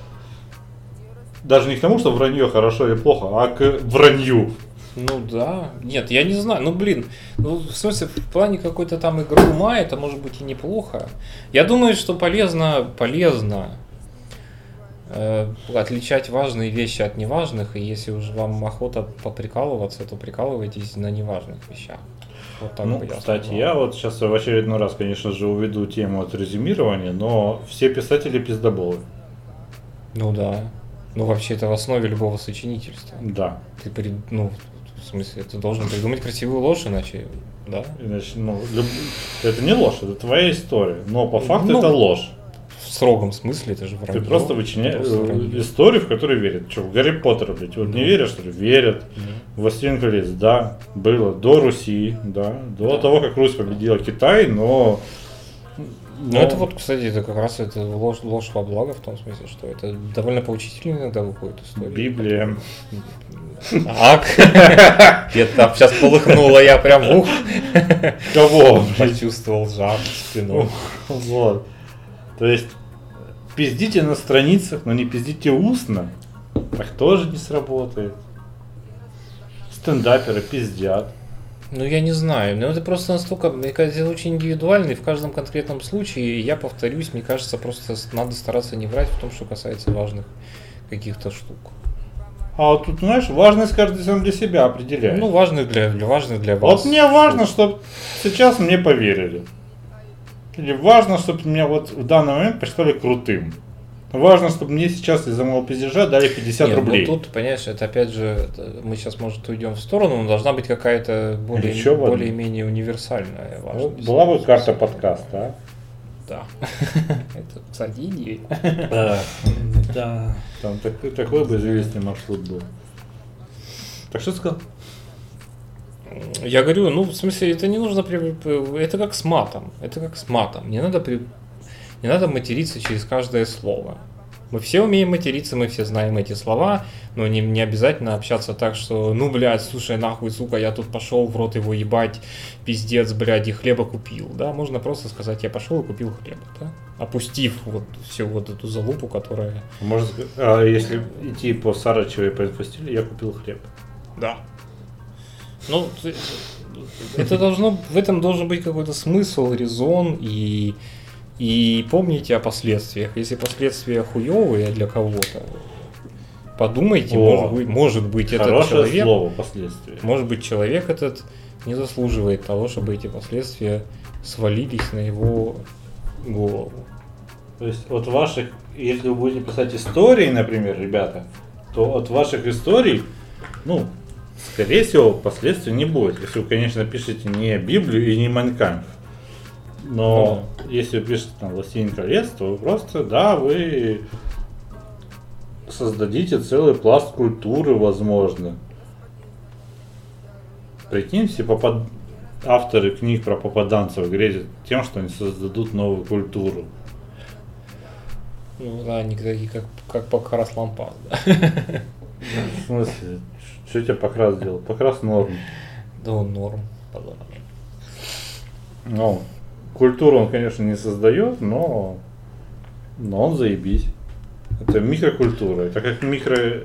даже не к тому, что вранье хорошо или плохо, а к вранью.
Ну да. Нет, я не знаю. Ну блин. Ну, в смысле, в плане какой-то там игры ума это может быть и неплохо. Я думаю, что полезно, полезно э, отличать важные вещи от неважных. И если уж вам охота поприкалываться, то прикалывайтесь на неважных вещах. Вот так
Ну,
бы я
кстати,
сказал.
я вот сейчас в очередной раз, конечно же, уведу тему от резюмирования, но все писатели пиздоболы.
Ну да. Ну вообще это в основе любого сочинительства.
Да.
Ты при... ну, в смысле, ты должен придумать красивую ложь, иначе, да?
Иначе, ну, люб- это не ложь, это твоя история. Но по факту
Ну,
это ложь.
В строгом смысле это же вранье.
Ты просто вычиняешь историю, в которую верят. Что, в Гарри Поттера, блядь, вот не
Ну.
верят, что ли? Верят.
Мгм.
Властелин колец, да, было до Руси, да, до
Да.
того, как Русь победила Китай, но...
Ну, это вот, кстати, это как раз это ложь, ложь во благо в том смысле, что это довольно поучительно иногда выходит история.
Библия.
Так. Это сейчас полыхнуло, я прям ух,
Кого?
почувствовал жар спиной.
Вот. То есть, пиздите на страницах, но не пиздите устно. Так тоже не сработает. Стендаперы пиздят.
Ну, я не знаю, но это просто настолько, мне кажется, очень индивидуально, и в каждом конкретном случае, я повторюсь, мне кажется, просто надо стараться не врать в том, что касается важных каких-то штук.
А вот тут, знаешь, важность каждый сам для себя определяет.
Ну, важных для, для важных для вас.
вот мне важно, чтобы сейчас мне поверили. Или важно, чтобы меня вот в данный момент посчитали крутым. Важно, чтобы мне сейчас из-за моего пиздежа дали 50
Нет, ну,
рублей.
тут, понимаешь, это опять же, это мы сейчас, может, уйдем в сторону, но должна быть какая-то более,
Еще
более-менее универсальная
Ну,
важность.
была бы карта подкаста, а?
Да. Это, кстати, идея.
Да. Да. Там такой, такой бы известный маршрут был. Так что сказал?
Я говорю, ну, в смысле, это не нужно, при- это как с матом, это как с матом. Не надо, при- не надо материться через каждое слово. Мы все умеем материться, мы все знаем эти слова, но не, не обязательно общаться так, что, ну, блядь, слушай, нахуй, сука, я тут пошел в рот его ебать, пиздец, блядь, и хлеба купил, да, можно просто сказать, я пошел и купил хлеб, да, опустив вот всю вот эту залупу, которая...
Может, а если идти по Сарачевой инфостилю, я купил хлеб.
Да. Ну, это должно, в этом должен быть какой-то смысл, резон и и помните о последствиях. Если последствия хуевые для кого-то, подумайте,
О,
может быть, может быть этот человек,
слово последствия.
может быть человек этот не заслуживает того, чтобы эти последствия свалились на его голову.
То есть от ваших, если вы будете писать истории, например, ребята, то от ваших историй, ну, скорее всего, последствий не будет. Если вы, конечно, пишете не Библию и не Майнкамп. Но если вы пишете там «Властелин колец», то вы просто, да, вы создадите целый пласт культуры, возможно. Прикинь, все попад... авторы книг про попаданцев грезят тем, что они создадут новую культуру.
Ну да, они такие, как, как Покрас Лампас. Да?
В смысле? Что тебе покрас сделал? Покрас норм.
да он норм. подумай.
Ну, культуру он, конечно, не создает, но, но он заебись. Это микрокультура. Это как микро...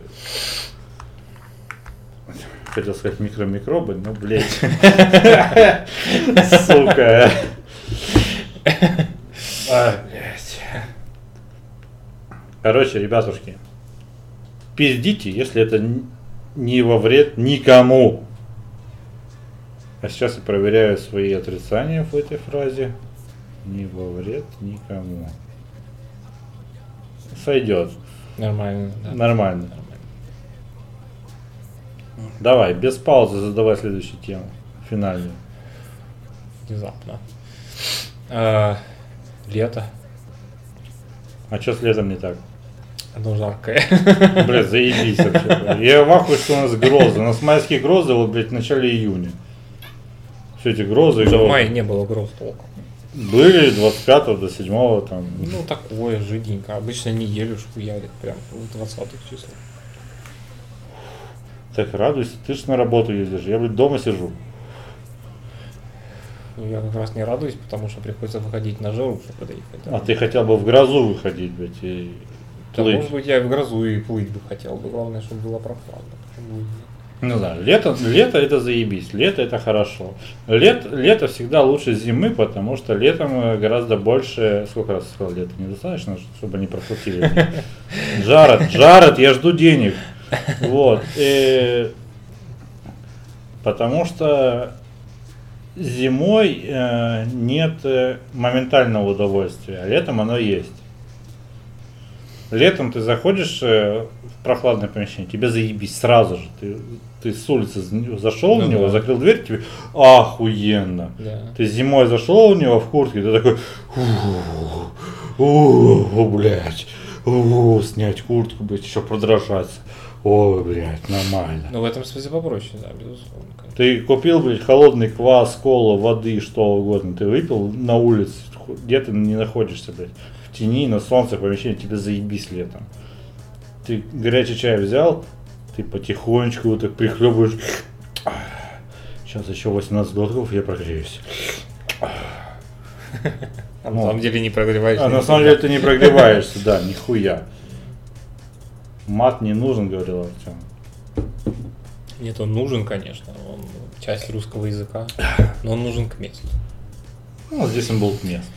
Хотел сказать микромикробы, но, блядь. Сука. А. Короче, ребятушки, пиздите, если это не во вред никому. А сейчас я проверяю свои отрицания в этой фразе. Не во вред никому. Сойдет.
Нормально, да.
Нормально.
Нормально.
Давай, без паузы задавай следующую тему. Финальную.
Внезапно. А, лето.
А что с летом не так?
Оно жаркое.
Блядь, заебись вообще. Я в ахуе, что у нас грозы. У нас майские грозы, вот, блядь, в начале июня. Все эти грозы.
В
да,
мае не было гроз толком.
Были 25 до 7 там.
Ну, такое, жиденько. Обычно неделю ж хуярит прям в 20 числах.
Так радуйся, ты ж на работу ездишь. Я, блядь, дома сижу.
Ну, я как раз не радуюсь, потому что приходится выходить на жару, чтобы доехать.
А ты хотел бы в грозу выходить, блядь, и
Да,
плыть.
может быть, я и в грозу и плыть бы хотел бы. Главное, чтобы было прохладно. Почему нет?
Ну да, лето, лето это заебись, лето это хорошо. Лет, лето всегда лучше зимы, потому что летом э, гораздо больше... Сколько раз сказал лето? Недостаточно, чтобы они проплатили. Джаред, Джаред, я жду денег. Вот. э, потому что зимой э, нет э, моментального удовольствия, а летом оно есть. Летом ты заходишь э, в прохладное помещение, тебе заебись сразу же. Ты, ты с улицы зашел
Ну
в него,
да.
закрыл дверь, тебе охуенно.
Да.
Ты зимой зашел в него в куртке, ты такой, о, блядь, о, снять куртку, блядь, еще продрожаться. Ой, блядь, нормально.
Ну, в этом смысле попроще, да, безусловно. конечно.
Ты купил, блядь, холодный квас, колу, воды, что угодно. Ты выпил на улице, где ты не находишься, блядь. В тени, на солнце, в помещении, тебе заебись летом. Ты горячий чай взял, ты потихонечку вот так прихлебываешь. Сейчас еще 18 глотков, я прогреюсь.
А
Ну,
на самом деле не прогреваешься.
А на самом деле ты не прогреваешься, да, нихуя. Мат не нужен, говорил Артем.
Нет, он нужен, конечно. Он часть русского языка. Но он нужен к месту.
Ну, здесь он был к месту.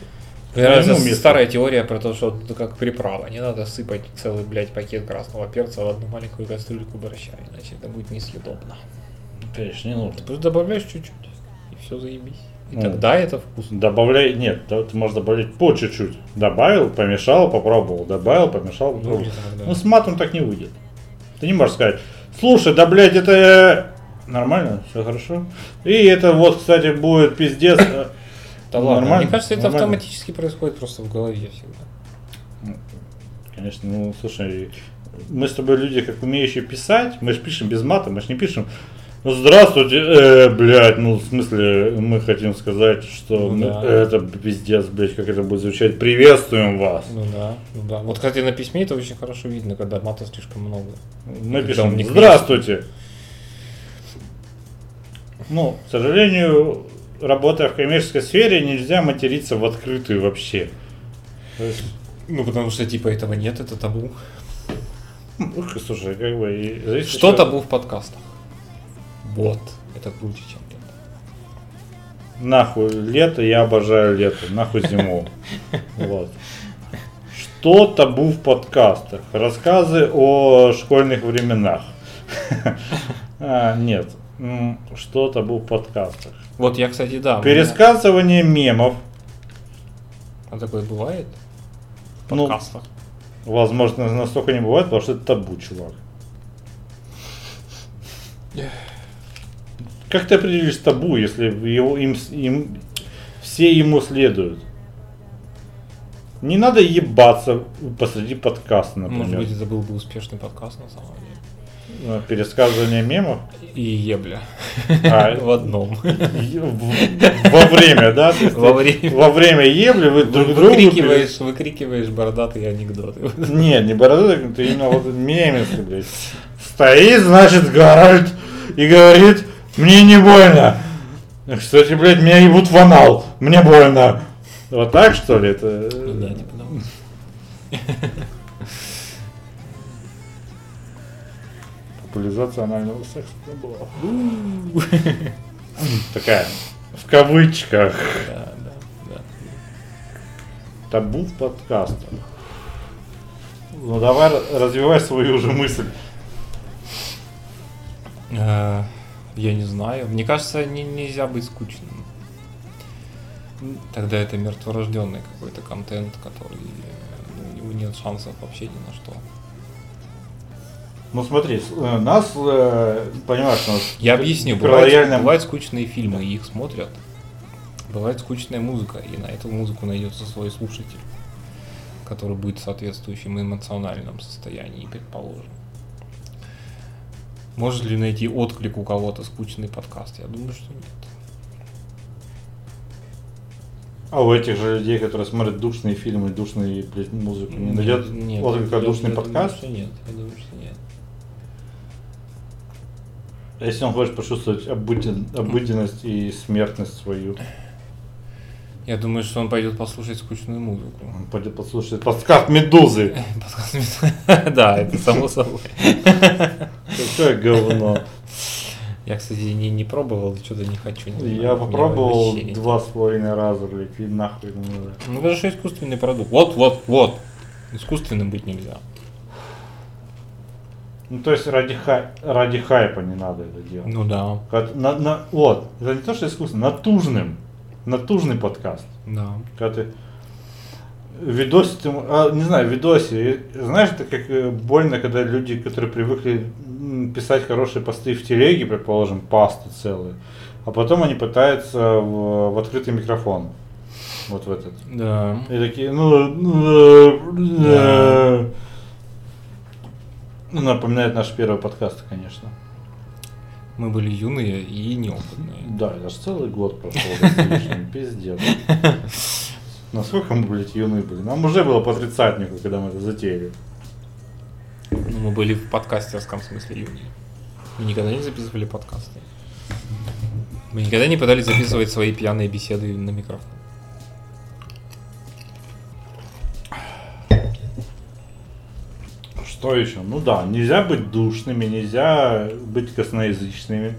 Нравится
ну,
старая теория про то, что это как приправа. Не надо сыпать целый, блядь, пакет красного перца в одну маленькую кастрюльку борща, иначе это будет несъедобно.
Конечно, не нужно.
Ты просто добавляешь чуть-чуть, и все заебись. И
Ну.
тогда это вкусно.
Добавляй, нет, да, ты можешь добавлять по чуть-чуть. Добавил, помешал, попробовал. Добавил, помешал,
Ну,
попробовал.
тогда.
Ну, с матом так не выйдет. Ты не можешь сказать, слушай, да, блядь, это э, нормально, все хорошо. И это вот, кстати, будет пиздец.
Да ладно,
нормально,
мне кажется, это
нормально.
автоматически происходит просто в голове всегда.
Конечно, ну, слушай, мы с тобой люди, как умеющие писать, мы же пишем без мата, мы же не пишем ну, здравствуйте, э, блядь, ну, в смысле, мы хотим сказать, что
Ну
мы-
да.
это пиздец, блядь, как это будет звучать, приветствуем вас.
Ну да, ну да. Вот, кстати, на письме это очень хорошо видно, когда мата слишком много.
Мы
Когда
пишем «Здравствуйте». Ну, к сожалению, работая в коммерческой сфере, нельзя материться в открытую вообще.
Ну, потому что, типа, этого нет, это табу.
ух, слушай, как бы... и зависит
Что
еще-
табу в подкастах? Вот. Это круче, чем лето.
Нахуй лето, я обожаю лето, нахуй зиму. Вот. Что табу в подкастах? Рассказы о школьных временах. А, Нет. М, Что табу в подкастах?
Вот я, кстати, да. у меня-
Пересказывание мемов.
А такое бывает? В
Ну,
подкастах?
Возможно, настолько не бывает, потому что это табу, чувак. Как ты определишь табу, если его, им, им- все ему следуют? Не надо ебаться посреди подкаста, например.
Может быть, это был бы успешный подкаст на самом деле.
Ну, Пересказывание мемов.
И ебля.
А,
В одном.
Во время, да?
Во время.
Во время ебли вы друг другу...
Выкрикиваешь, выкрикиваешь бородатые анекдоты.
Не, не борода, ты именно вот мемесы, блядь. Стоит, значит, Гарольд и говорит, мне не больно. Кстати, блядь, меня ебут в анал, мне больно. Вот так, что ли, это...
Ну да, типа того.
Популяризация анального секса была. Такая, в кавычках,
Да, да, да.
табу в подкастах. Ну давай развивай свою уже мысль.
Э, Я не знаю. Мне кажется, не- нельзя быть скучным. Тогда это мертворожденный какой-то контент, который ну, у него нет шансов вообще ни на что.
Ну смотри, э, нас, э, понимаешь, нас
Я объясню.
при
Бывают,
лояльном-
бывают скучные фильмы, и их смотрят. Бывает скучная музыка, и на эту музыку найдется свой слушатель, который будет в соответствующем эмоциональном состоянии, предположим. Может ли найти отклик у кого-то скучный подкаст? Я думаю, что нет.
А у этих же людей, которые смотрят душные фильмы, душные блядь, музыку, не найдет
нет,
отклика душный
я
подкаст?
Думаю, что нет, я думаю, что нет.
А если он хочет почувствовать обыден- обыденность и смертность свою,
Я думаю, что он пойдет послушать скучную музыку.
он пойдет послушать подкаст Медузы.
Подкаст Мет- Да, это само собой.
Какое говно.
Я, кстати, не, не пробовал, что-то не хочу. не знаю,
Я
мне
попробовал два с половиной раза, блядь, и нахуй не надо.
Ну, это же искусственный продукт. Вот, вот, вот. Искусственным быть нельзя.
Ну, то есть ради, хай, ради хайпа не надо это делать.
Ну да,
Когда- на, на, вот, это не то, что искусственно, натужным. Натужный подкаст.
да.
Когда ты в видосе, ты, а, не знаю, в видосе, и знаешь, это как э, больно, когда люди, которые привыкли писать хорошие посты в телеге, предположим, пасты целые, а потом они пытаются в, в открытый микрофон. Вот в этот.
Да.
И такие, ну, ну, э, ну, напоминает наш первый подкаст, конечно.
Мы были юные и неопытные.
Да, это же целый год прошел, пиздец. Насколько мы, блядь, юны были? Нам уже было по тридцатнику, когда мы это затеяли.
Ну, мы были в подкастерском смысле юные. Мы никогда не записывали подкасты. Мы никогда не пытались записывать свои пьяные беседы на микрофон.
Что еще? Ну да, нельзя быть душными, нельзя быть косноязычными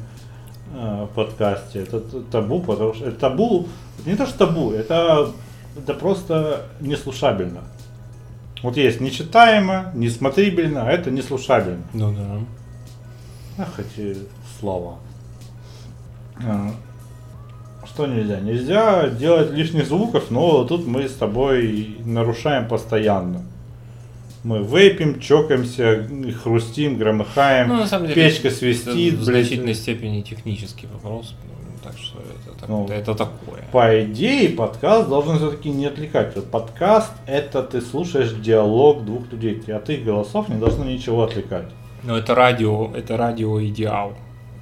э, в подкасте. Это табу, потому что это табу, это не то что табу, это, это просто неслушабельно. Вот есть нечитаемо, несмотрибельно, а это неслушабельно.
Ну да.
Ах, эти слова. А, Что нельзя? Нельзя делать лишних звуков, но тут мы с тобой нарушаем постоянно. Мы вейпим, чокаемся, хрустим, громыхаем,
Ну, на самом деле,
печка
это
свистит,
в
блядь.
значительной степени технический вопрос. ну, Так что это, так-
Ну,
это такое.
По идее, подкаст должен все-таки не отвлекать. Подкаст это ты слушаешь диалог двух людей, и от их голосов не должно ничего отвлекать.
Но это радио, это радио идеал.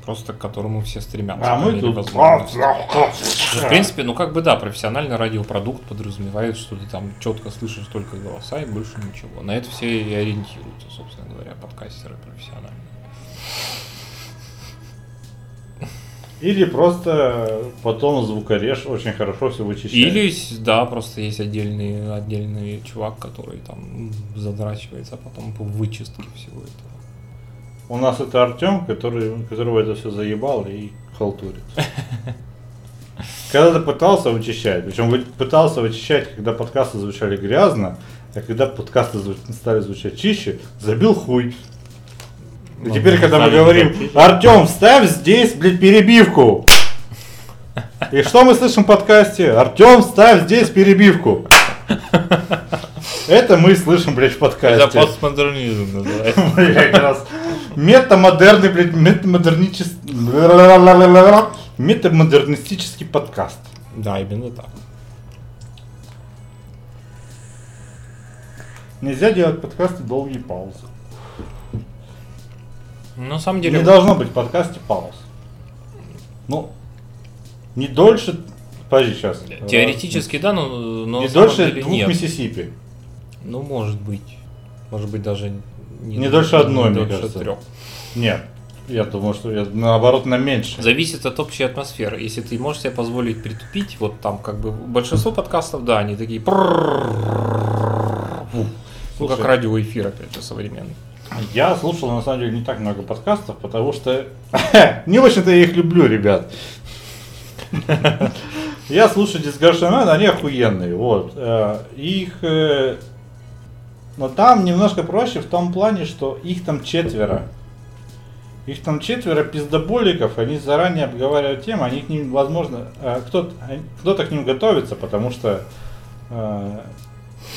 Просто к которому все стремятся.
А мы тут...
В принципе, ну как бы да, профессиональный радиопродукт подразумевает, что ты там четко слышишь только голоса и больше ничего. На это все и ориентируются, собственно говоря, подкастеры профессиональные.
Или просто потом звукореж очень хорошо все вычищает.
Или, да, просто есть отдельный, отдельный чувак, который там задрачивается потом по вычистке всего этого.
У нас это Артем, который, которого это все заебал и халтурит. Когда ты пытался вычищать, причем пытался вычищать, когда подкасты звучали грязно, а когда подкасты стали звучать чище, забил хуй. И
Ну,
теперь, когда мы говорим. Артем, ставь здесь, блядь, перебивку. И что мы слышим в подкасте? Артем, ставь здесь перебивку. Это мы слышим, блядь, в подкасте.
Это постмодернизм называется.
Метамодерный, блядь, метамодернический... Метамодернистический подкаст.
Да, именно так.
Нельзя делать подкасты долгие паузы.
На самом деле,
Не должно быть в подкасте пауз. Ну, не дольше... Подожди, сейчас.
теоретически да, но, но
Не дольше
деле
двух
нет.
Миссисипи.
Ну, может быть. Может быть, даже
Не дольше одной, мне
дольше
кажется.
трех.
Нет. Я думаю, что я, наоборот на меньше.
Зависит от общей атмосферы. Если ты можешь себе позволить притупить, вот там как бы большинство подкастов, да, они такие ну, как радиоэфир, опять же, современный.
Я слушал, на самом деле, не так много подкастов, потому что не очень-то я их люблю, ребят. Я слушаю Discussion Man, они охуенные, вот. Их... Но там немножко проще в том плане, что их там четверо. Их там четверо пиздоболиков, они заранее обговаривают тему, они к ним, возможно, э, кто-то, кто-то к ним готовится, потому что э,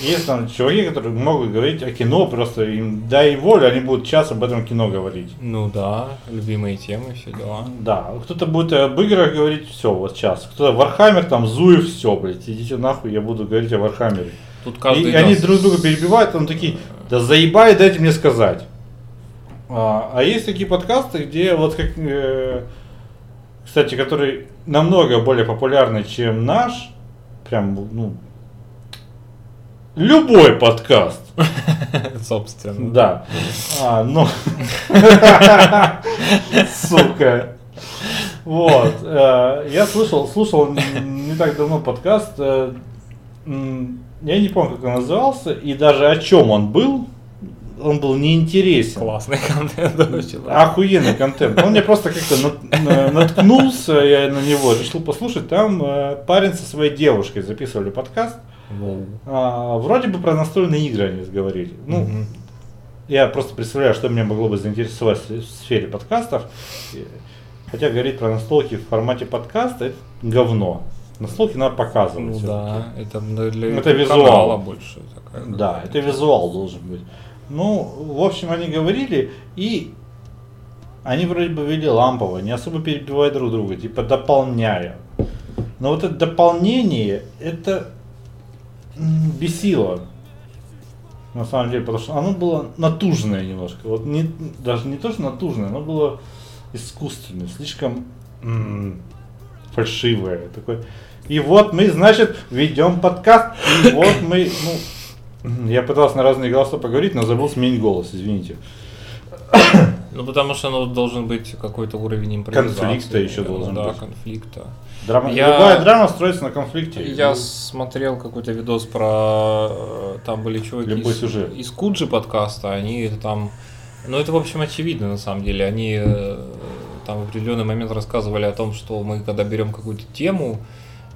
есть там чуваки, которые могут говорить о кино, просто им дай волю, они будут час об этом кино говорить.
Ну да, любимые темы, все дела.
Да, кто-то будет об играх говорить, все, вот час. Кто-то Вархаммер, там, Зуев, все, блядь, идите нахуй, я буду говорить о Вархаммере.
Тут каждый
И они
даст-
друг друга перебивают, там такие, да заебай, дайте мне сказать. А, а есть такие подкасты, где вот как, э, кстати, который намного более популярный, чем наш, прям, ну, любой подкаст.
собственно.
Да. А, ну. Сука. Вот. э, Я слышал, слушал не так давно подкаст. Я не помню, как он назывался, и даже о чем он был. Он был неинтересен.
Классный контент очень.
Охуенный контент. Он мне просто как-то нат- на- наткнулся, я на него решил послушать. Там э, парень со своей девушкой записывали подкаст. А, вроде бы про настольные игры они говорили. Ну, я просто представляю, что меня могло бы заинтересовать в сфере подкастов. Хотя говорить про настолки в формате подкаста это говно. Настолки надо показывать.
Ну да, это для
Это
YouTube
визуал.
канала больше такая.
Да, это визуал должен быть. Ну, в общем, они говорили, и они вроде бы вели лампово, не особо перебивая друг друга, типа дополняя. Но вот это дополнение, это бесило. На самом деле, потому что оно было натужное немножко. Вот не, даже не то, что натужное, оно было искусственное, слишком м, фальшивое. Такое. И вот мы, значит, ведем подкаст, и вот мы, ну, я пытался на разные голоса поговорить, но забыл сменить голос, извините.
Ну потому что ну, должен быть какой-то уровень импровизации.
Конфликта еще должен
да,
быть.
конфликта.
Драма,
Я-
Любая драма строится на конфликте.
Я смотрел какой-то видос про... э, Там были чуваки
Любой
из,
сюжет.
из Куджи подкаста, они там... Ну, это, в общем, очевидно, на самом деле. Они э, там в определенный момент рассказывали о том, что мы, когда берем какую-то тему,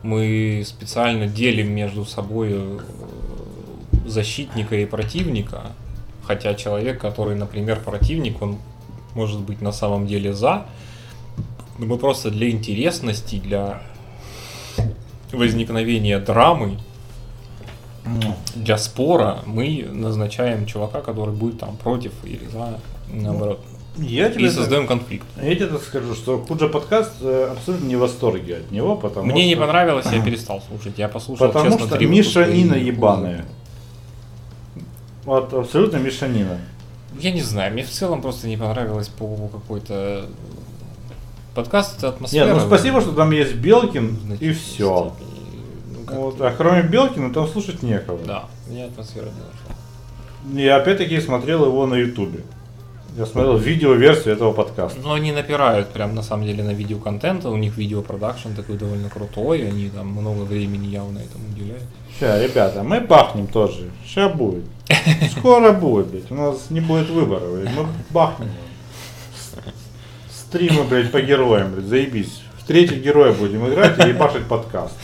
мы специально делим между собой э, защитника и противника. Хотя человек, который, например, противник, он может быть на самом деле за. Но мы просто для интересности, для возникновения драмы, для спора мы назначаем чувака, который будет там против или за, наоборот.
Я
И
тебе,
создаем конфликт.
я тебе так скажу, что Куджа подкаст э, абсолютно не в восторге от него, потому
Мне не
что-
понравилось, я перестал слушать. Я послушал,
Потому
честно,
что
три
мешанина
и-
ебаная. Вот абсолютно мешанина.
Я не знаю, мне в целом просто не понравилось по какой-то... Подкаст это атмосфера.
Нет, ну спасибо, что там есть Белкин
в
и все.
Ну,
Вот, а кроме Белкина там слушать некого.
Да, мне атмосфера не зашла.
И опять-таки смотрел его на Ютубе. Я смотрел видео-версию этого подкаста.
Но они напирают прям на самом деле на видеоконтент, у них видеопродакшн такой довольно крутой, они там много времени явно этому уделяют.
Ща, ребята, мы бахнем тоже. Ща будет. Скоро будет, блядь. У нас не будет выбора, блядь. Мы бахнем. Стримы, блядь, по героям, блядь, заебись. В третий героя будем играть и ебашить подкаст.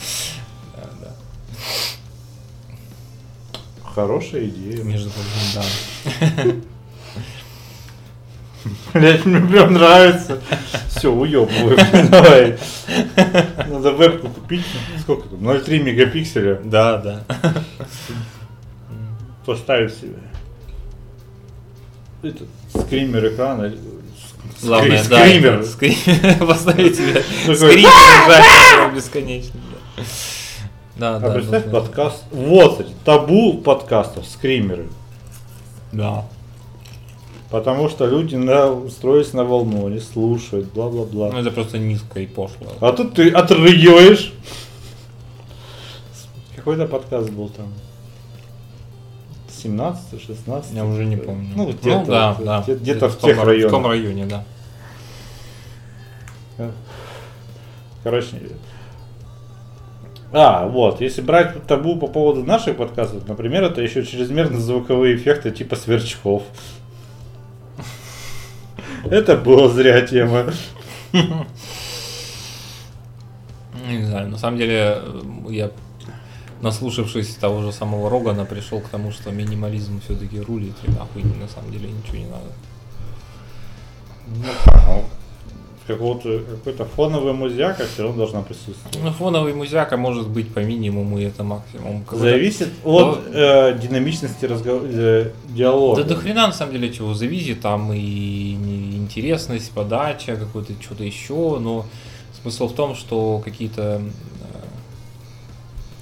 Да, да.
Хорошая идея.
Между прочим, да.
Блять, мне прям нравится. Все, уебываю. Давай. Надо вебку купить. Сколько там? 0,3 мегапикселя.
Да, да.
Поставить себе. Этот скример экрана.
Главное, да,
скример.
это скример. Поставить себе скример бесконечно. да. Да,
А
да.
представь
нужно.
подкаст. Вот, табу подкастов, скримеры.
Да.
Потому что люди на, устроились на волну, они слушают, бла-бла-бла.
Ну это просто низко и пошло.
А тут ты отрыгиваешь. Какой-то подкаст был там. 17 16
Я уже не помню.
Ну, где-то,
да,
вот,
да.
где- где-то в
том
тех
ра-
районах.
В том районе, да.
Короче. А, вот, если брать табу по поводу наших подкастов, например, это еще чрезмерно звуковые эффекты типа сверчков. Это была зря тема.
Не знаю, на самом деле я, наслушавшись того же самого Рогана, пришел к тому, что минимализм все-таки рулит, и нахуй на самом деле ничего не надо.
Ну, какого-то, какой-то фоновый музяка все равно должна присутствовать.
Ну, фоновый музяка может быть по минимуму, и это максимум. Какой-то-
Зависит от э, динамичности разгов- э, диалога.
Да до хрена на самом деле чего зависит, там и интересность, подача, какой-то что-то еще, но смысл в том, что какие-то э,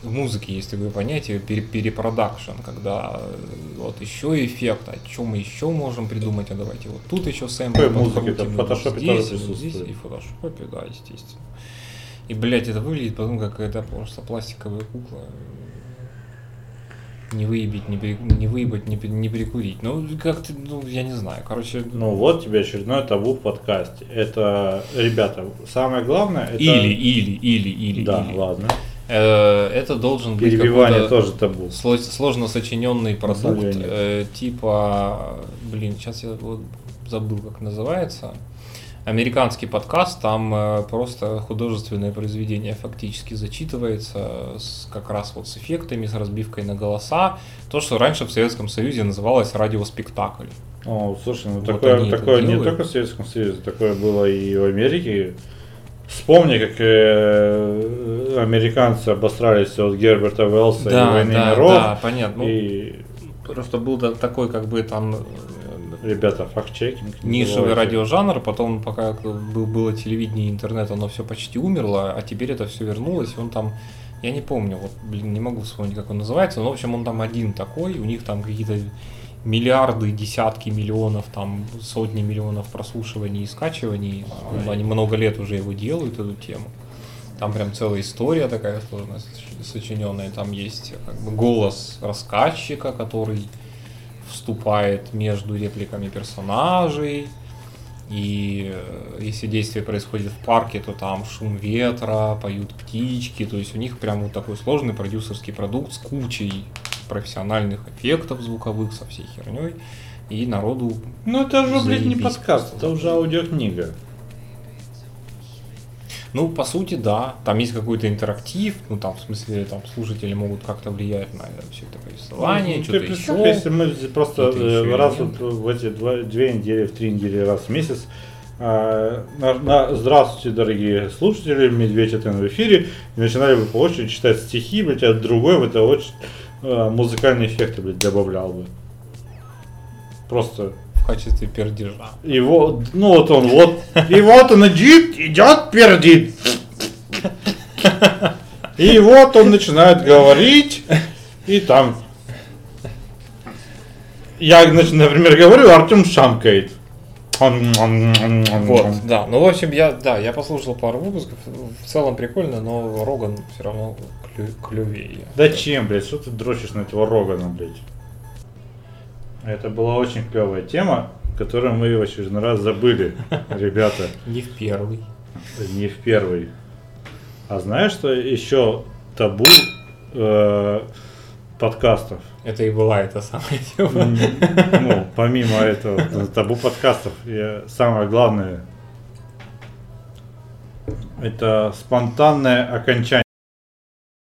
в музыке есть такое понятие пере- пере production, когда э, вот еще эффект, о чем мы еще можем придумать, а давайте вот тут еще сэмпл
Какой музыке? Это в фотошопе
здесь,
тоже
и вот здесь,
присутствует.
и в фотошопе, да, естественно. И, блядь, это выглядит потом как какая-то просто пластиковая кукла. Не выебить, не, пере- не выебать, не, не перекурить. Ну, как-то, ну, я не знаю. Короче,
Ну вот тебе очередное табу в подкасте. Это, ребята, самое главное, это...
или, или, или, или,
Да,
или.
ладно.
Э, это должен быть
Перебивание тоже табу.
сло- сложно сочиненный продукт, э, типа, блин, сейчас я вот забыл, как называется. Американский подкаст, там э, просто художественное произведение фактически зачитывается с, как раз вот с эффектами, с разбивкой на голоса. То, что раньше в Советском Союзе называлось радиоспектакль.
О, слушай, ну
Вот
такое, такое не только в Советском Союзе, такое было и в Америке. Вспомни, как э, американцы обосрались от Герберта Уэллса и «Войны миров».
да, понятно. Ну,
И,
Просто был да- такой, как бы там э,
ребята, факт-чекинг.
нишевый
забывайте.
радиожанр, потом пока был, было телевидение и интернет, оно все почти умерло, а теперь это все вернулось, и он там, я не помню, вот, блин, не могу вспомнить, как он называется, но, в общем, он там один такой, у них там какие-то миллиарды, десятки миллионов, там сотни миллионов прослушиваний и скачиваний, они много лет уже его делают, эту тему. Там прям целая история такая сложная, соч- сочиненная. Там есть как бы голос рассказчика, который вступает между репликами персонажей. И э, если действие происходит в парке, то там шум ветра, поют птички. То есть у них прям вот такой сложный продюсерский продукт с кучей профессиональных эффектов звуковых, со всей херней. И народу
Ну это же, блядь, не подкаст,
просто.
это уже аудиокнига.
Ну, по сути, да. Там есть какой-то интерактив, ну, там, в смысле, там, слушатели могут как-то влиять на все это повествование,
Ну,
что-то
ты
еще.
если мы просто
Какие-то еще
э, раз вот в эти два, две недели, в три недели, раз в месяц а, на, на- здравствуйте, дорогие слушатели, Медведь это в эфире, и начинали бы по очереди читать стихи, блядь, а другой в это очень музыкальные эффекты, блядь, добавлял бы. Просто
В качестве пердежа.
и вот, ну вот он, вот, и вот он идет, идет, пердит. И вот он начинает говорить, и там, я, значит, например, говорю, Артем шамкает.
Вот, да. Ну, в общем, я, да, я послушал пару выпусков. В целом прикольно, но Роган все равно клю- клювее.
Да чем, блядь, что ты дрочишь на этого Рогана, блядь? Это была очень клевая тема, которую мы в очередной раз забыли, ребята.
Не в первый.
Не в первый. А знаешь, что еще табу э, подкастов?
Это и была эта самая тема.
Ну, помимо этого, табу подкастов, самое главное, это спонтанное окончание